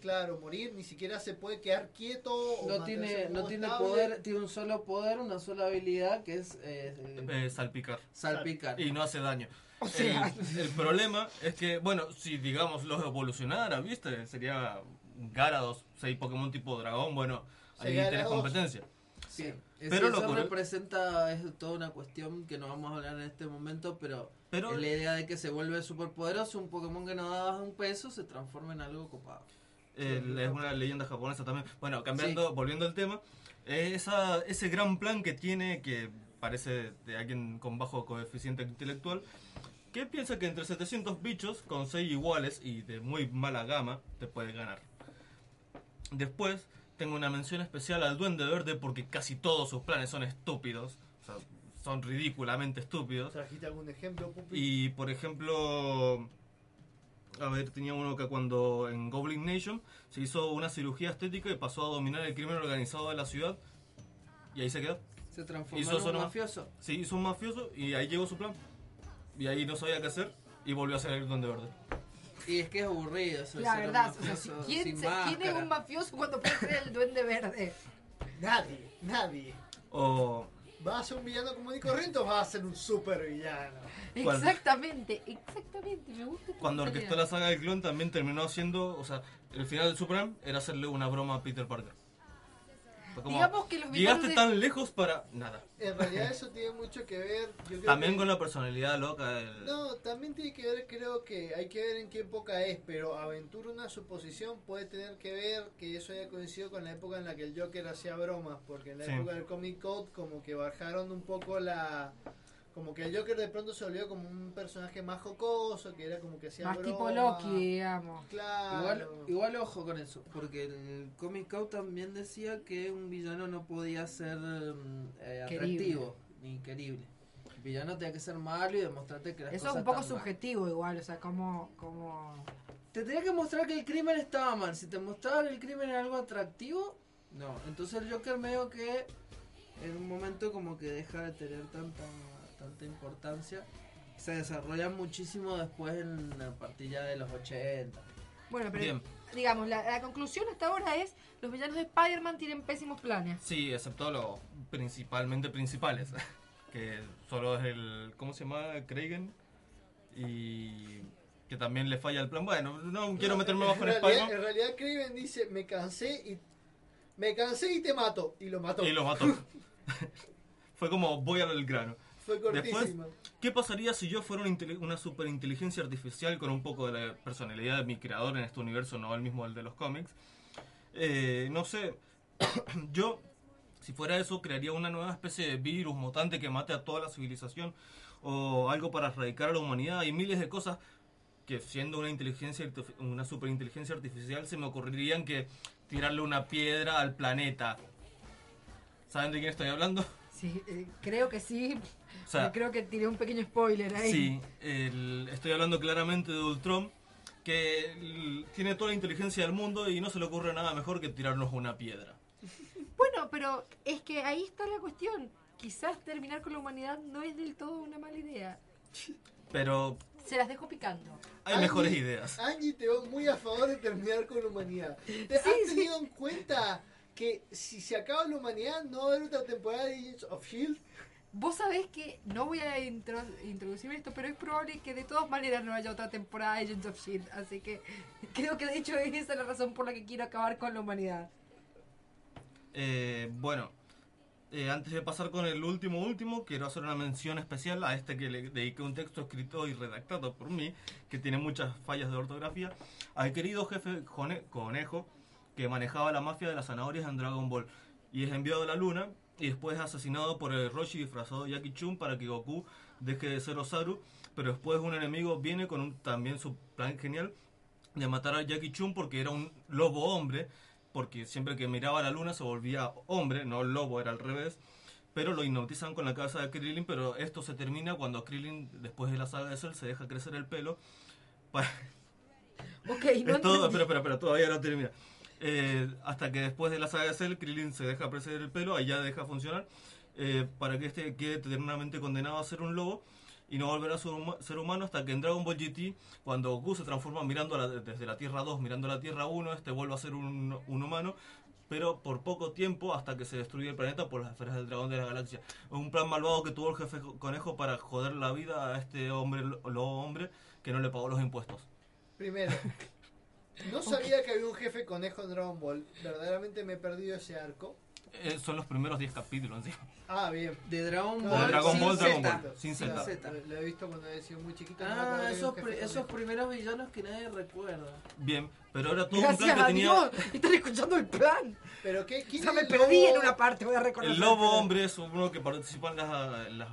Speaker 12: Claro, morir, ni siquiera se puede quedar quieto. o
Speaker 14: No tiene,
Speaker 12: en
Speaker 14: no tiene
Speaker 12: estable.
Speaker 14: poder, tiene un solo poder, una sola habilidad que es eh,
Speaker 15: Eh, salpicar.
Speaker 14: Salpicar.
Speaker 15: Y no hace daño.
Speaker 14: O sea-
Speaker 15: el, (laughs) el problema es que, bueno, si digamos los evolucionara, ¿viste? Sería un Gyarados, 6 Pokémon tipo dragón, bueno, ahí tenés competencia.
Speaker 14: Sí, es-
Speaker 15: Pero
Speaker 14: eso
Speaker 15: lo curioso-
Speaker 14: representa, es toda una cuestión que no vamos a hablar en este momento, pero,
Speaker 15: Pero-
Speaker 14: es la idea de que se vuelve súper poderoso, un Pokémon que no daba un peso se transforma en algo copado.
Speaker 15: El- es una leyenda japonesa también. Bueno, cambiando,
Speaker 14: Sí.
Speaker 15: volviendo al tema, eh, esa, ese gran plan que tiene, que parece de alguien con bajo coeficiente intelectual, que piensa que entre 700 bichos con 6 iguales y de muy mala gama te puede ganar. Después, tengo una mención especial al Duende Verde porque casi todos sus planes son estúpidos. O sea, son ridículamente estúpidos.
Speaker 12: ¿Trajiste algún ejemplo, Pupi?
Speaker 15: Y por ejemplo, a ver, tenía uno que cuando en Goblin Nation se hizo una cirugía estética y pasó a dominar el crimen organizado de la ciudad. Y ahí se quedó.
Speaker 14: Se transformó
Speaker 15: Hizo
Speaker 14: en un mafioso.
Speaker 15: Sí, hizo un mafioso y ahí llegó su plan. Y ahí no sabía qué hacer y volvió a ser el Duende Verde.
Speaker 14: Y es que es aburrido eso de
Speaker 10: La verdad, o sea,
Speaker 14: mafioso
Speaker 10: ¿quién, se- quién es un mafioso cuando puede ser el duende verde?
Speaker 12: Nadie, nadie.
Speaker 15: O
Speaker 12: ¿Vas a ser un villano común y corriente o vas a ser un super villano?
Speaker 15: ¿Cuál?
Speaker 10: Exactamente, exactamente, me gusta.
Speaker 15: cuando orquestó la saga del clon también terminó haciendo, o sea, el final del Superman era hacerle una broma a Peter Parker. Como,
Speaker 10: Digamos que los
Speaker 15: llegaste
Speaker 10: de-
Speaker 15: tan lejos para nada.
Speaker 12: En realidad eso tiene mucho que ver. yo creo
Speaker 15: También
Speaker 12: que-
Speaker 15: con la personalidad loca del...
Speaker 12: No, también tiene que ver, creo que hay que ver en qué época es, pero aventura una suposición puede tener que ver que eso haya coincidido con la época en la que el Joker hacía bromas, porque en la
Speaker 15: Sí.
Speaker 12: época del Comic Code como que bajaron un poco la... Como que el Joker de pronto se volvió como un personaje más jocoso, que era como que hacía
Speaker 10: Más tipo
Speaker 12: bromas.
Speaker 10: Loki, digamos.
Speaker 12: Claro.
Speaker 14: Igual, igual ojo con eso, porque el Comic Code también decía que un villano no podía ser mm, eh, atractivo ni querible. El villano tenía que ser malo y demostrarte que las
Speaker 10: Eso es un poco
Speaker 14: mal.
Speaker 10: subjetivo igual, o sea, como... como...
Speaker 14: Te tenía que mostrar que el crimen estaba mal. Si te mostraba que el crimen era algo atractivo, no. Entonces el Joker medio que en un momento como que deja de tener tanta importancia. Se desarrolla muchísimo después en la partida de los 80.
Speaker 10: Bueno, pero
Speaker 15: Bien.
Speaker 10: digamos, la, la conclusión hasta ahora es los villanos de Spider-Man tienen pésimos planes.
Speaker 15: Sí, excepto los principalmente principales. (laughs) Que solo es el. ¿Cómo se llama? Kragen. Y. Que también le falla el plan. Bueno, no quiero meterme más
Speaker 12: en
Speaker 15: con
Speaker 12: realidad,
Speaker 15: Spider-Man.
Speaker 12: en realidad Kraven dice, me cansé y... Me cansé y te mato. Y lo mató.
Speaker 15: Y lo mató. (laughs) Fue como voy al grano.
Speaker 12: Fue
Speaker 15: Después. ¿qué pasaría si yo fuera una, una superinteligencia artificial con un poco de la personalidad de mi creador en este universo, no el mismo el de los cómics? Eh, no sé, (coughs) yo, si fuera eso, crearía una nueva especie de virus mutante que mate a toda la civilización o algo para erradicar a la humanidad y miles de cosas que siendo una inteligencia una superinteligencia artificial se me ocurrirían que tirarle una piedra al planeta. ¿Saben de quién estoy hablando?
Speaker 10: Sí, eh, creo que sí.
Speaker 15: O sea,
Speaker 10: creo que tiré un pequeño spoiler ahí.
Speaker 15: Sí, el- estoy hablando claramente de Ultron, que el- tiene toda la inteligencia del mundo y no se le ocurre nada mejor que tirarnos una piedra.
Speaker 10: Bueno, pero es que ahí está la cuestión. Quizás terminar con la humanidad no es del todo una mala idea.
Speaker 15: Pero
Speaker 10: Se las dejo picando.
Speaker 15: hay
Speaker 12: Angie-
Speaker 15: mejores ideas.
Speaker 12: Angie te veo muy a favor de terminar con la humanidad. ¿Te has tenido en cuenta que si se acaba la humanidad no va a haber otra temporada de Agents of Shield?
Speaker 10: Vos sabés que no voy a intro- introducir esto, pero es probable que de todas maneras no haya otra temporada de Agents of Shield. Así que (laughs) creo que de hecho esa es la razón por la que quiero acabar con la humanidad.
Speaker 15: Eh, bueno, eh, antes de pasar con el último último, quiero hacer una mención especial a este que le dediqué un texto escrito y redactado por mí, que tiene muchas fallas de ortografía, al querido jefe Conejo, que manejaba la mafia de las zanahorias en Dragon Ball, y es enviado a la luna, y después es asesinado por el Roshi disfrazado de Jackie Chun para que Goku deje de ser Osaru pero después un enemigo viene con un, también su plan genial de matar a Jackie Chun porque era un lobo hombre, porque siempre que miraba la luna se volvía hombre, no lobo, era al revés. Pero lo hipnotizan con la cabeza de Krillin, pero esto se termina cuando Krillin, después de la saga de Cell, se deja crecer el pelo. para- (laughs)
Speaker 10: Ok, no
Speaker 15: espera, espera, todavía no termina. Eh, hasta que después de la saga de Cell, Krillin se deja crecer el pelo, ahí ya deja funcionar, eh, para que este quede eternamente condenado a ser un lobo y no volverá a ser, huma- ser humano hasta que en Dragon Ball GT, cuando Goku se transforma mirando la- desde la Tierra 2, mirando la Tierra 1, este vuelve a ser un, un humano, pero por poco tiempo hasta que se destruye el planeta por las esferas del dragón de la galaxia. Un plan malvado que tuvo el jefe conejo para joder la vida a este hombre, lobo hombre, que no le pagó los impuestos.
Speaker 12: Primero, (laughs) no sabía que había un jefe conejo en Dragon Ball. Verdaderamente me he perdido ese arco.
Speaker 15: Eh, son los primeros 10 capítulos, ¿sí?
Speaker 12: Ah, bien.
Speaker 14: De Dragon
Speaker 12: No,
Speaker 14: Ball.
Speaker 15: De Dragon
Speaker 14: sin
Speaker 15: Ball, Dragon
Speaker 14: Z.
Speaker 15: Ball, sin Z.
Speaker 12: Lo, lo he visto cuando he sido muy chiquito. no me
Speaker 14: Ah,
Speaker 12: había
Speaker 14: esos,
Speaker 12: un
Speaker 14: pri- esos primeros villanos que nadie recuerda.
Speaker 15: Bien, pero era todo un
Speaker 10: Gracias
Speaker 15: plan que
Speaker 10: a
Speaker 15: tenía...
Speaker 10: Dios, (laughs) están escuchando el plan.
Speaker 12: Pero qué,
Speaker 10: O
Speaker 12: ¿quién
Speaker 10: sea,
Speaker 12: es
Speaker 10: me perdí
Speaker 12: lobo?
Speaker 10: en una parte, voy a reconocer.
Speaker 15: El lobo hombre es uno que participa en, las- en las-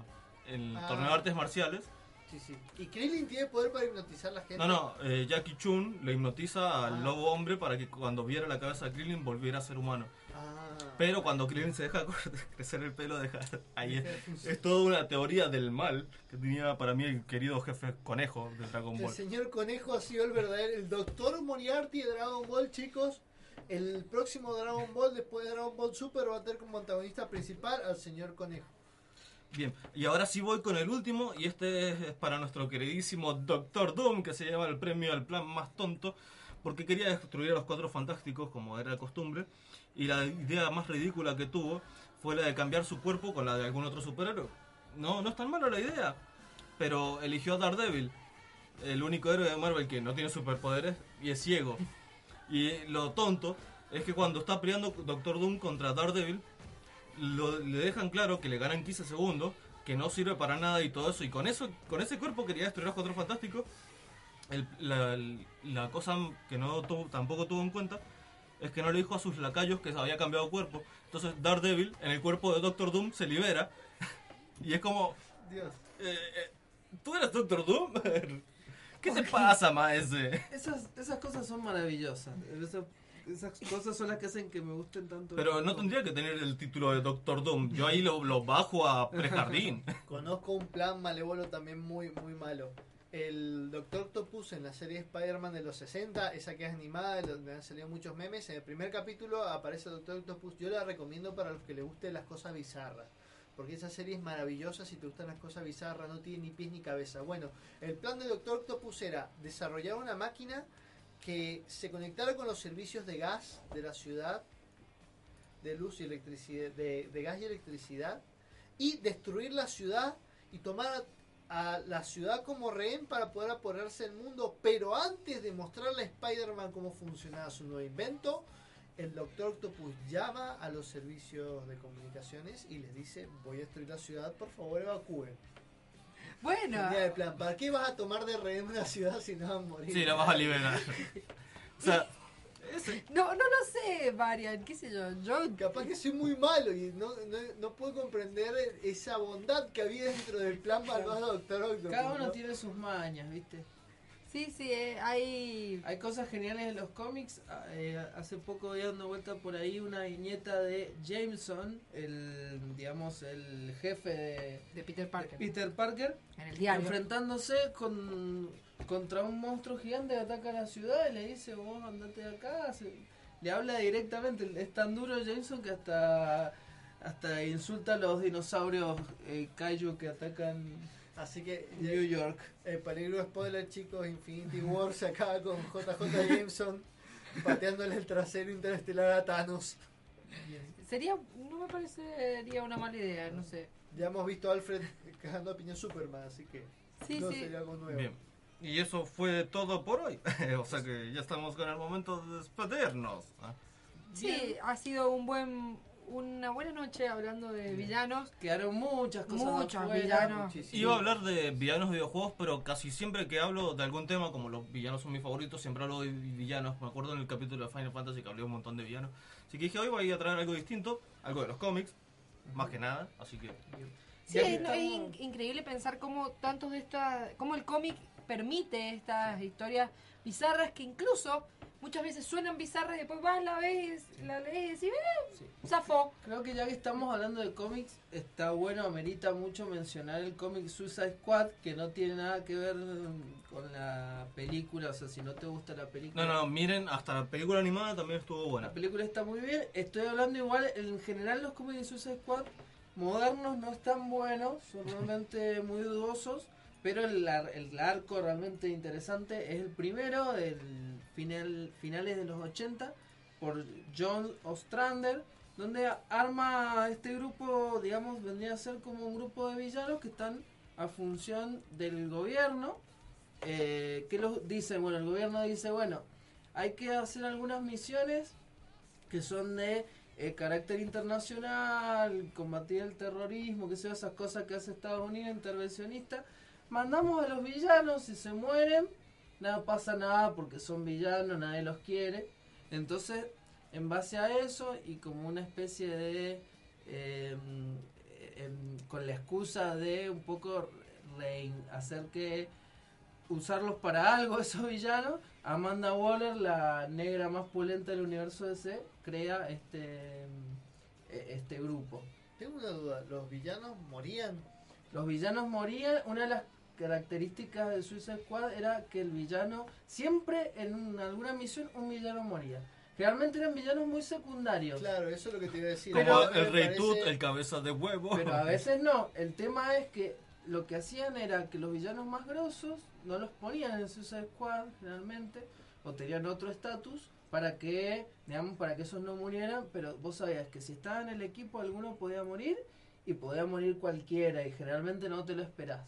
Speaker 15: en el
Speaker 12: Ah.
Speaker 15: torneo de artes marciales.
Speaker 12: Sí, sí. ¿Y Krillin tiene poder para hipnotizar a la gente?
Speaker 15: No, no, eh, Jackie Chun le hipnotiza al
Speaker 12: Ah.
Speaker 15: lobo hombre para que cuando viera la cabeza de Krillin volviera a ser humano.
Speaker 12: Ah.
Speaker 15: Pero cuando Krillin se deja (laughs) crecer el pelo, deja ahí es, es toda una teoría del mal que tenía para mí el querido jefe conejo de Dragon
Speaker 12: El
Speaker 15: Ball.
Speaker 12: señor Conejo ha sido el verdadero, el doctor Moriarty de Dragon Ball, chicos. El próximo Dragon Ball, después de Dragon Ball Super, va a tener como antagonista principal al señor Conejo.
Speaker 15: Bien, y ahora sí voy con el último, y este es para nuestro queridísimo Doctor Doom, que se lleva el premio al plan más tonto, porque quería destruir a los cuatro fantásticos, como era de costumbre, y la idea más ridícula que tuvo fue la de cambiar su cuerpo con la de algún otro superhéroe. No, no es tan mala la idea, pero eligió a Daredevil, el único héroe de Marvel que no tiene superpoderes y es ciego. Y lo tonto es que cuando está peleando Doctor Doom contra Daredevil, lo- le dejan claro que le ganan 15 segundos, que no sirve para nada y todo eso. Y con eso, con ese cuerpo quería destruir a los cuatro fantásticos. El- la, la cosa que no tuvo- tampoco tuvo en cuenta es que no le dijo a sus lacayos que se había cambiado cuerpo. Entonces Daredevil en el cuerpo de Doctor Doom se libera. (laughs) y es como,
Speaker 12: Dios.
Speaker 15: eh, eh, ¿tú eres Doctor Doom? (laughs) ¿Qué te pasa, maese?
Speaker 14: Esas, esas cosas son maravillosas. Esas cosas son las que hacen que me gusten tanto.
Speaker 15: Pero no tendría que tener el título de Doctor Doom. Yo ahí lo, lo bajo a prejardín. (laughs)
Speaker 12: Conozco un plan malévolo también muy, muy malo. El Doctor Octopus en la serie Spider-Man de los 60, esa que es animada, de donde han salido muchos memes, en el primer capítulo aparece el Doctor Octopus. Yo la recomiendo para los que les gusten las cosas bizarras. Porque esa serie es maravillosa si te gustan las cosas bizarras, no tiene ni pies ni cabeza. Bueno, el plan de Doctor Octopus era desarrollar una máquina que se conectara con los servicios de gas de la ciudad, de luz y electricidad, de, gas y electricidad, y destruir la ciudad y tomar a la ciudad como rehén para poder apoderarse del mundo. Pero antes de mostrarle a Spider-Man cómo funcionaba su nuevo invento, el Doctor Octopus llama a los servicios de comunicaciones y les dice, voy a destruir la ciudad, por favor evacúen.
Speaker 10: Bueno,
Speaker 12: Tenía plan, ¿para qué vas a tomar de rehén una ciudad si no van a morir?
Speaker 15: Sí, la vas a liberar. O sea, (laughs)
Speaker 10: no, no lo sé, Marian, qué sé yo. Yo
Speaker 12: Capaz que soy muy malo y no, no, no puedo comprender esa bondad que había dentro del plan malvado de Doctor Octopus.
Speaker 14: Cada uno
Speaker 12: ¿no?
Speaker 14: tiene sus mañas, ¿viste?
Speaker 10: Sí, sí, eh, hay...
Speaker 14: Hay cosas geniales en los cómics. Ah, eh, hace poco había dando vuelta por ahí una viñeta de Jameson, el, digamos, el jefe de,
Speaker 10: de Peter Parker.
Speaker 14: Peter Parker.
Speaker 10: En el diario.
Speaker 14: Enfrentándose con, contra un monstruo gigante que ataca la ciudad y le dice, vos andate de acá. Se- le habla directamente. Es tan duro Jameson que hasta, hasta insulta a los dinosaurios eh, kaiju que atacan
Speaker 12: Así que
Speaker 14: New York.
Speaker 12: El peligro spoiler, chicos, Infinity War se acaba con JJ Jameson (laughs) pateándole el trasero interestelar a Thanos.
Speaker 10: Sería, no me parecería una mala idea, no sé.
Speaker 12: Ya hemos visto a Alfred cagando a piña Superman, así que
Speaker 10: Sí,
Speaker 12: no
Speaker 10: sí.
Speaker 12: sería algo nuevo.
Speaker 15: Bien. Y eso fue todo por hoy. (laughs) o sea que ya estamos con el momento de despedirnos. ¿ah?
Speaker 10: Sí, ha sido un buen, una buena noche hablando de villanos.
Speaker 14: Quedaron muchas cosas
Speaker 10: Muchos
Speaker 14: afuera,
Speaker 10: villanos.
Speaker 15: Iba a hablar de villanos de videojuegos, pero casi siempre que hablo de algún tema, como los villanos son mis favoritos, siempre hablo de villanos. Me acuerdo en el capítulo de Final Fantasy que hablé un montón de villanos. Así que dije, hoy voy a traer algo distinto, algo de los cómics, más que nada. Así que
Speaker 10: Sí, es, no, es in- increíble pensar cómo tantos de estas, cómo el cómic permite estas historias bizarras que incluso muchas veces suenan bizarras y después vas, la ves, la lees y ves, zafó.
Speaker 14: Creo que ya que estamos hablando de cómics, está bueno, amerita mucho mencionar el cómic Suicide Squad, que no tiene nada que ver con la película, o sea, si no te gusta la película.
Speaker 15: No, no, miren, hasta la película animada también estuvo buena.
Speaker 14: La película está muy bien. Estoy hablando igual, en general los cómics de Suicide Squad modernos no están buenos, son realmente (laughs) muy dudosos, pero el, ar- el arco realmente interesante es el primero, del final, finales de los 80, por John Ostrander, donde arma este grupo, digamos, vendría a ser como un grupo de villanos que están a función del gobierno. Eh, que los dicen? Bueno, el gobierno dice, bueno, hay que hacer algunas misiones que son de eh, carácter internacional, combatir el terrorismo, que sea esas cosas que hace Estados Unidos, intervencionista. Mandamos a los villanos, si se mueren, nada pasa nada porque son villanos, nadie los quiere. Entonces, en base a eso y como una especie de... eh, em, con la excusa de un poco rein- hacer que usarlos para algo (laughs) esos villanos, Amanda Waller, la negra más pulenta del universo DC, crea este eh, este grupo.
Speaker 12: Tengo una duda, ¿los villanos morían?
Speaker 14: Los villanos morían, una de las características de Suicide Squad era que el villano, siempre en un- alguna misión un villano moría. Generalmente eran villanos muy secundarios.
Speaker 12: Claro, eso es lo que te iba a decir.
Speaker 15: Como el Rey
Speaker 12: parece-
Speaker 15: Tut, el cabeza de huevo.
Speaker 14: Pero a (laughs) veces no. El tema es que lo que hacían era que los villanos más grosos no los ponían en Suicide Squad generalmente o tenían otro estatus para que, digamos, para que esos no murieran, pero vos sabías que si estaba en el equipo alguno podía morir y podía morir cualquiera y generalmente no te lo esperás.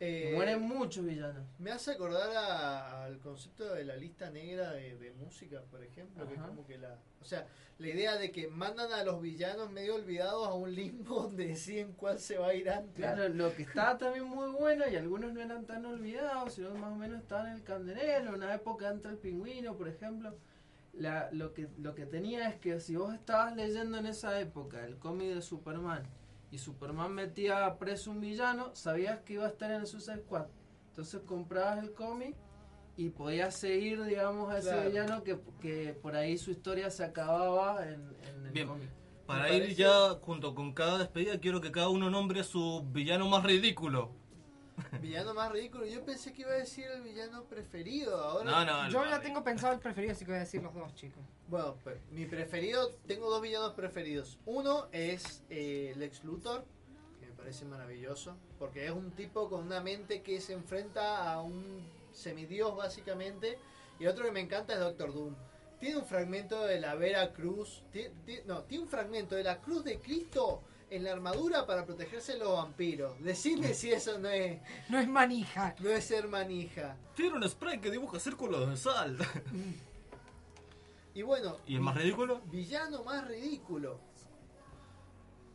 Speaker 12: Eh,
Speaker 14: Mueren muchos villanos.
Speaker 12: Me hace acordar a- al concepto de la lista negra de, de música, por ejemplo, que es como que la... O sea, la idea de que mandan a los villanos medio olvidados a un limbo (laughs) donde deciden cuál se va a ir antes.
Speaker 14: Claro, lo que estaba (laughs) también muy bueno y algunos no eran tan olvidados, sino más o menos estaban en el candelero, una época antes del pingüino, por ejemplo. La, lo, que, lo que tenía es que si vos estabas leyendo en esa época el cómic de Superman y Superman metía preso un villano, sabías que iba a estar en el Suicide Squad. Entonces comprabas el cómic y podías seguir, digamos, a ese
Speaker 12: Claro.
Speaker 14: villano que, que por ahí su historia se acababa en, en el
Speaker 15: Bien,
Speaker 14: cómic.
Speaker 15: para ir
Speaker 14: parece-
Speaker 15: ya junto con cada despedida, quiero que cada uno nombre su villano más ridículo. (laughs)
Speaker 12: Villano más ridículo. Yo pensé que iba a decir el villano preferido. Ahora...
Speaker 15: No, no,
Speaker 10: Yo ya tengo pensado el preferido, así que voy a decir los dos, chicos.
Speaker 12: Bueno, pues, mi preferido, tengo dos villanos preferidos. Uno es eh, Lex Luthor, que me parece maravilloso, porque es un tipo con una mente que se enfrenta a un semidios básicamente. Y otro que me encanta es Doctor Doom. Tiene un fragmento de la Vera Cruz, ti- ti- no, tiene un fragmento de la Cruz de Cristo en la armadura para protegerse de los vampiros. Decidme si eso no es...
Speaker 10: No es manija.
Speaker 12: No es ser manija.
Speaker 15: Tiene un spray que dibuja círculos de sal.
Speaker 12: Y bueno...
Speaker 15: ¿Y el más ridículo?
Speaker 12: Villano más ridículo.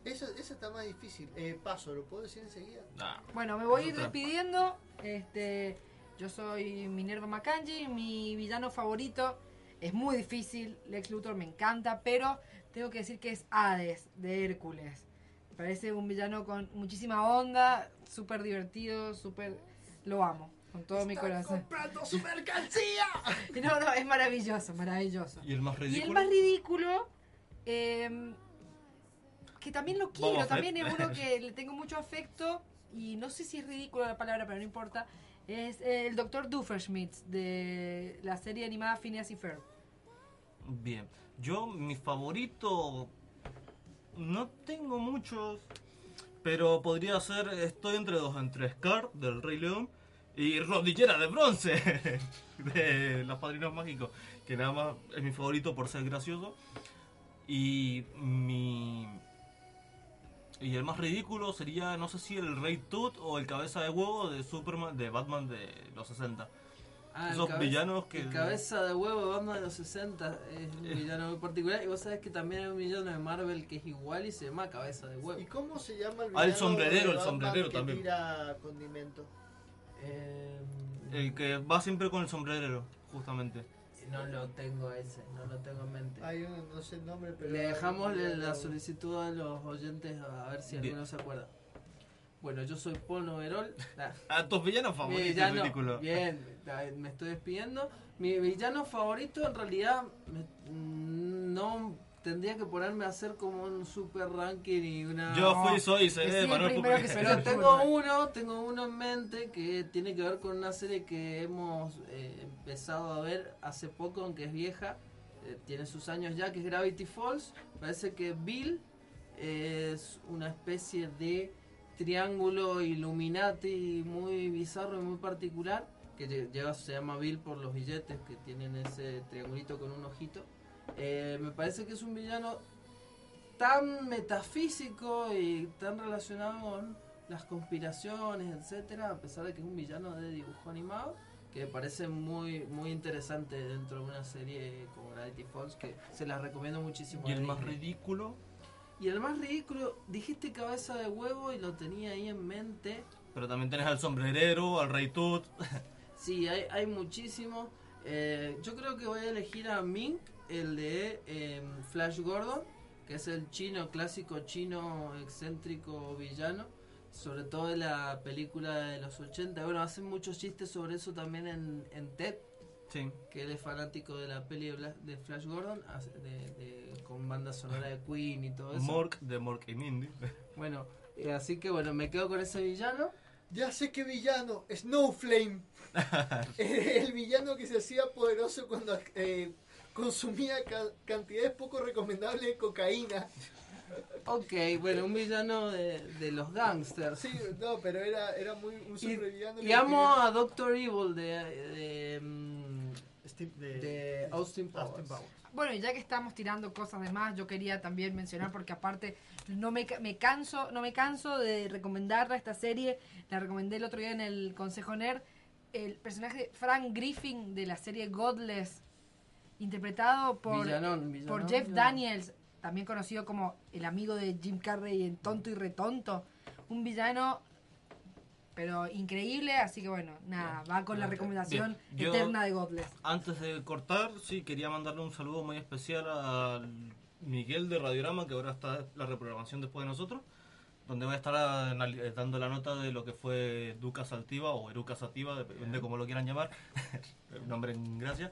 Speaker 12: Eso, eso está más difícil. Eh, paso, ¿lo puedo decir enseguida?
Speaker 10: Bueno, me voy a ir despidiendo. Este, yo soy Minerva Makanji, mi villano favorito. Es muy difícil, Lex Luthor me encanta, pero tengo que decir que es Hades de Hércules. Me parece un villano con muchísima onda, súper divertido, súper... Lo amo, con todo mi corazón.
Speaker 12: comprando su (laughs) mercancía!
Speaker 10: No, no, es maravilloso, maravilloso.
Speaker 15: ¿Y el más
Speaker 10: Y
Speaker 15: ridículo?
Speaker 10: el más ridículo, eh, que también lo quiero,
Speaker 15: Boba Fett.
Speaker 10: también es uno que (laughs) le tengo mucho afecto, y no sé si es ridículo la palabra, pero no importa, es el Dr. Doofenshmirtz de la serie animada Phineas y Ferb.
Speaker 15: Bien, yo mi favorito no tengo muchos, pero podría ser, estoy entre dos, entre Scar del Rey León y Rodillera de Bronce (laughs) de Los Padrinos Mágicos, que nada más es mi favorito por ser gracioso. Y mi... Y el más ridículo sería, no sé si el Rey Tut o el Cabeza de Huevo de Superman, de Batman de los 60.
Speaker 14: Ah,
Speaker 15: Esos
Speaker 14: cabeza-
Speaker 15: villanos que...
Speaker 14: El cabeza de huevo de Batman de los 60 es un villano muy particular. Y vos sabés que también hay un villano de Marvel que es igual y se llama cabeza de huevo.
Speaker 12: ¿Y cómo se llama el
Speaker 15: Ah, el
Speaker 12: villano
Speaker 15: sombrerero, el sombrerero
Speaker 12: que
Speaker 15: también.
Speaker 12: tira condimento?
Speaker 14: Eh,
Speaker 15: El que va siempre con el sombrerero, justamente.
Speaker 14: No lo tengo ese, no lo tengo en mente.
Speaker 12: Hay un, no sé el nombre, pero...
Speaker 14: Le dejamos la
Speaker 12: villano-
Speaker 14: solicitud a los oyentes a ver si
Speaker 15: Bien.
Speaker 14: alguno se acuerda. Bueno, yo soy Paul Noverol.
Speaker 15: A (laughs) tus villanos favoritos,
Speaker 14: villano-
Speaker 15: ridículo.
Speaker 14: Bien, me estoy despidiendo. Mi villano favorito en realidad me- no tendría que ponerme a hacer como un super ranking y una...
Speaker 15: Yo fui, soy, seré
Speaker 14: Que sí, el
Speaker 15: Manuel Pupi.
Speaker 14: Pero tengo uno, tengo uno en mente que tiene que ver con una serie que hemos eh, empezado a ver hace poco, aunque es vieja, eh, tiene sus años ya, que es Gravity Falls. Parece que Bill es una especie de triángulo Illuminati muy bizarro y muy particular, que lle- lleva, se llama Bill por los billetes que tienen ese triangulito con un ojito. Eh, me parece que es un villano tan metafísico y tan relacionado con las conspiraciones, etcétera, a pesar de que es un villano de dibujo animado, que me parece muy muy interesante dentro de una serie como Gravity Falls, que se las recomiendo muchísimo.
Speaker 15: ¿Y el más ridículo?
Speaker 14: Y el más ridículo, dijiste cabeza de huevo y lo tenía ahí en mente.
Speaker 15: Pero también tenés al sombrerero, al rey Tut. (laughs)
Speaker 14: Sí, hay, hay muchísimo. Eh, yo creo que voy a elegir a Mink, el de eh, Flash Gordon, que es el chino, clásico chino excéntrico villano. Sobre todo en la película de los 80. Bueno, hacen muchos chistes sobre eso también en, en Ted.
Speaker 15: Sí.
Speaker 14: Que él es fanático de la peli de, Bla- de Flash Gordon, hace- de- de- con banda sonora de Queen y todo eso.
Speaker 15: Mork de Mork y Mindy. (laughs)
Speaker 14: Bueno, eh, así que bueno, me quedo con ese villano.
Speaker 12: Ya sé qué villano, Snowflame. (laughs) el villano que se hacía poderoso cuando eh, consumía ca- cantidades poco recomendables de cocaína.
Speaker 14: Ok, bueno, un villano de, de los gangsters.
Speaker 12: Sí, no, pero era, era muy un supervillano.
Speaker 14: Y amo a Doctor Evil de, de, de Austin Powers.
Speaker 10: Bueno, y ya que estamos tirando cosas de más, yo quería también mencionar, porque aparte no me, me canso no me canso de recomendarla esta serie, la recomendé el otro día en el Consejo Nerd, el personaje Frank Griffin de la serie Godless, interpretado por,
Speaker 14: Villanón, villanón,
Speaker 10: por Jeff
Speaker 14: villanón.
Speaker 10: Daniels, también conocido como el amigo de Jim Carrey en Tonto y Retonto, un villano pero increíble, así que bueno, nada, va con la recomendación
Speaker 15: Bien, yo-
Speaker 10: eterna de Godless.
Speaker 15: Antes de cortar, sí, quería mandarle un saludo muy especial a Miguel de Radiorama, que ahora está la reprogramación después de nosotros, donde va a estar eh, dando la nota de lo que fue Duca Saltiva o Eruca Sativa, depende cómo lo quieran llamar, (laughs) el nombre en gracia.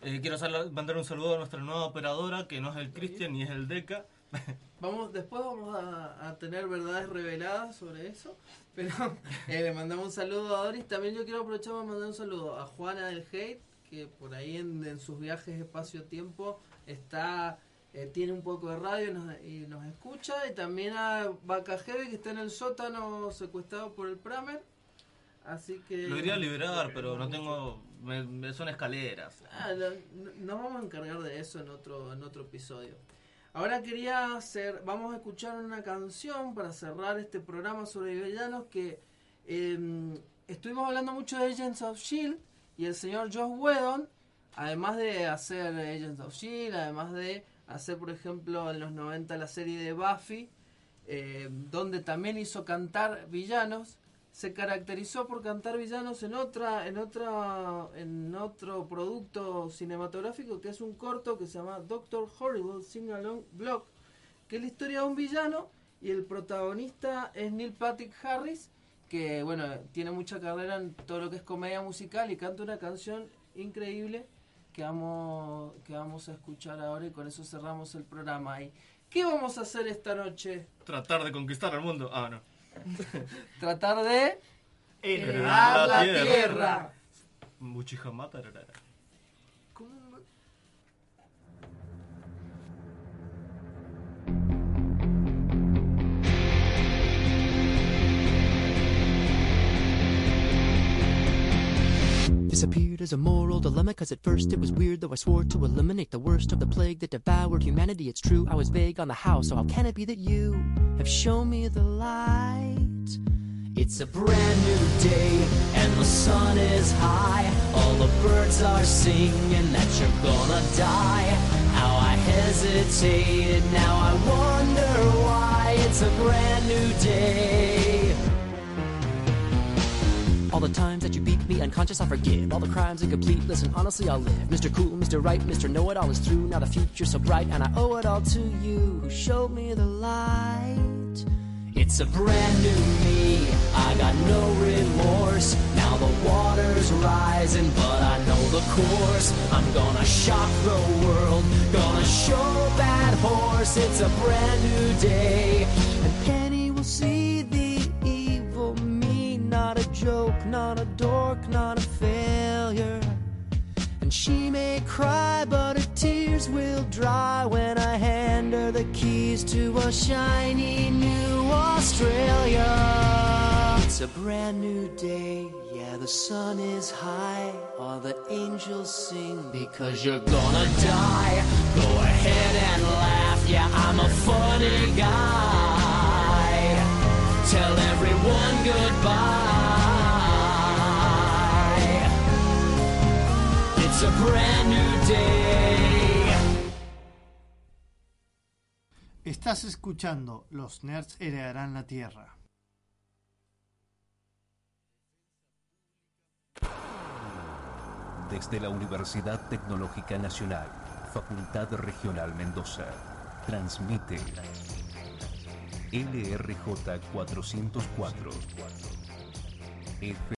Speaker 15: Eh, quiero mandar un saludo a nuestra nueva operadora, que no es el Cristian ni es el Deca. (laughs)
Speaker 14: Vamos, después vamos a, a tener verdades reveladas sobre eso. Pero (laughs) eh, le mandamos un saludo a Doris. También yo quiero aprovechar para mandar un saludo a Juana del Hate, que por ahí en, en sus viajes espacio-tiempo está eh, tiene un poco de radio y nos, y nos escucha. Y también a Vaca Heavy, que está en el sótano secuestrado por el Pramer. Así que...
Speaker 15: Lo iría a liberar, pero no tengo... me- me- son escaleras.
Speaker 14: Ah, no- nos vamos a encargar de eso en otro, en otro episodio. Ahora quería hacer, vamos a escuchar una canción para cerrar este programa sobre villanos que eh, estuvimos hablando mucho de Agents of Shield y el señor Josh Whedon, además de hacer Agents of Shield, además de hacer por ejemplo en los 90 la serie de Buffy, eh, donde también hizo cantar villanos, se caracterizó por cantar villanos en otra, en otra, en otro producto cinematográfico que es un corto que se llama Doctor Horrible Sing Along Block, que es la historia de un villano y el protagonista es Neil Patrick Harris, que bueno, tiene mucha carrera en todo lo que es comedia musical y canta una canción increíble que vamos, que vamos a escuchar ahora y con eso cerramos el programa. ¿Y qué vamos a hacer esta noche?
Speaker 15: Tratar de conquistar al mundo. Ah, no. (laughs)
Speaker 14: Tratar de
Speaker 15: Heredar
Speaker 14: la tierra.
Speaker 15: Muchihamata rarara.
Speaker 22: Disappeared as a moral dilemma, cause at first it was weird, though I swore to eliminate the worst of the plague that devoured humanity. It's true, I was vague on the how, so how can it be that you have shown me the It's a brand new day, and the sun is high. All the birds are singing that you're gonna die. How I hesitated, now I wonder why. It's a brand new day. All the times that you beat me unconscious, I forgive. All the crimes incomplete, listen, honestly, I'll live. Mr. Cool, Mr. Right, Mr. Know It All is through. Now the future's so bright, and I owe it all to you who showed me the light. It's a brand new me. I got no remorse. Now the water's rising, but I know the course. I'm gonna shock the world. Gonna show that horse. It's a brand new day. And Penny will see the evil me. Not a joke, not a dork, not a failure. She may cry, but her tears will dry when I hand her the keys to a shiny new Australia. It's a brand new day, yeah, the sun is high. All the angels sing because you're gonna die. Go ahead and laugh, yeah, I'm a funny guy. Tell everyone goodbye. It's a brand new day.
Speaker 12: Estás escuchando Los Nerds heredarán la Tierra.
Speaker 34: Desde la Universidad Tecnológica Nacional, Facultad Regional Mendoza, transmite LRJ 404.